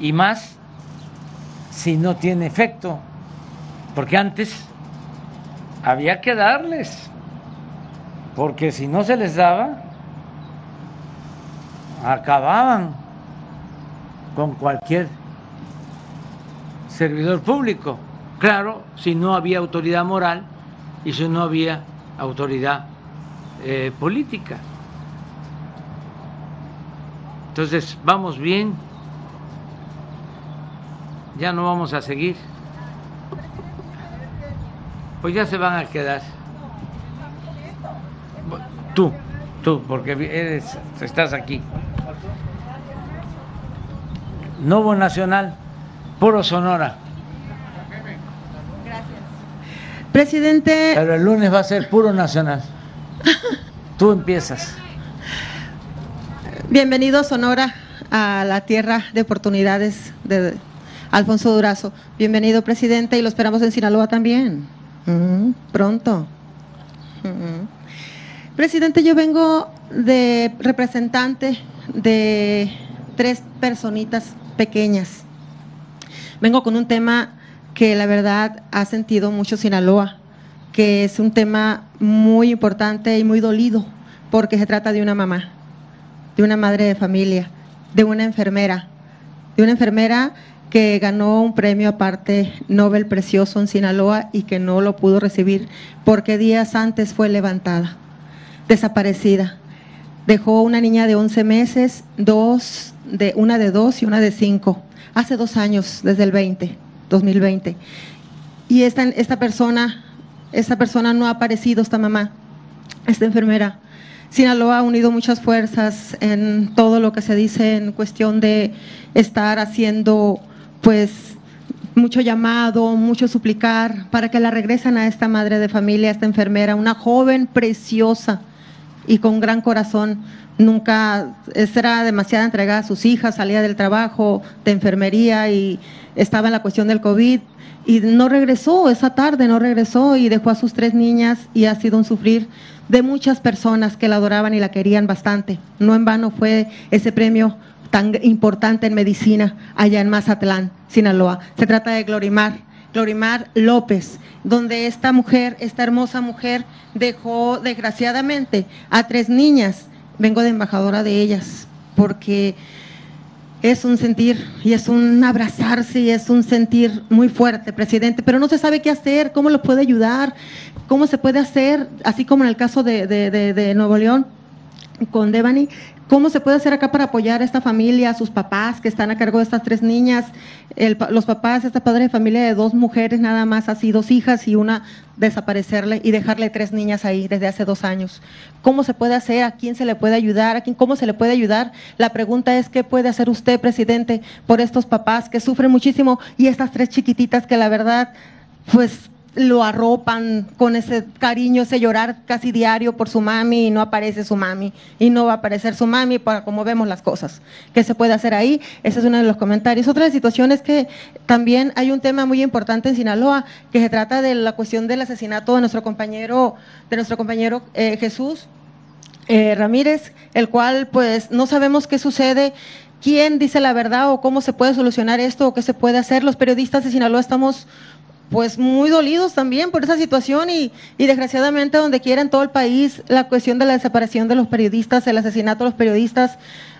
A: Y más si no tiene efecto, porque antes había que darles, porque si no se les daba, acababan con cualquier servidor público. Claro, si no había autoridad moral y si no había autoridad eh, política. Entonces, vamos bien, ya no vamos a seguir. Pues ya se van a quedar. Tú, tú, porque eres, estás aquí. Novo Nacional, puro Sonora.
K: Gracias. Presidente.
A: Pero el lunes va a ser puro Nacional. Tú empiezas.
K: Bienvenido Sonora a la tierra de oportunidades de Alfonso Durazo. Bienvenido, presidente, y lo esperamos en Sinaloa también. pronto. Presidente, yo vengo de representante de tres personitas pequeñas. Vengo con un tema que la verdad ha sentido mucho Sinaloa, que es un tema muy importante y muy dolido, porque se trata de una mamá, de una madre de familia, de una enfermera, de una enfermera que ganó un premio aparte Nobel precioso en Sinaloa y que no lo pudo recibir porque días antes fue levantada, desaparecida. Dejó una niña de 11 meses, dos de una de dos y una de cinco, hace dos años, desde el 20, 2020. Y esta, esta persona, esta persona no ha aparecido, esta mamá, esta enfermera. Sinaloa ha unido muchas fuerzas en todo lo que se dice en cuestión de estar haciendo, pues, mucho llamado, mucho suplicar para que la regresen a esta madre de familia, a esta enfermera, una joven preciosa y con gran corazón, nunca era demasiada entregada a sus hijas, salía del trabajo, de enfermería y estaba en la cuestión del COVID y no regresó esa tarde, no regresó y dejó a sus tres niñas y ha sido un sufrir de muchas personas que la adoraban y la querían bastante. No en vano fue ese premio tan importante en medicina allá en Mazatlán, Sinaloa. Se trata de Glorimar, Glorimar López, donde esta mujer, esta hermosa mujer, dejó desgraciadamente a tres niñas. Vengo de embajadora de ellas, porque es un sentir y es un abrazarse y es un sentir muy fuerte, presidente, pero no se sabe qué hacer, cómo lo puede ayudar, cómo se puede hacer, así como en el caso de, de Nuevo León con Devani, ¿Cómo se puede hacer acá para apoyar a esta familia, a sus papás que están a cargo de estas tres niñas? los papás, esta padre de familia de dos mujeres nada más, así dos hijas y una desaparecerle y dejarle tres niñas ahí desde hace dos años. ¿Cómo se puede hacer? ¿A quién se le puede ayudar? ¿A quién, ¿Cómo se le puede ayudar? La pregunta es, ¿qué puede hacer usted, presidente, por estos papás que sufren muchísimo y estas tres chiquititas que la verdad, pues lo arropan con ese cariño, ese llorar casi diario por su mami y no aparece su mami y no va a aparecer su mami para como vemos las cosas. ¿Qué se puede hacer ahí? Ese es uno de los comentarios. Otra situación es que también hay un tema muy importante en Sinaloa que se trata de la cuestión del asesinato de nuestro compañero, de nuestro compañero eh, Jesús eh, Ramírez, el cual pues no sabemos qué sucede quién dice la verdad o cómo se puede solucionar esto o qué se puede hacer. Los periodistas de Sinaloa estamos pues muy dolidos también por esa situación y, y, desgraciadamente donde quiera en todo el país la cuestión de la desaparición de los periodistas, el asesinato de los periodistas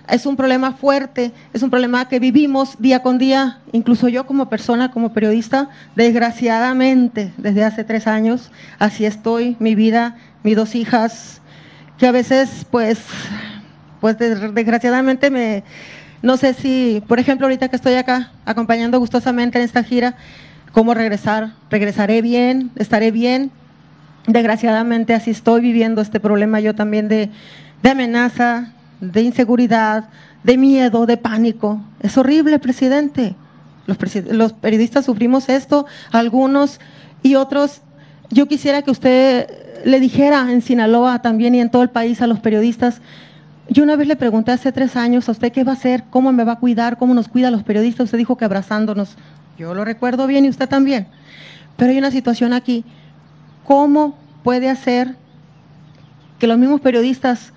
K: es un problema fuerte, es un problema que vivimos día con día, incluso yo como persona, como periodista, desgraciadamente desde hace tres años, así estoy, mi vida, mis dos hijas, que a veces pues, pues desgraciadamente me, no sé si, por ejemplo, ahorita que estoy acá acompañando gustosamente en esta gira, cómo regresar, regresaré bien, estaré bien. Desgraciadamente así estoy viviendo este problema yo también de, amenaza, de inseguridad, de miedo, de pánico. Es horrible, presidente. Los, los, periodistas sufrimos esto, algunos y otros. Yo quisiera que usted le dijera en Sinaloa también y en todo el país a los periodistas. Yo una vez le pregunté hace tres años a usted qué va a hacer, cómo me va a cuidar, cómo nos cuida a los periodistas. Usted dijo que abrazándonos. Yo lo recuerdo bien y usted también. Pero hay una situación aquí. ¿Cómo puede hacer que los mismos periodistas,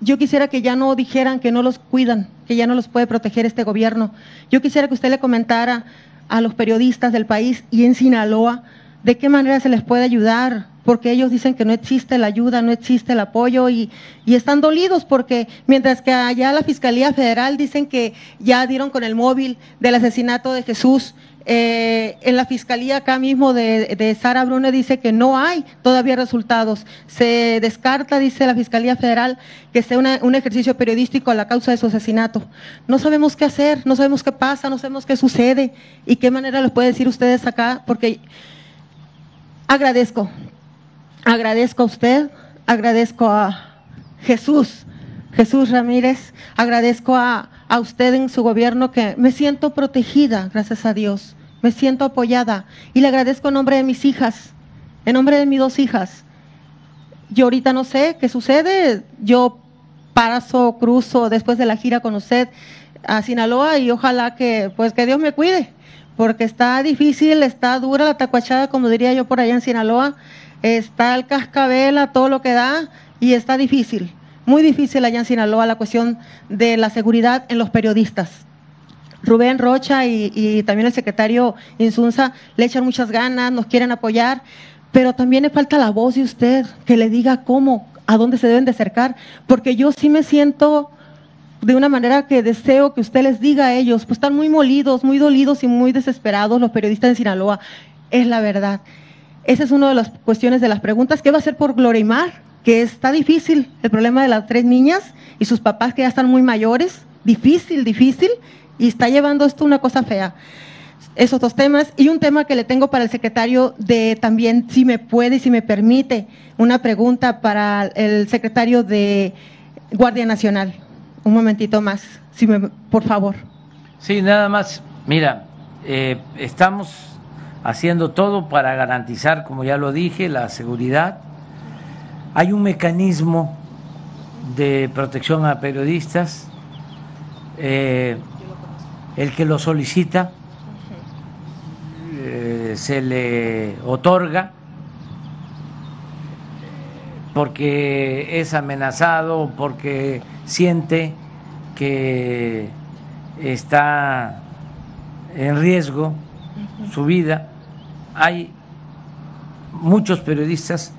K: yo quisiera que ya no dijeran que no los cuidan, que ya no los puede proteger este gobierno? Yo quisiera que usted le comentara a los periodistas del país y en Sinaloa de qué manera se les puede ayudar, porque ellos dicen que no existe la ayuda, no existe el apoyo y, y, están dolidos porque mientras que allá la Fiscalía Federal dicen que ya dieron con el móvil del asesinato de Jesús eh, en la fiscalía acá mismo de, Sara Brune dice que no hay todavía resultados. Se descarta, dice la Fiscalía Federal, que sea un ejercicio periodístico a la causa de su asesinato. No sabemos qué hacer, no sabemos qué pasa, no sabemos qué sucede y qué manera lo puede decir ustedes acá, porque agradezco, agradezco a usted, agradezco a Jesús, Jesús Ramírez, agradezco a a usted en su gobierno que me siento protegida, gracias a Dios, me siento apoyada y le agradezco en nombre de mis hijas, en nombre de mis dos hijas. Yo ahorita no sé qué sucede, yo paso, cruzo después de la gira con usted a Sinaloa y ojalá que pues que Dios me cuide, porque está difícil, está dura la tacuachada, como diría yo por allá en Sinaloa, está el cascabel a todo lo que da y está difícil muy difícil allá en Sinaloa la cuestión de la seguridad en los periodistas. Rubén Rocha y, también el secretario Insunza le echan muchas ganas, nos quieren apoyar, pero también le falta la voz de usted que le diga cómo, a dónde se deben de acercar, porque yo sí me siento de una manera que deseo que usted les diga a ellos, pues están muy molidos, muy dolidos y muy desesperados los periodistas de Sinaloa, es la verdad. Esa es una de las cuestiones de las preguntas. ¿Qué va a hacer por Glorimar? Que está difícil el problema de las tres niñas y sus papás que ya están muy mayores, difícil, difícil, y está llevando esto una cosa fea. Esos dos temas y un tema que le tengo para el secretario de también, si me puede, si me permite, una pregunta para el secretario de Guardia Nacional. Un momentito más, si me, por favor.
A: Sí, nada más. Mira, eh, estamos haciendo todo para garantizar, como ya lo dije, la seguridad hay un mecanismo de protección a periodistas, eh, el que lo solicita eh, se le otorga porque es amenazado, porque siente que está en riesgo su vida. Hay muchos periodistas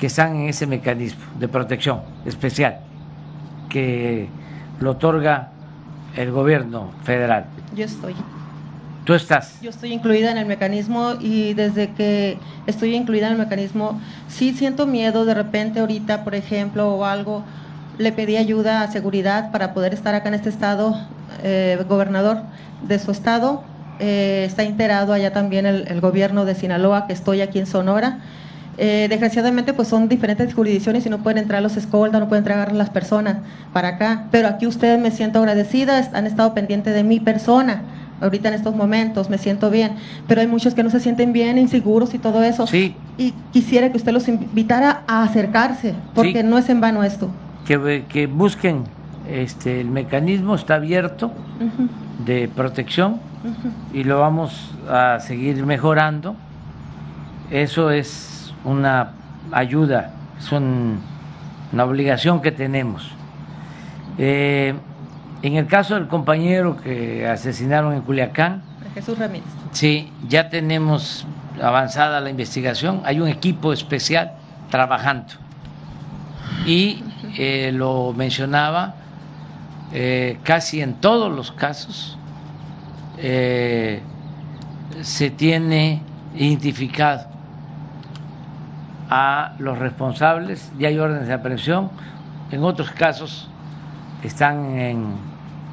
A: que están en ese mecanismo de protección especial que lo otorga el gobierno federal.
K: Yo estoy.
A: ¿Tú estás?
K: Yo estoy incluida en el mecanismo y desde que estoy incluida en el mecanismo, sí siento miedo de repente ahorita, por ejemplo, o algo, le pedí ayuda a seguridad para poder estar acá en este estado, eh, gobernador de su estado, eh, está enterado allá también el, el gobierno de Sinaloa, que estoy aquí en Sonora eh, desgraciadamente, pues son diferentes jurisdicciones y no pueden entrar los escoltas, no pueden entrar las personas para acá. Pero aquí ustedes me siento agradecida, han estado pendientes de mi persona ahorita en estos momentos me siento bien, pero hay muchos que no se sienten bien, inseguros y todo eso.
A: Sí.
K: Y quisiera que usted los invitara a acercarse, porque
A: Sí.
K: no es en vano esto.
A: Que, que busquen este, el mecanismo, está abierto de protección y lo vamos a seguir mejorando. Eso es una ayuda, es un- una obligación que tenemos. Eh, en el caso del compañero que asesinaron en Culiacán,
K: Jesús Ramírez.
A: sí, ya tenemos avanzada la investigación, hay un equipo especial trabajando. Y eh, lo mencionaba, eh, casi en todos los casos eh, se tiene identificado a los responsables, ya hay órdenes de aprehensión, en otros casos están en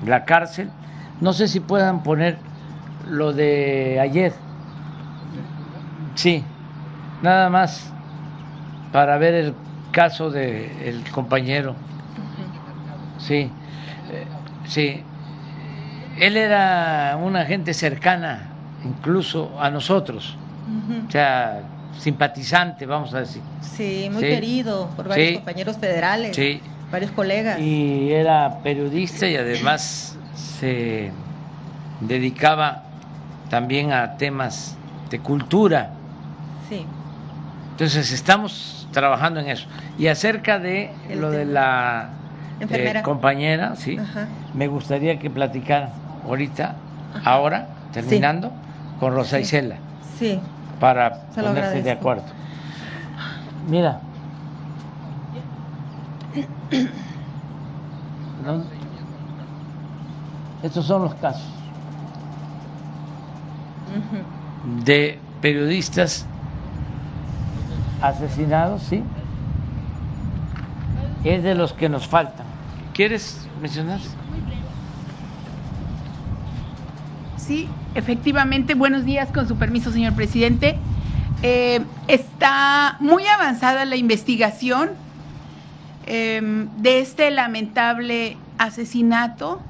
A: la cárcel. No sé si puedan poner lo de ayer. Sí, nada más para ver el caso del compañero. Sí, eh, sí. Él era una gente cercana incluso a nosotros, o sea, simpatizante, vamos a decir.
K: Sí, muy
A: Sí.
K: querido por varios
A: Sí.
K: compañeros federales,
A: Sí.
K: varios colegas.
A: Y era periodista y además se dedicaba también a temas de cultura.
K: Sí.
A: Entonces estamos trabajando en eso. Y acerca de
K: El
A: lo de la eh, compañera, sí,
K: Ajá.
A: me gustaría que platicara ahorita, ahora, terminando, con Rosa. Isela,
K: Sí,
A: para ponerse de acuerdo. Mira. Estos son los casos de periodistas asesinados, ¿sí? Es de los que nos faltan. ¿Quieres mencionar?
L: Sí, efectivamente. Buenos días, con su permiso, señor presidente. Eh, está muy avanzada la investigación eh, de este lamentable asesinato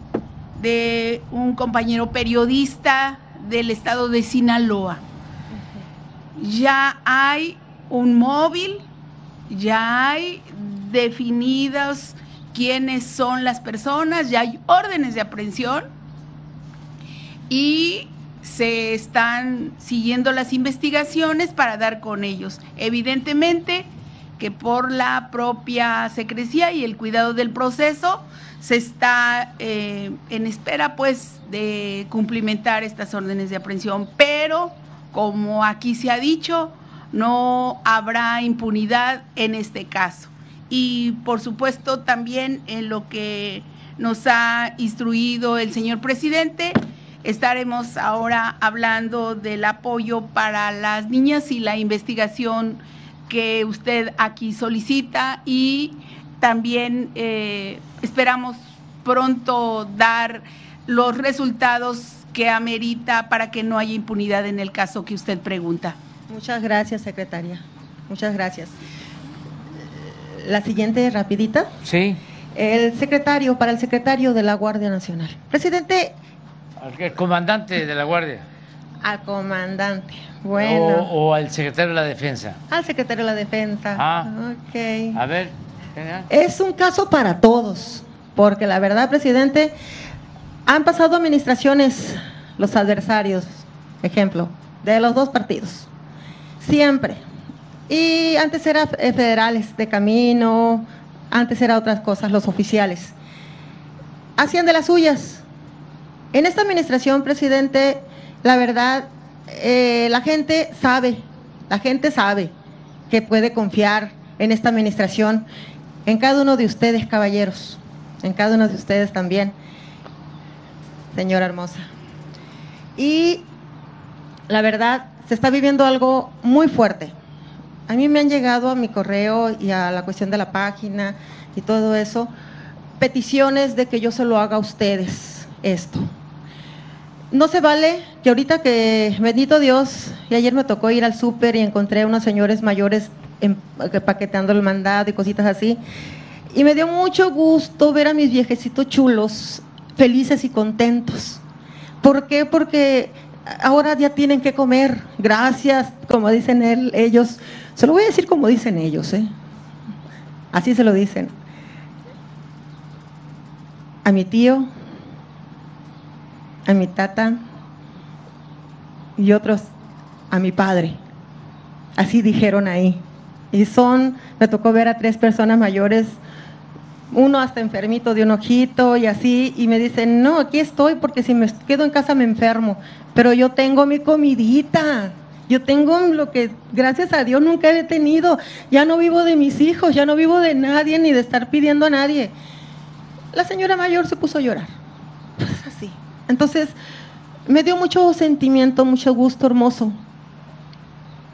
L: de un compañero periodista del estado de Sinaloa. Ya hay un móvil, ya hay definidos quiénes son las personas, ya hay órdenes de aprehensión y se están siguiendo las investigaciones para dar con ellos. Evidentemente que por la propia secrecía y el cuidado del proceso se está eh, en espera pues de cumplimentar estas órdenes de aprehensión, pero como aquí se ha dicho, no habrá impunidad en este caso. Y por supuesto también en lo que nos ha instruido el señor presidente, estaremos ahora hablando del apoyo para las niñas y la investigación que usted aquí solicita y también eh, esperamos pronto dar los resultados que amerita para que no haya impunidad en el caso que usted pregunta.
K: Muchas gracias, secretaria. Muchas gracias. La siguiente, rapidita.
A: Sí,
K: El secretario, para el secretario de la Guardia Nacional. Presidente,
A: al comandante de la Guardia.
K: al comandante. Bueno,
A: O, o al secretario de la Defensa.
K: al secretario de la Defensa.
A: Ah.
K: Ok.
A: A ver, venga.
K: Es un caso para todos, porque la verdad, presidente, han pasado administraciones los adversarios, ejemplo, de los dos partidos, siempre. Y antes era eh, federales de camino, antes era otras cosas, los oficiales. Hacían de las suyas. En esta administración, presidente, la verdad, eh, la gente sabe, la gente sabe que puede confiar en esta administración, en cada uno de ustedes, caballeros, en cada uno de ustedes también, señora hermosa. Y la verdad, se está viviendo algo muy fuerte. A mí me han llegado a mi correo y a la cuestión de la página y todo eso, peticiones de que yo se lo haga a ustedes esto. No se vale que ahorita que, bendito Dios, y ayer me tocó ir al súper y encontré unos señores mayores em- paqueteando el mandado y cositas así. Y me dio mucho gusto ver a mis viejecitos chulos, felices y contentos. ¿Por qué? Porque ahora ya tienen que comer. Gracias, como dicen él, ellos. Se lo voy a decir como dicen ellos, ¿eh? Así se lo dicen. A mi tío, a mi tata y otros a mi padre. Así dijeron ahí. Y son, me tocó ver a tres personas mayores, uno hasta enfermito de un ojito y así, y me dicen, no, aquí estoy porque si me quedo en casa me enfermo, pero yo tengo mi comidita, yo tengo lo que gracias a Dios nunca he tenido, ya no vivo de mis hijos, ya no vivo de nadie ni de estar pidiendo a nadie. La señora mayor se puso a llorar, pues así. Entonces, me dio mucho sentimiento, mucho gusto hermoso,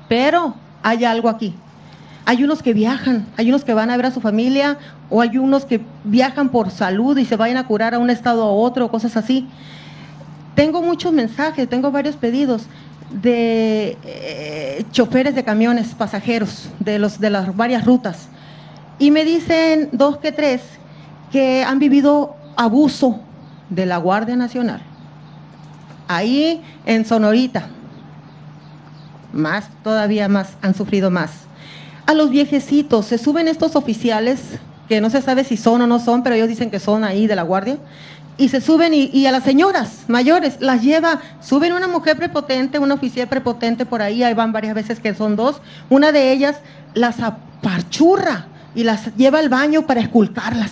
K: pero hay algo aquí. Hay unos que viajan, hay unos que van a ver a su familia o hay unos que viajan por salud y se vayan a curar a un estado a otro, cosas así. Tengo muchos mensajes, tengo varios pedidos de eh, choferes de camiones, pasajeros de, los, de las varias rutas. Y me dicen dos que tres que han vivido abuso de la Guardia Nacional. Ahí en Sonorita, más, todavía más, han sufrido más. A los viejecitos, se suben estos oficiales, que no se sabe si son o no son, pero ellos dicen que son ahí de la guardia, y se suben y, a las señoras mayores las lleva, suben una mujer prepotente, un oficial prepotente por ahí, ahí van varias veces que son dos, una de ellas las aparchurra y las lleva al baño para esculcarlas.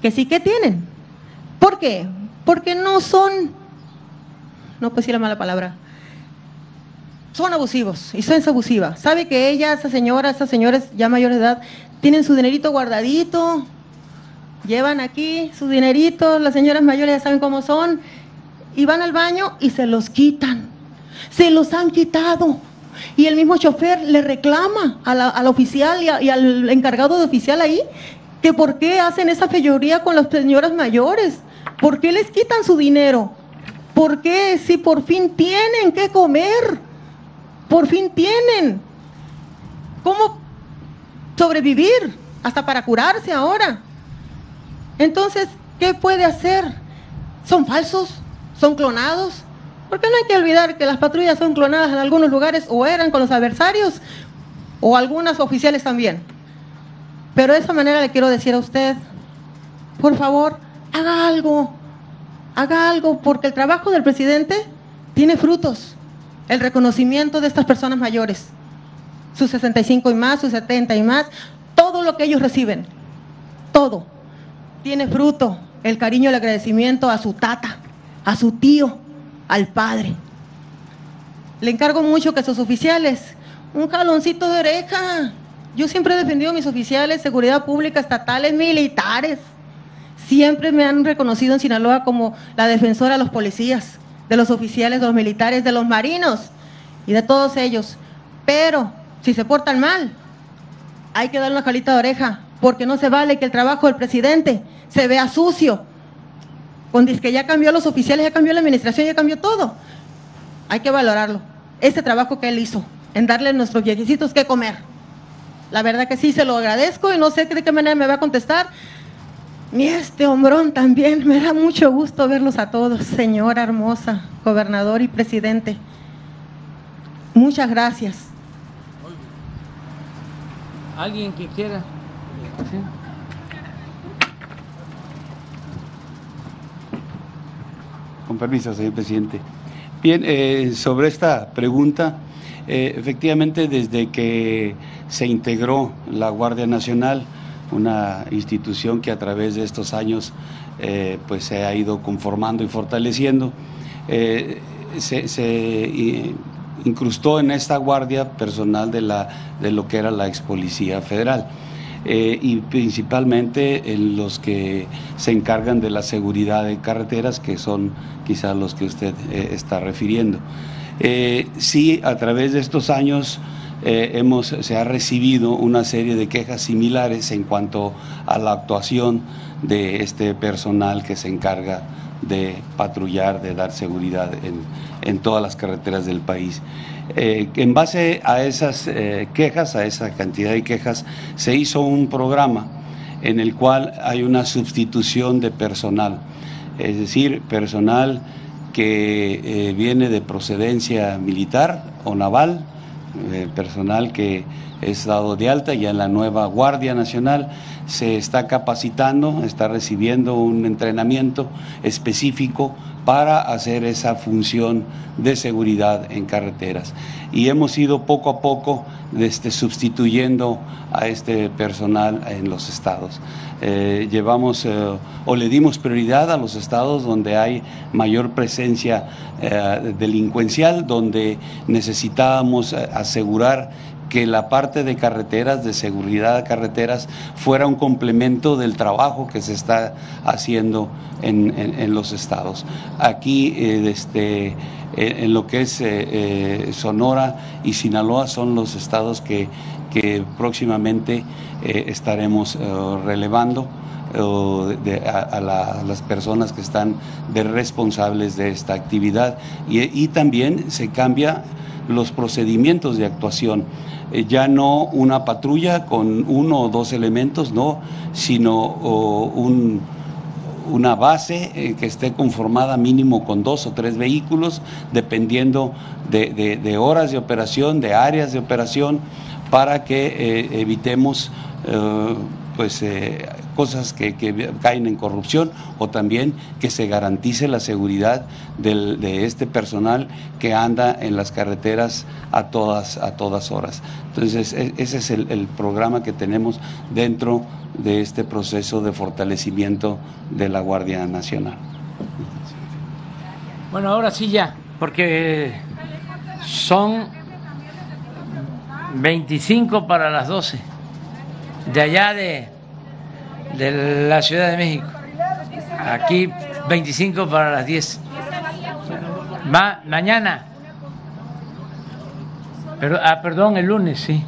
K: Que sí que tienen. ¿Por qué? Porque no son, no puedo decir la mala palabra, son abusivos y son abusivas. Sabe que ella, esa señora, esas señores ya mayores de edad, tienen su dinerito guardadito, llevan aquí su dinerito, las señoras mayores ya saben cómo son, y van al baño y se los quitan. Se los han quitado. Y el mismo chofer le reclama al oficial y, y, al encargado de oficial ahí que por qué hacen esa feyoría con las señoras mayores. ¿Por qué les quitan su dinero? ¿Por qué si por fin tienen que comer? Por fin tienen cómo sobrevivir, hasta para curarse ahora. Entonces, ¿qué puede hacer? ¿Son falsos? ¿Son clonados? Porque no hay que olvidar que las patrullas son clonadas en algunos lugares o eran con los adversarios o algunas oficiales también. Pero de esa manera le quiero decir a usted, por favor, haga algo, haga algo, porque el trabajo del presidente tiene frutos el reconocimiento de estas personas mayores, sus 65 y más, sus 70 y más, todo lo que ellos reciben, todo, tiene fruto el cariño, el agradecimiento a su tata, a su tío, al padre. Le encargo mucho que sus oficiales, un jaloncito de oreja. Yo siempre he defendido a mis oficiales, seguridad pública, estatales, militares. Siempre me han reconocido en Sinaloa como la defensora de los policías de los oficiales, de los militares, de los marinos y de todos ellos. Pero si se portan mal, hay que darle una jalita de oreja, porque no se vale que el trabajo del presidente se vea sucio. Con que ya cambió los oficiales, ya cambió la administración, ya cambió todo. Hay que valorarlo. Ese trabajo que él hizo, en darle a nuestros viejecitos que comer. La verdad que sí, se lo agradezco y no sé de qué manera me va a contestar, ni este hombrón también. Me da mucho gusto verlos a todos, señora hermosa, gobernador y presidente. Muchas gracias.
A: ¿Alguien que quiera?
D: Con permiso, señor presidente. Bien, eh, sobre esta pregunta, eh, efectivamente desde que se integró la Guardia Nacional, una institución que a través de estos años eh, pues se ha ido conformando y fortaleciendo. Eh, se, incrustó en esta guardia personal de, la, de lo que era la ex policía federal. Eh, y principalmente en los que se encargan de la seguridad de carreteras, que son quizás los que usted está refiriendo. sí, a través de estos años eh, hemos, se ha recibido una serie de quejas similares en cuanto a la actuación de este personal que se encarga de patrullar, de dar seguridad en, todas las carreteras del país. Eh, en base a esas eh, quejas, a esa cantidad de quejas, se hizo un programa en el cual hay una sustitución de personal. es decir, personal que viene de procedencia militar o naval, eh, personal que es dado de alta ya en la nueva Guardia Nacional, se está capacitando, está recibiendo un entrenamiento específico para hacer esa función de seguridad en carreteras. Y hemos ido poco a poco este, sustituyendo a este personal en los estados. Eh, llevamos eh, o le dimos prioridad a los estados donde hay mayor presencia eh, delincuencial, donde necesitábamos asegurar que la parte de carreteras, de seguridad de carreteras, fuera un complemento del trabajo que se está haciendo en, los estados. Aquí, este, en lo que es Sonora y Sinaloa son los estados que, que próximamente estaremos relevando a, las personas que están de responsables de esta actividad y, también se cambia los procedimientos de actuación. Eh, ya no una patrulla con uno o dos elementos, no, sino un, una base eh, que esté conformada mínimo con dos o tres vehículos, dependiendo de, horas de operación, de áreas de operación, para que eh, evitemos pues eh, cosas que, caen en corrupción o también que se garantice la seguridad de este personal que anda en las carreteras a todas, a todas horas. Entonces, e, ese es el, programa que tenemos dentro de este proceso de fortalecimiento de la Guardia Nacional.
A: Bueno, ahora sí ya, porque son 25 para las 12 de allá de, de la Ciudad de México. Aquí 25 para las 10. mañana. Pero, ah, perdón, el lunes, sí.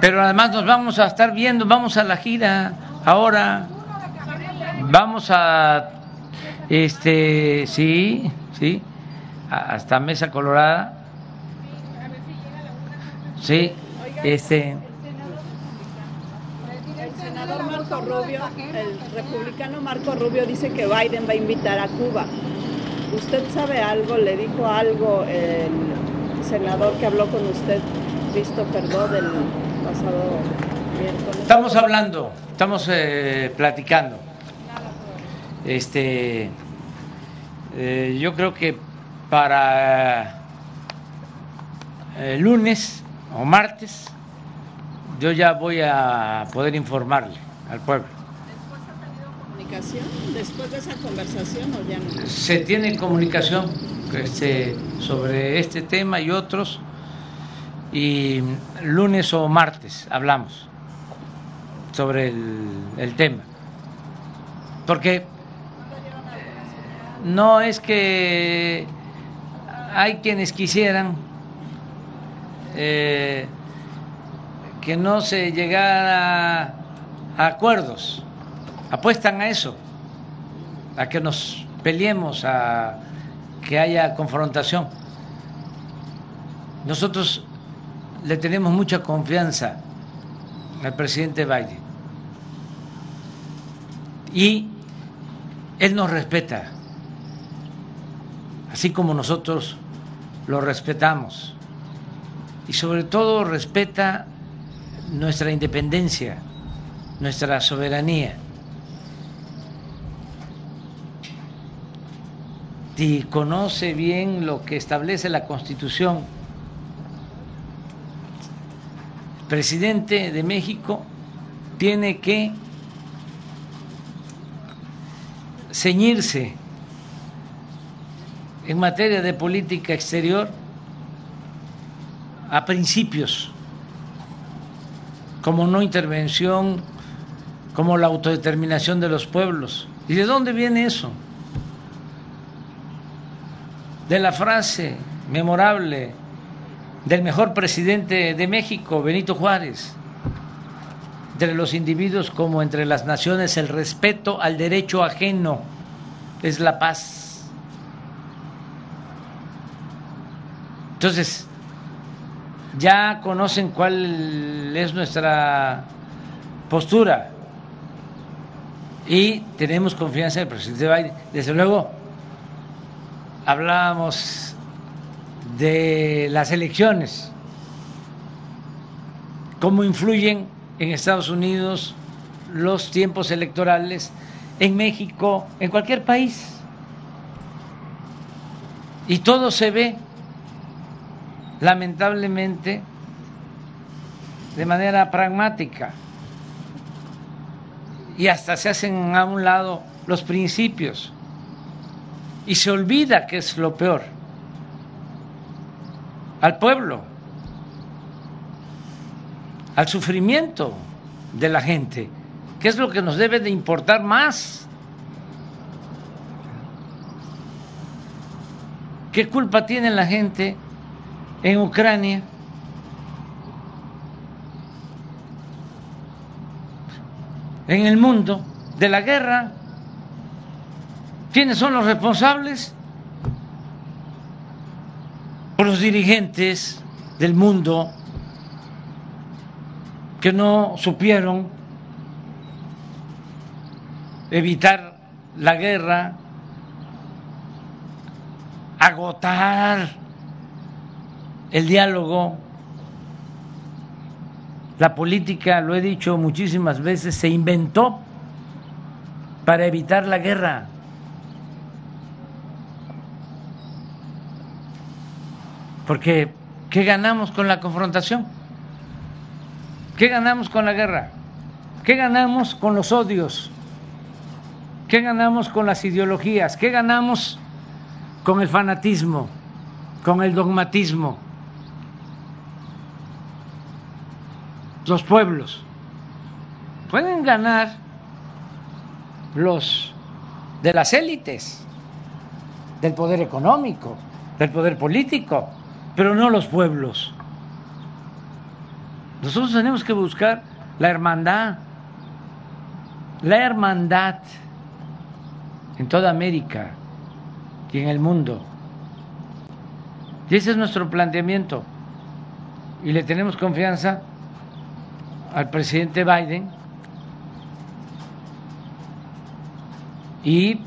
A: Pero además nos vamos a estar viendo, vamos a la gira ahora. Vamos a, este, sí, sí, hasta Mesa Colorada. Sí, este.
M: Rubio, el republicano Marco Rubio dice que Biden va a invitar a Cuba. ¿Usted sabe algo? ¿Le dijo algo el senador que habló con usted, Cristo Perdó, del pasado miércoles?
A: Estamos hablando, estamos eh, platicando. Este, eh, yo creo que para el lunes o martes yo ya voy a poder informarle al pueblo.
M: ¿Después ha tenido comunicación? ¿Después de esa conversación o ya no?
A: Se tiene comunicación este, sobre este tema y otros y lunes o martes hablamos sobre el, tema. Porque no es que hay quienes quisieran eh, que no se llegara acuerdos, apuestan a eso, a que nos peleemos, a que haya confrontación. Nosotros le tenemos mucha confianza al presidente Biden. Y él nos respeta, así como nosotros lo respetamos. Y sobre todo respeta nuestra independencia nuestra soberanía. Y conoce bien lo que establece la Constitución. El presidente de México tiene que ceñirse en materia de política exterior a principios como no intervención como la autodeterminación de los pueblos. ¿Y de dónde viene eso? De la frase memorable del mejor presidente de México, Benito Juárez. Entre los individuos como entre las naciones, el respeto al derecho ajeno es la paz. Entonces, ya conocen cuál es nuestra postura y tenemos confianza en el presidente Biden. Desde luego, hablábamos de las elecciones, cómo influyen en Estados Unidos los tiempos electorales, en México, en cualquier país. Y todo se ve, lamentablemente, de manera pragmática. Y hasta se hacen a un lado los principios. Y se olvida que es lo peor al pueblo, al sufrimiento de la gente, que es lo que nos debe de importar más. ¿Qué culpa tiene la gente en Ucrania? En el mundo de la guerra. ¿Quiénes son los responsables? por los dirigentes del mundo que no supieron evitar la guerra, agotar el diálogo. La política, lo he dicho muchísimas veces, se inventó para evitar la guerra. Porque, ¿qué ganamos con la confrontación? ¿Qué ganamos con la guerra? ¿Qué ganamos con los odios? ¿Qué ganamos con las ideologías? ¿Qué ganamos con el fanatismo? ¿Con el dogmatismo? Los pueblos pueden ganar los de las élites, del poder económico, del poder político, pero no los pueblos. Nosotros tenemos que buscar la hermandad, la hermandad en toda América y en el mundo. Y ese es nuestro planteamiento. Y le tenemos confianza al presidente Biden y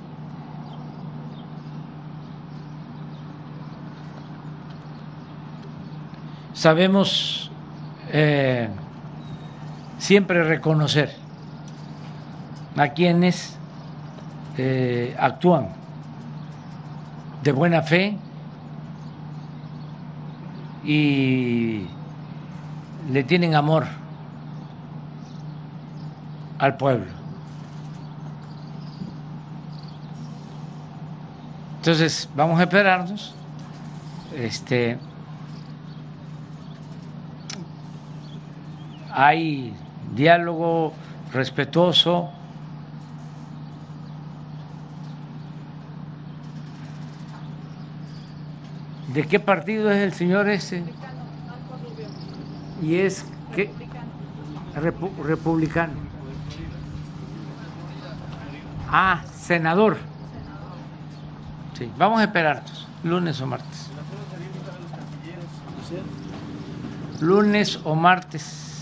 A: sabemos eh, siempre reconocer a quienes eh, actúan de buena fe y le tienen amor al pueblo. Entonces, vamos a esperarnos. Este hay diálogo respetuoso. ¿De qué partido es el señor ese? Y es que republicano. Ah, senador. Sí, vamos a esperarnos, lunes o martes. Lunes o martes